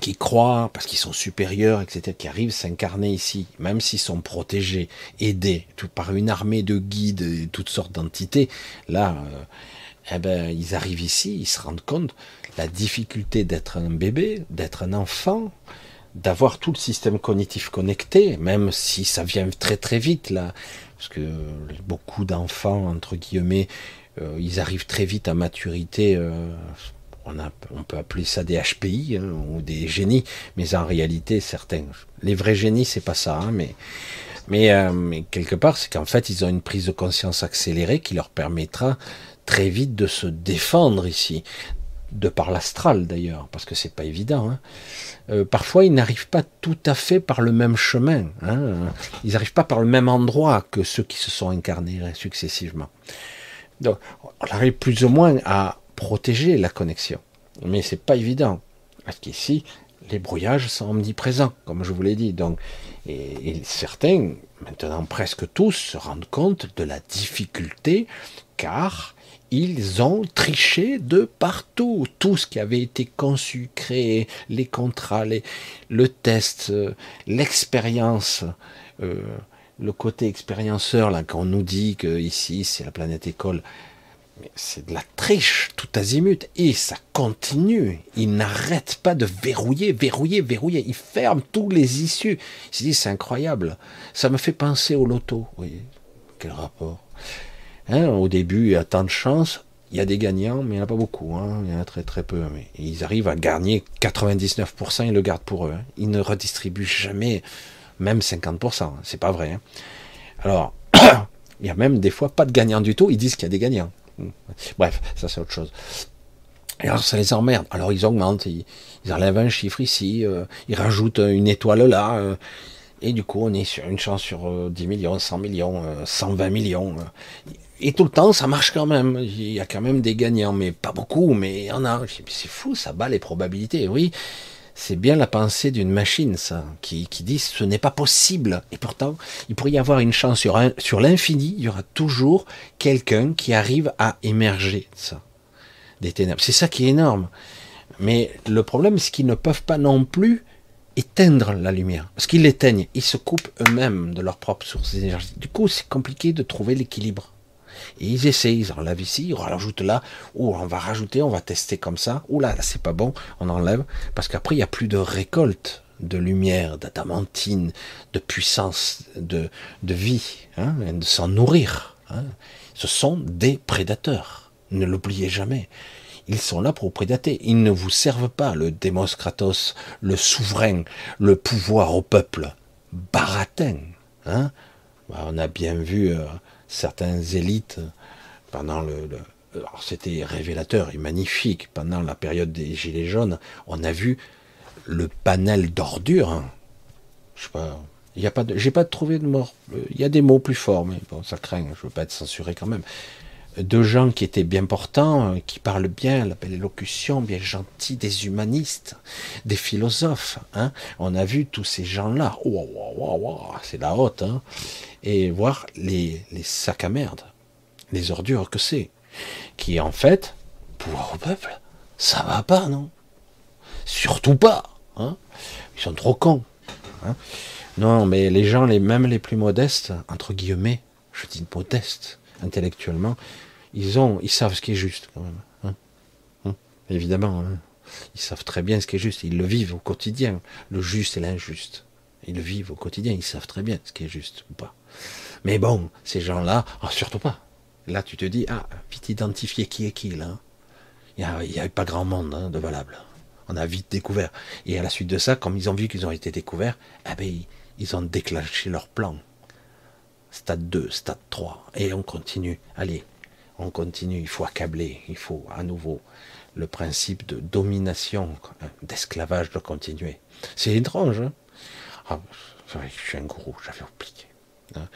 A: qui croient, parce qu'ils sont supérieurs, etc., qui arrivent s'incarner ici, même s'ils sont protégés, aidés par une armée de guides et toutes sortes d'entités, là, euh, eh ben, ils arrivent ici, ils se rendent compte la difficulté d'être un bébé, d'être un enfant, d'avoir tout le système cognitif connecté, même si ça vient très très vite là, parce que beaucoup d'enfants entre guillemets, euh, ils arrivent très vite à maturité. Euh, on, peut appeler ça des HPI hein, ou des génies, mais en réalité, certains, les vrais génies, c'est pas ça, hein, mais, euh, mais, quelque part, c'est qu'en fait, ils ont une prise de conscience accélérée qui leur permettra très vite de se défendre ici, de par l'astral d'ailleurs, parce que c'est pas évident. Hein. Euh, parfois, ils n'arrivent pas tout à fait par le même chemin. Ils n'arrivent pas par le même endroit que ceux qui se sont incarnés successivement. Donc, on arrive plus ou moins à protéger la connexion. Mais c'est pas évident. Parce qu'ici, les brouillages sont omniprésents, comme je vous l'ai dit. Donc, et, certains, maintenant presque tous, se rendent compte de la difficulté, car ils ont triché de partout. Tout ce qui avait été conçu, créé, les contrats, le test, euh, l'expérience, euh, le côté expérienceur, là, quand on nous dit que ici c'est la planète école, c'est de la triche tout azimut et ça continue. Il n'arrête pas de verrouiller, verrouiller, verrouiller. Il ferme tous les issues. Il se dit c'est incroyable. Ça me fait penser au loto. Quel rapport hein, Au début, il y a tant de chance. Il y a des gagnants, mais il n'y en a pas beaucoup. Hein. Il y en a très très peu. Ils arrivent à gagner 99%, ils le gardent pour eux. Hein. Ils ne redistribuent jamais même 50%. C'est pas vrai. Alors, <coughs> il y a même des fois pas de gagnants du tout. Ils disent qu'il y a des gagnants. Bref, ça c'est autre chose. Et alors ça les emmerde. Alors ils augmentent, ils, enlèvent un chiffre ici, euh, ils rajoutent une étoile là, euh, et du coup on est sur une chance sur 10 euh, millions, 100 millions, 120 millions. et tout le temps ça marche quand même. Il y a quand même des gagnants, mais pas beaucoup, mais il y en a. C'est fou, ça bat les probabilités. Oui, c'est bien la pensée d'une machine, ça, qui, qui dit ce n'est pas possible. Et pourtant, il pourrait y avoir une chance sur, l'infini, il y aura toujours quelqu'un qui arrive à émerger ça, des ténèbres. C'est ça qui est énorme. Mais le problème, c'est qu'ils ne peuvent pas non plus éteindre la lumière. Parce qu'ils l'éteignent, ils se coupent eux-mêmes de leur propre source d'énergie. Du coup, c'est compliqué de trouver l'équilibre. Et ils essayent, ils enlèvent ici, ils rajoutent là, ou on va rajouter, on va tester comme ça, ou là, c'est pas bon, on enlève, parce qu'après, il n'y a plus de récolte de lumière, d'adamantine, de puissance, de, de vie, hein, de s'en nourrir. Hein. Ce sont des prédateurs, ne l'oubliez jamais. Ils sont là pour prédater. Ils ne vous servent pas le Demos Kratos, le souverain, le pouvoir au peuple. Baratin. Hein bah, on a bien vu euh, certains élites pendant le, c'était révélateur et magnifique pendant la période des gilets jaunes on a vu le panel d'ordures hein. je sais pas il y a pas j'ai pas trouvé de mort il y a des mots plus forts mais bon ça craint je veux pas être censuré quand même de gens qui étaient bien portants, qui parlent bien, la belle élocution, bien gentils, des humanistes, des philosophes. Hein. On a vu tous ces gens-là. c'est la haute. Hein et voir les, les sacs à merde, les ordures que c'est, qui en fait, pouvoir au peuple, ça va pas, non? Surtout pas. Hein ils sont trop cons. Hein non, mais les gens, les, même les plus modestes, entre guillemets, je dis modestes intellectuellement, ils ont, ils savent ce qui est juste quand même. Hein. Hein. Évidemment, ils savent très bien ce qui est juste. Ils le vivent au quotidien, le juste et l'injuste. Ils le vivent au quotidien. Ils savent très bien ce qui est juste ou pas. Mais bon, ces gens-là, oh, surtout pas. Là, tu te dis, ah, vite identifier qui est qui là. Il n'y a, pas grand monde de valable. On a vite découvert. Et à la suite de ça, comme ils ont vu qu'ils ont été découverts, eh ben, ils ont déclenché leur plan. Stade 2, stade 3. Et on continue. Allez, on continue. Il faut accabler. Il faut à nouveau le principe de domination, d'esclavage doit continuer. C'est étrange. Hein ah, je suis un gourou, j'avais oublié. Hein.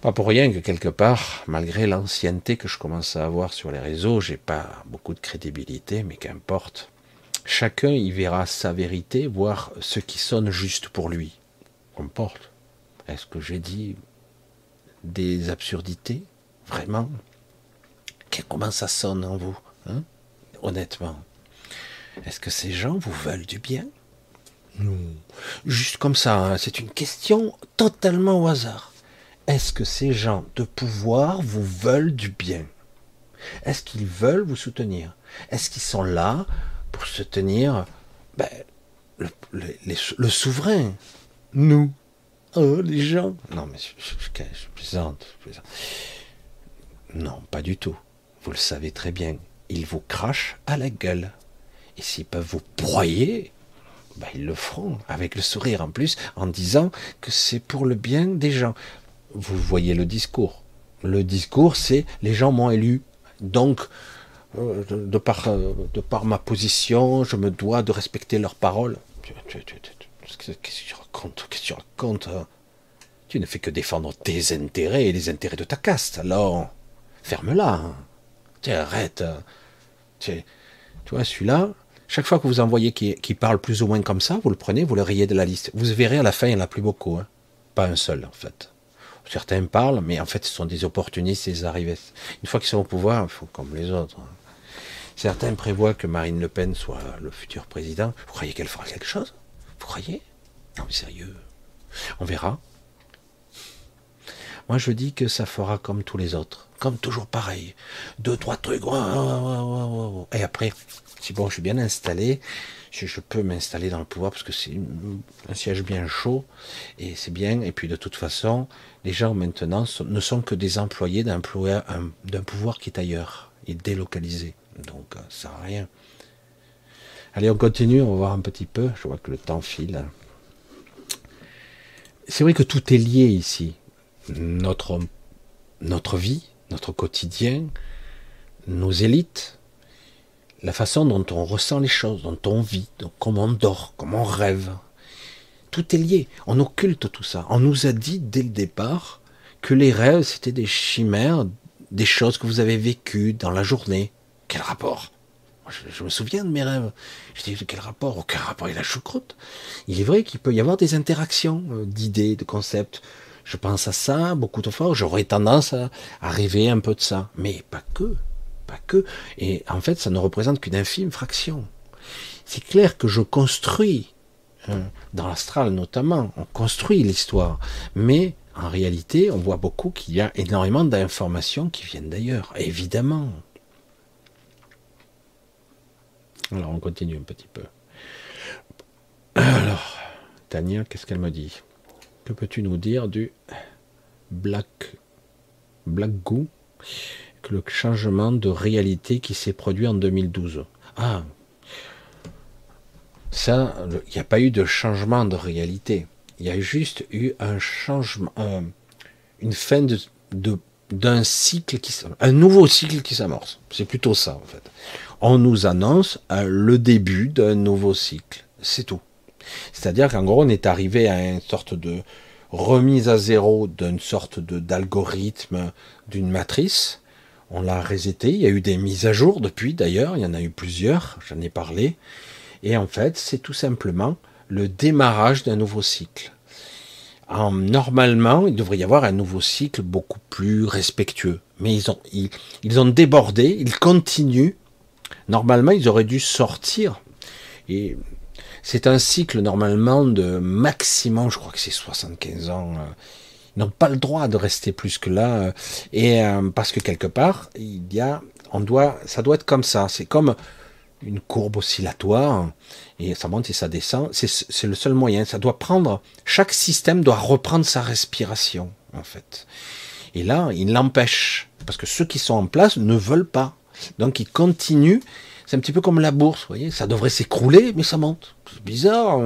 A: pas pour rien que quelque part, malgré l'ancienneté que je commence à avoir sur les réseaux, j'ai pas beaucoup de crédibilité, mais qu'importe. Chacun y verra sa vérité, voir ce qui sonne juste pour lui. Qu'importe. Est-ce que j'ai dit des absurdités? Vraiment? Comment ça sonne en vous hein Honnêtement? Est-ce que ces gens vous veulent du bien? Non. Juste comme ça, hein, c'est une question totalement au hasard. Est-ce que ces gens de pouvoir vous veulent du bien? Est-ce qu'ils veulent vous soutenir? Est-ce qu'ils sont là pour soutenir ben, le, souverain? Nous Oh, les gens Non, mais je, plaisante, Non, pas du tout. Vous le savez très bien. Ils vous crachent à la gueule. Et s'ils peuvent vous broyer, ben, ils le feront, avec le sourire en plus, en disant que c'est pour le bien des gens. Vous voyez le discours. Le discours, c'est les gens m'ont élu. Donc, euh, de, par, euh, de par ma position, je me dois de respecter leurs paroles. Qu'est-ce que tu racontes Qu'est-ce que tu racontes hein? Tu ne fais que défendre tes intérêts et les intérêts de ta caste. Alors, ferme-la. Hein. Arrête. Hein. Tu, vois, celui-là, chaque fois que vous envoyez qui, parle plus ou moins comme ça, vous le prenez, vous le rayez de la liste. Vous verrez à la fin, il n'y en a plus beaucoup. Pas un seul, en fait. Certains parlent, mais en fait, ce sont des opportunistes des arrivés. Une fois qu'ils sont au pouvoir, comme les autres. Certains prévoient que Marine Le Pen soit le futur président. Vous croyez qu'elle fera quelque chose? Vous croyez? Non, mais sérieux. On verra. Moi, je dis que ça fera comme tous les autres. Comme toujours pareil. Deux, trois trucs. Et après, si bon, je suis bien installé, je, peux m'installer dans le pouvoir parce que c'est un siège bien chaud et c'est bien. Et puis, de toute façon, les gens maintenant ne sont que des employés d'un pouvoir qui est ailleurs, et délocalisé. Donc, ça sert à rien. Allez, on continue, on va voir un petit peu. Je vois que le temps file. C'est vrai que tout est lié ici notre, vie, notre quotidien, nos élites, la façon dont on ressent les choses, dont on vit, donc comment on dort, comment on rêve. Tout est lié. On occulte tout ça. On nous a dit dès le départ que les rêves, c'était des chimères, des choses que vous avez vécues dans la journée. Quel rapport? Je, me souviens de mes rêves. Je dis, quel rapport? Aucun rapport avec la choucroute. Il est vrai qu'il peut y avoir des interactions euh, d'idées, de concepts je pense à ça beaucoup trop fort, j'aurais tendance à, rêver un peu de ça. Mais pas que, pas que. Et en fait, ça ne représente qu'une infime fraction. C'est clair que je construis, hein, dans l'astral notamment, on construit l'histoire. Mais en réalité, on voit beaucoup qu'il y a énormément d'informations qui viennent d'ailleurs, évidemment. Alors on continue un petit peu. Alors, Tania, qu'est-ce qu'elle me dit? Que peux-tu nous dire du Black, Black Goo que le changement de réalité qui s'est produit en 2012 Ah, ça, il n'y a pas eu de changement de réalité. Il y a juste eu un changement, une fin de, d'un cycle qui un nouveau cycle qui s'amorce. C'est plutôt ça en fait. On nous annonce euh, le début d'un nouveau cycle. C'est tout. C'est-à-dire qu'en gros, on est arrivé à une sorte de remise à zéro d'une sorte de d'algorithme, d'une matrice. On l'a reseté. Il y a eu des mises à jour depuis, d'ailleurs. Il y en a eu plusieurs. J'en ai parlé. Et en fait, c'est tout simplement le démarrage d'un nouveau cycle. normalement, il devrait y avoir un nouveau cycle beaucoup plus respectueux. Mais ils ont, ils ont débordé, ils continuent. Normalement, ils auraient dû sortir. Et c'est un cycle normalement de maximum, je crois que c'est 75 ans. Euh, ils n'ont pas le droit de rester plus que là, euh, et euh, parce que quelque part, il y a, on doit, ça doit être comme ça. C'est comme une courbe oscillatoire, et ça monte et ça descend. C'est le seul moyen. Ça doit prendre, chaque système doit reprendre sa respiration, en fait. Et là, il l'empêche, parce que ceux qui sont en place ne veulent pas. Donc ils continuent c'est un petit peu comme la bourse, vous voyez, ça devrait s'écrouler, mais ça monte. C'est bizarre.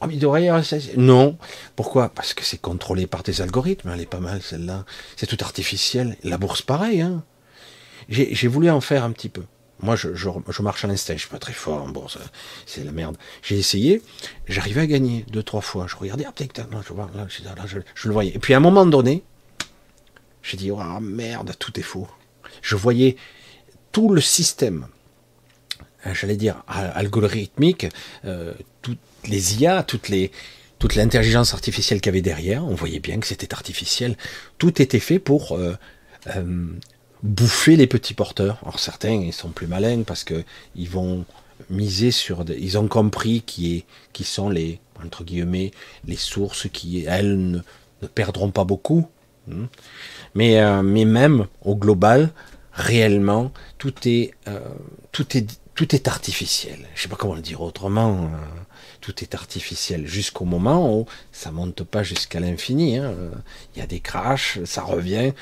A: Ah, mais il Non. Pourquoi? Parce que c'est contrôlé par des algorithmes. Elle est pas mal, celle-là. C'est tout artificiel. La bourse, pareil. Hein. J'ai voulu en faire un petit peu. Moi, je, je, marche à l'instinct. Je suis pas très fort en bourse. C'est la merde. J'ai essayé. J'arrivais à gagner deux, trois fois. Je regardais. Ah, je, vois, là, je, je, le voyais. Et puis, à un moment donné, j'ai dit, oh merde, tout est faux. Je voyais tout le système j'allais dire, algorithmique, euh, toutes les IA, toutes les, toute l'intelligence artificielle qu'il y avait derrière, on voyait bien que c'était artificiel. Tout était fait pour euh, euh, bouffer les petits porteurs. Alors certains, ils sont plus malins parce que ils vont miser sur, ils ont compris qui est, qui sont les entre guillemets les sources qui elles ne, perdront pas beaucoup. Hein. Mais mais même au global, réellement, tout est tout est tout est artificiel. Je sais pas comment le dire autrement. Euh, tout est artificiel jusqu'au moment où ça monte pas jusqu'à l'infini. Hein. Il y a des crashs, ça revient.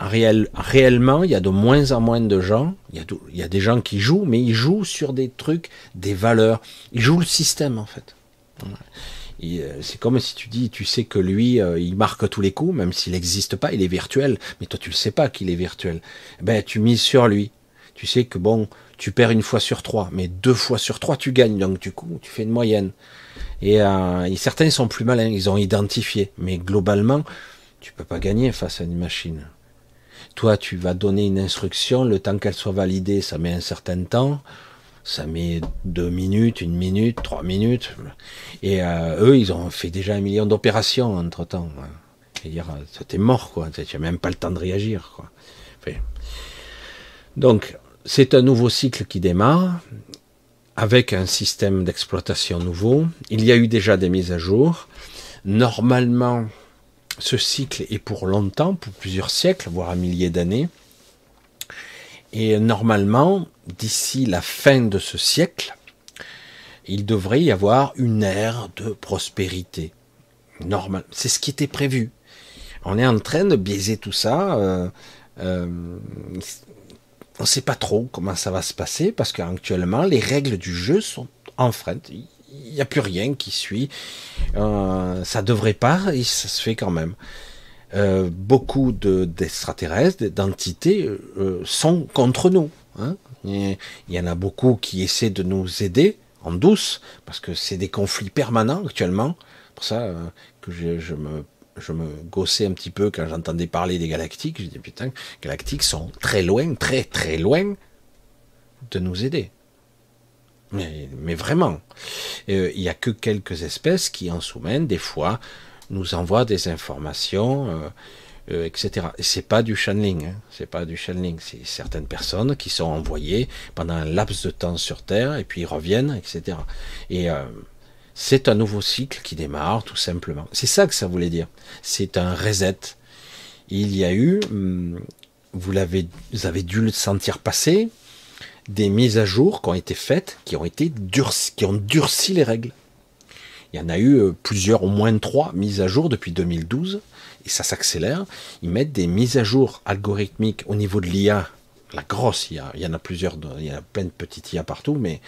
A: en réel, réellement, il y a de moins en moins de gens. Il y, a des gens qui jouent, mais ils jouent sur des trucs, des valeurs. Ils jouent le système en fait. Euh, c'est comme si tu dis, tu sais que lui, euh, il marque tous les coups, même s'il n'existe pas, il est virtuel, mais toi tu le sais pas qu'il est virtuel. Ben tu mises sur lui. Tu sais que bon, tu perds une fois sur trois, mais deux fois sur trois, tu gagnes. Donc, du coup, tu fais une moyenne. Et, euh, certains sont plus malins, ils ont identifié. Mais globalement, tu peux pas gagner face à une machine. Toi, tu vas donner une instruction, le temps qu'elle soit validée, ça met un certain temps. Ça met deux minutes, une minute, trois minutes. Et euh, eux, ils ont fait déjà un million d'opérations entre temps. C'est-à-dire, c'était mort, quoi. Tu n'as même pas le temps de réagir, quoi. donc, c'est un nouveau cycle qui démarre avec un système d'exploitation nouveau. Il y a eu déjà des mises à jour. Normalement, ce cycle est pour longtemps, pour plusieurs siècles, voire un millier d'années. Et normalement, d'ici la fin de ce siècle, il devrait y avoir une ère de prospérité. C'est ce qui était prévu. On est en train de biaiser tout ça. Euh, euh, on ne sait pas trop comment ça va se passer parce qu'actuellement les règles du jeu sont enfreintes. Il n'y a plus rien qui suit. Euh, ça devrait pas et ça se fait quand même. Euh, beaucoup d'extraterrestres, d'entités euh, sont contre nous. Hein. Il y en a beaucoup qui essaient de nous aider en douce parce que c'est des conflits permanents actuellement. Pour ça euh, que je, je me je me gossais un petit peu quand j'entendais parler des galactiques. Je dis putain, galactiques sont très loin, très très loin de nous aider. Mais, vraiment, euh, il n'y a que quelques espèces qui en sous-mènent, des fois, nous envoient des informations, euh, euh, etc. Et c'est pas du channeling, hein. c'est pas du channeling, c'est certaines personnes qui sont envoyées pendant un laps de temps sur Terre et puis reviennent, etc. Et c'est un nouveau cycle qui démarre, tout simplement. C'est ça que ça voulait dire. C'est un reset. Il y a eu, hum, vous l'avez, avez dû le sentir passer, des mises à jour qui ont été faites, qui ont été durci, les règles. Il y en a eu euh, plusieurs, au moins trois mises à jour depuis 2012, et ça s'accélère. Ils mettent des mises à jour algorithmiques au niveau de l'IA, la grosse IA. Il y en a plusieurs, il y a plein de petites IA partout, mais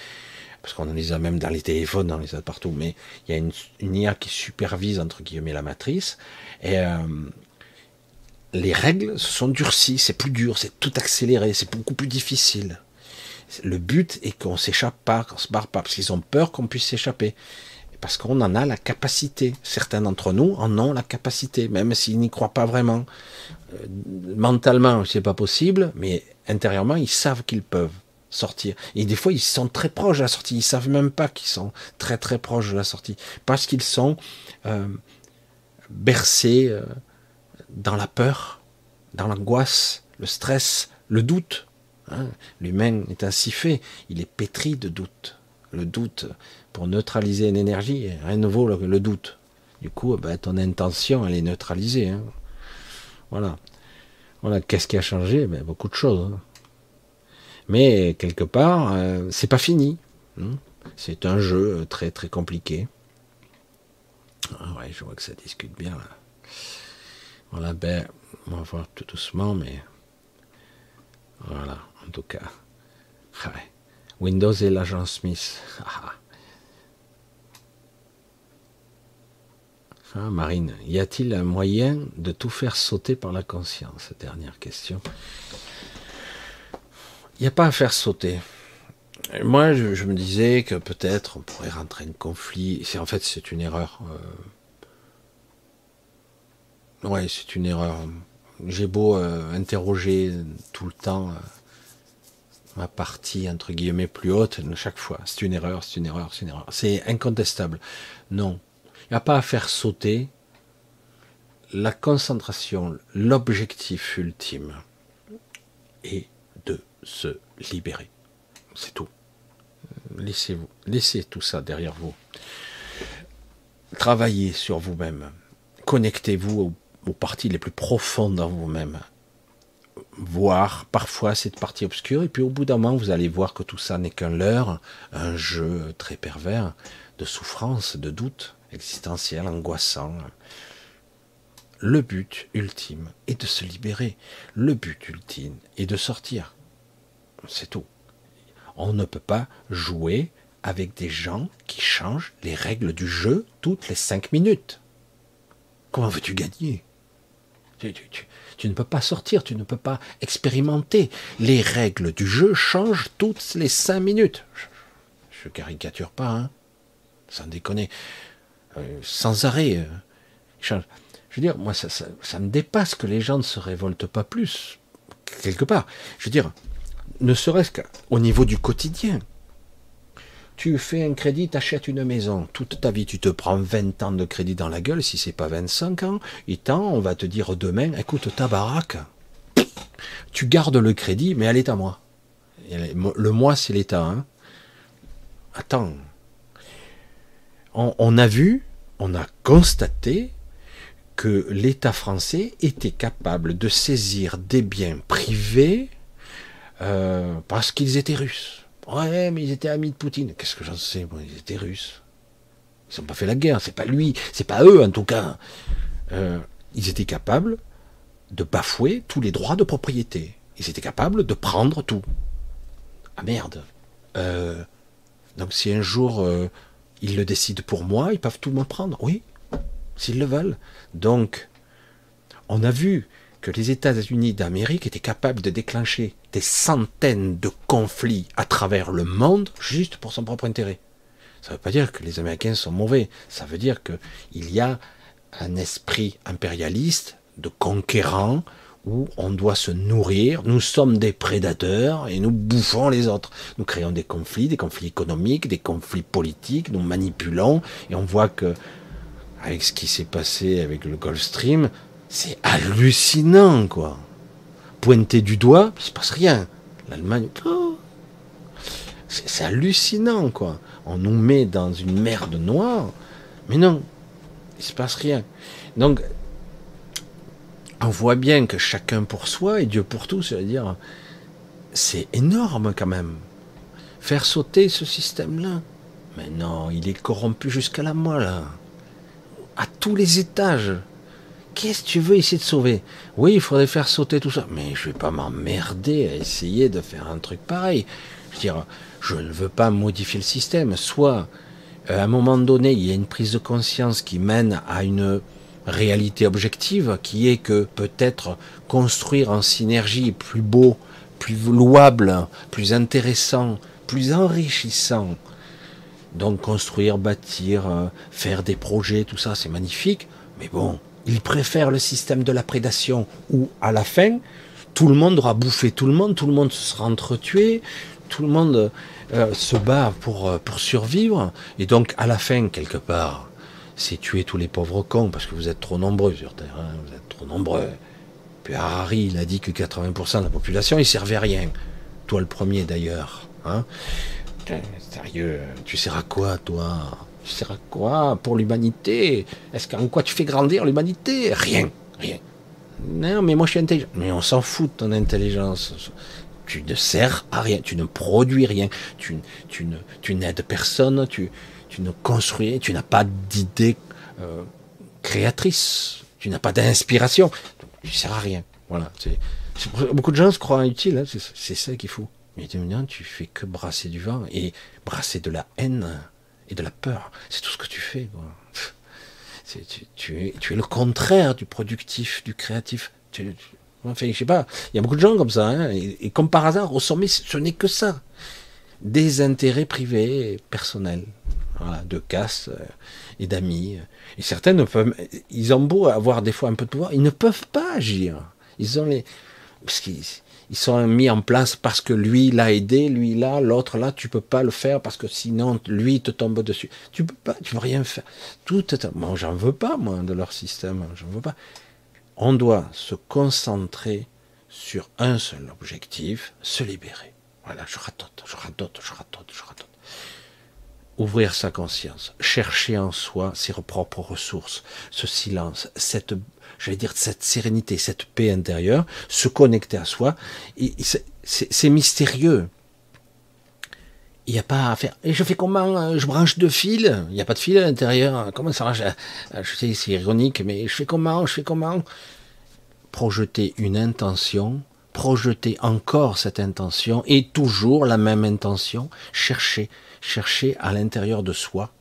A: parce qu'on les a même dans les téléphones, on les a partout, mais il y a une, IA qui supervise, entre guillemets, la matrice, et euh, les règles se sont durcies, c'est plus dur, c'est tout accéléré, c'est beaucoup plus difficile. Le but est qu'on s'échappe pas, qu'on se barre pas, parce qu'ils ont peur qu'on puisse s'échapper. Parce qu'on en a la capacité. Certains d'entre nous en ont la capacité, même s'ils n'y croient pas vraiment. Euh, mentalement, c'est pas possible, mais intérieurement, ils savent qu'ils peuvent sortir. Et des fois, ils sont très proches de la sortie. Ils savent même pas qu'ils sont très très proches de la sortie. Parce qu'ils sont euh, bercés euh, dans la peur, dans l'angoisse, le stress, le doute. Hein. L'humain est ainsi fait. Il est pétri de doute. Le doute, pour neutraliser une énergie, rien ne vaut le, doute. Du coup, ben, ton intention, elle est neutralisée. Hein. Voilà. Voilà. Qu'est-ce qui a changé? Ben, Beaucoup de choses. Hein. Mais quelque part, euh, c'est pas fini. Hein. C'est un jeu très très compliqué. Ah ouais, je vois que ça discute bien là. Voilà, ben, on va voir tout doucement, mais voilà, en tout cas. Ah Windows et l'agent Smith. <laughs> Ah, ah. Marine, y a-t-il un moyen de tout faire sauter par la conscience? Dernière question. Il n'y a pas à faire sauter. Moi, je, me disais que peut-être on pourrait rentrer en conflit. En fait c'est une erreur. Euh... Ouais, c'est une erreur. J'ai beau euh, interroger tout le temps euh, ma partie entre guillemets plus haute chaque fois. C'est une erreur, c'est une erreur, c'est une erreur. C'est incontestable. Non, il n'y a pas à faire sauter la concentration, l'objectif ultime de se libérer. C'est tout. Laissez-vous, laissez tout ça derrière vous. Travaillez sur vous-même. Connectez-vous aux, parties les plus profondes dans vous-même. Voir parfois cette partie obscure, et puis au bout d'un moment, vous allez voir que tout ça n'est qu'un leurre, un jeu très pervers de souffrance, de doute existentiel, angoissant. Le but ultime est de se libérer. Le but ultime est de sortir. C'est tout. On ne peut pas jouer avec des gens qui changent les règles du jeu toutes les cinq minutes. Comment veux-tu gagner? Tu, ne peux pas sortir, tu ne peux pas expérimenter. Les règles du jeu changent toutes les cinq minutes. Je, ne caricature pas, hein, sans déconner. Euh, sans arrêt. Euh, je veux dire, moi, ça, ça me dépasse que les gens ne se révoltent pas plus, quelque part. Je veux dire, ne serait-ce qu'au niveau du quotidien. Tu fais un crédit, tu achètes une maison. Toute ta vie, tu te prends 20 ans de crédit dans la gueule, si c'est pas 25 ans. Et tant, on va te dire demain, écoute, ta baraque, tu gardes le crédit, mais elle est à moi. Le mois, c'est l'État. Hein. Attends. on a vu, on a constaté que l'État français était capable de saisir des biens privés euh, parce qu'ils étaient russes. Ouais, mais ils étaient amis de Poutine. Qu'est-ce que j'en sais moi, Ils étaient russes. Ils n'ont pas fait la guerre. C'est pas lui, c'est pas eux en tout cas. Euh, ils étaient capables de bafouer tous les droits de propriété. Ils étaient capables de prendre tout. Ah merde. Euh, donc si un jour ils le décident pour moi, ils peuvent tout me prendre. Oui, s'ils le veulent. Donc, on a vu que les États-Unis d'Amérique étaient capables de déclencher des centaines de conflits à travers le monde juste pour son propre intérêt. Ça ne veut pas dire que les Américains sont mauvais, ça veut dire qu'il y a un esprit impérialiste de conquérant où on doit se nourrir, nous sommes des prédateurs et nous bouffons les autres. Nous créons des conflits, des conflits économiques, des conflits politiques, nous manipulons et on voit que avec ce qui s'est passé avec le Gulf Stream, c'est hallucinant, quoi. Pointer du doigt, il se passe rien. L'Allemagne, oh, c'est hallucinant, quoi. On nous met dans une merde noire, mais non, il se passe rien. Donc, on voit bien que chacun pour soi et Dieu pour tous, c'est-à-dire, c'est énorme quand même. Faire sauter ce système-là. Mais non, il est corrompu jusqu'à la moelle. À tous les étages. Qu'est-ce que tu veux essayer de sauver? Oui, il faudrait faire sauter tout ça. Mais je vais pas m'emmerder à essayer de faire un truc pareil. Je veux dire, je ne veux pas modifier le système. Soit, euh, à un moment donné, il y a une prise de conscience qui mène à une réalité objective, qui est que peut-être construire en synergie plus beau, plus louable, plus intéressant, plus enrichissant. Donc construire, bâtir, euh, faire des projets, tout ça, c'est magnifique. Mais bon, ils préfèrent le système de la prédation où, à la fin, tout le monde aura bouffé tout le monde, tout le monde se sera entretué, tout le monde euh, se bat pour, euh, pour survivre. Et donc, à la fin, quelque part, c'est tuer tous les pauvres cons parce que vous êtes trop nombreux sur Terre. Hein, vous êtes trop nombreux. Puis Harari, il a dit que 80% de la population, il servait à rien. Toi le premier d'ailleurs. Hein sérieux, tu sers à quoi, toi? Tu sers à quoi pour l'humanité? Est-ce qu'en quoi tu fais grandir l'humanité? Rien, rien. Non, mais moi je suis intelligent. Mais on s'en fout de ton intelligence. Tu ne sers à rien, tu ne produis rien, tu, tu ne, tu n'aides personne, tu, tu ne construis, tu n'as pas d'idée euh, créatrice, tu n'as pas d'inspiration, tu ne sers à rien. Voilà. C'est, beaucoup de gens se croient utiles, hein, c'est, ça qu'il faut. Mais maintenant, tu fais que brasser du vent et brasser de la haine et de la peur. C'est tout ce que tu fais. tu, es, tu, es, le contraire du productif, du créatif. Je sais pas. Il y a beaucoup de gens comme ça. Hein, et, comme par hasard, au sommet, ce n'est que ça. Des intérêts privés, personnels. Voilà, de casse euh, et d'amis. Et certains ne peuvent, ils ont beau avoir des fois un peu de pouvoir, ils ne peuvent pas agir. Ils ont les, ils sont mis en place parce que lui l'a aidé, lui là, l'autre là, tu peux pas le faire parce que sinon lui te tombe dessus. Tu peux pas, tu peux rien faire. Tout est, moi j'en veux pas moi de leur système, j'en veux pas. On doit se concentrer sur un seul objectif, se libérer. Voilà, je ratote, je ratote, je ratote, je ratote. Ouvrir sa conscience, chercher en soi ses propres ressources, ce silence, cette j'allais dire, cette sérénité, cette paix intérieure, se connecter à soi. C'est mystérieux. Il n'y a pas à faire. Et je fais comment euh, Je branche deux fils. Il n'y a pas de fil à l'intérieur. Comment ça marche euh, Je sais, c'est ironique, mais je fais comment Je fais comment? Projeter une intention, projeter encore cette intention et toujours la même intention. Chercher, chercher à l'intérieur de soi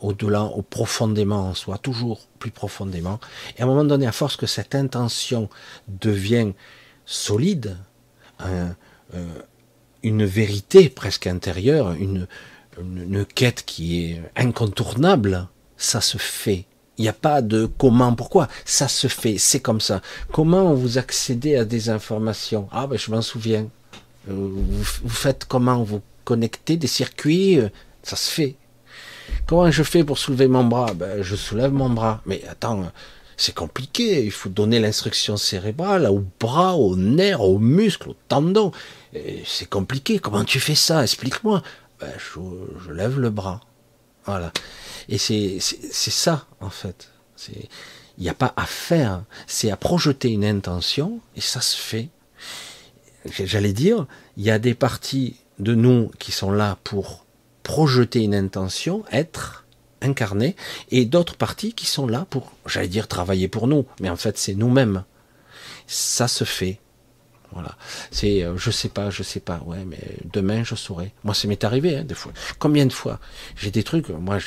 A: au-delà, au profondément en soi, toujours plus profondément. Et à un moment donné, à force que cette intention devient solide, euh, une vérité presque intérieure, une, quête qui est incontournable, ça se fait. Il n'y a pas de comment, pourquoi, ça se fait, c'est comme ça. Comment vous accédez à des informations? Ah ben je m'en souviens. Euh, vous, faites comment? Vous connectez des circuits, ça se fait. Comment je fais pour soulever mon bras? Ben, Je soulève mon bras. Mais attends, c'est compliqué. Il faut donner l'instruction cérébrale au bras, aux nerfs, aux muscles, aux tendons. C'est compliqué. Comment tu fais ça? Explique-moi. Ben, je, lève le bras. Voilà. Et c'est ça, en fait. Il n'y a pas à faire. C'est à projeter une intention et ça se fait. J'allais dire, il y a des parties de nous qui sont là pour projeter une intention, être, incarné, et d'autres parties qui sont là pour, j'allais dire, travailler pour nous, mais en fait c'est nous-mêmes. Ça se fait. Voilà. C'est, euh, je sais pas, je sais pas, ouais, mais demain je saurai. Moi, ça m'est arrivé, hein, des fois. Combien de fois J'ai des trucs, moi,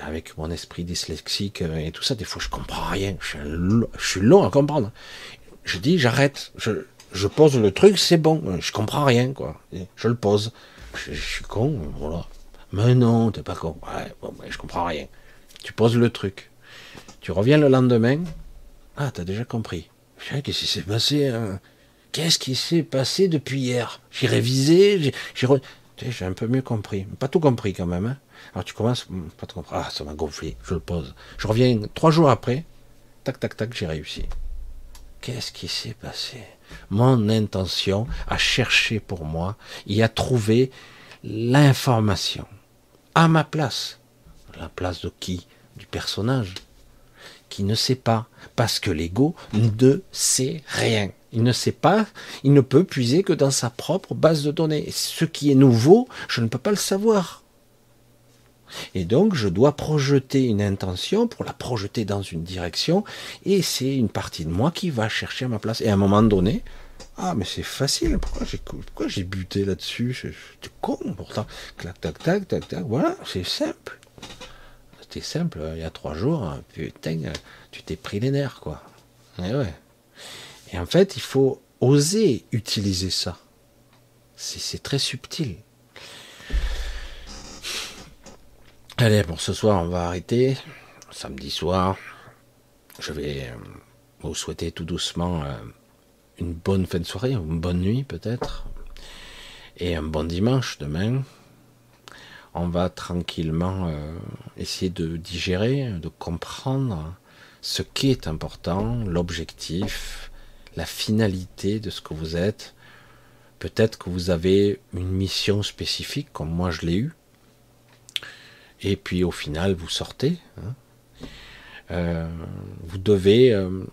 A: avec mon esprit dyslexique euh, et tout ça, des fois je comprends rien. Je suis, je suis long à comprendre. Je dis, j'arrête. Je, je pose le truc, c'est bon. Je comprends rien, quoi. Je le pose je, suis con, voilà. Mais non, t'es pas con. Ouais, je comprends rien. Tu poses le truc. Tu reviens le lendemain. Ah, t'as déjà compris. Qu'est-ce qui s'est passé hein Qu'est-ce qui s'est passé depuis hier? J'ai révisé, j'ai un peu mieux compris. Pas tout compris quand même. Hein Alors tu commences, hmm, pas tout compris. Ah, ça m'a gonflé, je le pose. Je reviens trois jours après. Tac, tac, tac, j'ai réussi. Qu'est-ce qui s'est passé? Mon intention a cherché pour moi et a trouvé l'information à ma place. La place de qui? Du personnage qui ne sait pas, parce que l'ego ne sait rien. Il ne sait pas, il ne peut puiser que dans sa propre base de données. Ce qui est nouveau, je ne peux pas le savoir. Et donc, je dois projeter une intention pour la projeter dans une direction, et c'est une partie de moi qui va chercher ma place. Et à un moment donné, ah, mais c'est facile, pourquoi j'ai, buté là-dessus? J'étais con pourtant. Clac, tac, tac, tac, tac, voilà, c'est simple. C'était simple, il y a trois jours, putain, tu t'es pris les nerfs, quoi. Et ouais. Et en fait, il faut oser utiliser ça. c'est très subtil. Allez, pour ce soir, on va arrêter. Samedi soir, je vais euh, vous souhaiter tout doucement euh, une bonne fin de soirée, une bonne nuit peut-être, et un bon dimanche demain. On va tranquillement euh, essayer de digérer, de comprendre ce qui est important, l'objectif, la finalité de ce que vous êtes, Peut-être que vous avez une mission spécifique, comme moi je l'ai eu. Et puis au final, vous sortez. Hein. Euh, vous devez... Euh,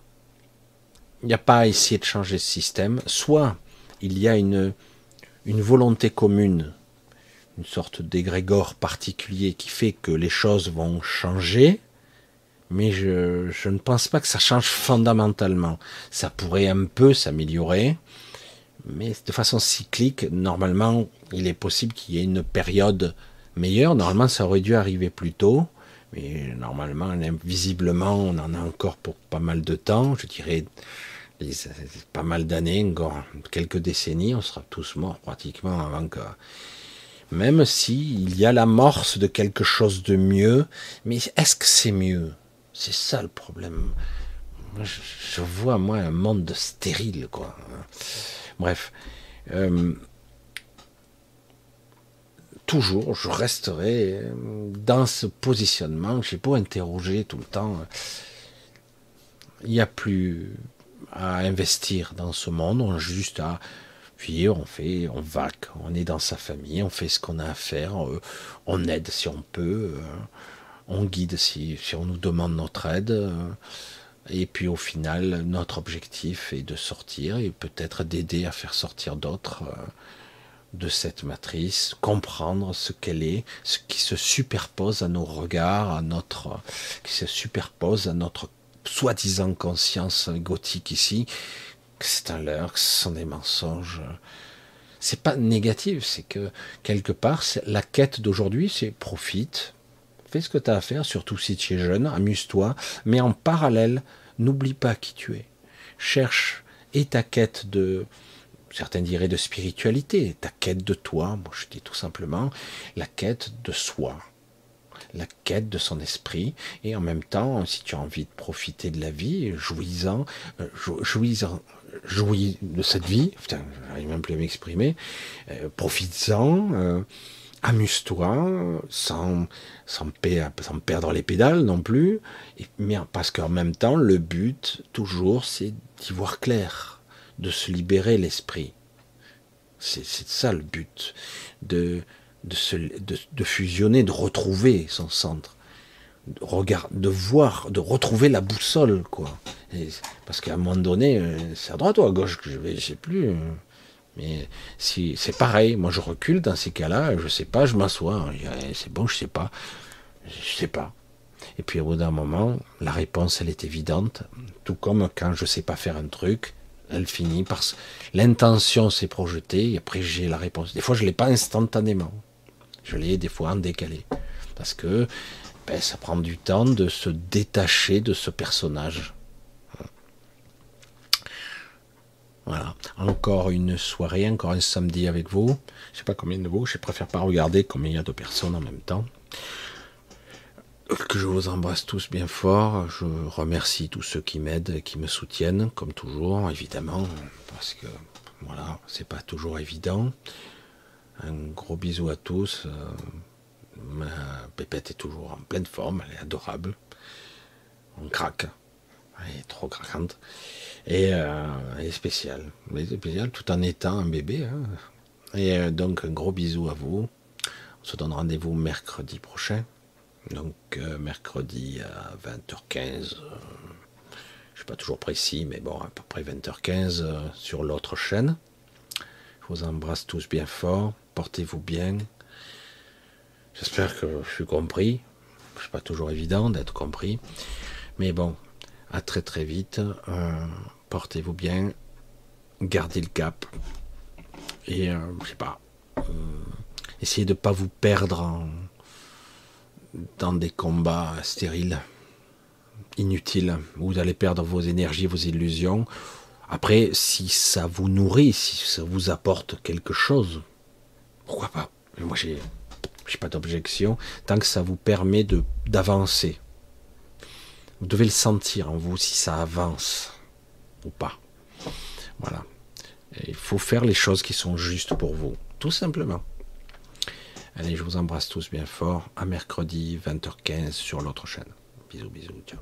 A: il n'y a pas à essayer de changer ce système. Soit il y a une, une volonté commune, une sorte d'égrégore particulier qui fait que les choses vont changer, mais je, je, ne pense pas que ça change fondamentalement. Ça pourrait un peu s'améliorer, mais de façon cyclique, normalement, il est possible qu'il y ait une période meilleure. Normalement, ça aurait dû arriver plus tôt, mais normalement, visiblement, on en a encore pour pas mal de temps. Je dirais pas mal d'années, encore quelques décennies, on sera tous morts pratiquement avant que. Même si il y a l'amorce de quelque chose de mieux, mais est-ce que c'est mieux? C'est ça le problème. je, vois moi un monde stérile, quoi. Bref. Euh, toujours, je resterai dans ce positionnement. J'ai beau interroger tout le temps. Il n'y a plus à investir dans ce monde, on juste à vivre, on fait, on on est dans sa famille, on fait ce qu'on a à faire, euh, on aide si on peut, euh, on guide si, si on nous demande notre aide. Et puis au final, notre objectif est de sortir et peut-être d'aider à faire sortir d'autres euh, de cette matrice, comprendre ce qu'elle est, ce qui se superpose à nos regards, à notre, qui se superpose à notre soi-disant conscience gothique ici, que c'est un leurre, que ce sont des mensonges. C'est pas négatif, c'est que quelque part, la quête d'aujourd'hui, c'est profite, fais ce que tu as à faire, surtout si tu es jeune, amuse-toi, mais en parallèle, n'oublie pas qui tu es. Cherche et ta quête de, certains diraient de spiritualité, ta quête de toi, moi je dis tout simplement la quête de soi, la quête de son esprit, et en même temps, si tu as envie de profiter de la vie, jouis-en, euh, jouis-en, jouis de cette vie, putain, j'arrive même plus à m'exprimer, euh, profites-en, euh, amuse-toi, sans, sans, perdre les pédales non plus, et, parce qu'en même temps, le but, toujours, c'est d'y voir clair, de se libérer l'esprit. C'est ça le but, de, de, se, de, fusionner, de retrouver son centre, de, regard, de voir, de retrouver la boussole, quoi. parce qu'à un moment donné, euh, c'est à droite ou à gauche que je vais, je sais plus. Euh. Mais si c'est pareil, moi je recule dans ces cas-là, je sais pas, je m'assois, eh, c'est bon, je sais pas, je sais pas. Et puis au bout d'un moment, la réponse elle est évidente, tout comme quand je sais pas faire un truc, elle finit par l'intention s'est projetée et après j'ai la réponse. Des fois je l'ai pas instantanément, je l'ai des fois en décalé, parce que ben, ça prend du temps de se détacher de ce personnage. Voilà. Encore une soirée, encore un samedi avec vous. Je sais pas combien de vous, je préfère pas regarder combien il y a de personnes en même temps. Que je vous embrasse tous bien fort. Je remercie tous ceux qui m'aident et qui me soutiennent, comme toujours, évidemment, parce que voilà, c'est pas toujours évident. Un gros bisou à tous. Euh, ma pépette est toujours en pleine forme, elle est adorable. On craque. Elle est trop craquante. Et euh, elle est spéciale. tout en étant un bébé. Hein. Et euh, donc un gros bisou à vous. On se donne rendez-vous mercredi prochain. Donc euh, mercredi à 20h15. je ne suis pas toujours précis, mais bon, à peu près 20h15 sur l'autre chaîne. Je vous embrasse tous bien fort. Portez-vous bien. J'espère que je suis compris. C'est pas toujours évident d'être compris. Mais bon, à très très vite portez-vous bien, gardez le cap. Et euh, je sais pas, euh, essayez de ne pas vous perdre dans des combats stériles, inutiles, où vous allez perdre vos énergies, vos illusions. Après, si ça vous nourrit, si ça vous apporte quelque chose, pourquoi pas? Moi, j'ai, j'ai pas d'objection tant que ça vous permet de d'avancer. Vous devez le sentir en vous si ça avance ou pas. Voilà. il faut faire les choses qui sont justes pour vous, tout simplement. Allez, je vous embrasse tous bien fort. À mercredi 20h15 sur l'autre chaîne. Bisous, bisous. Ciao.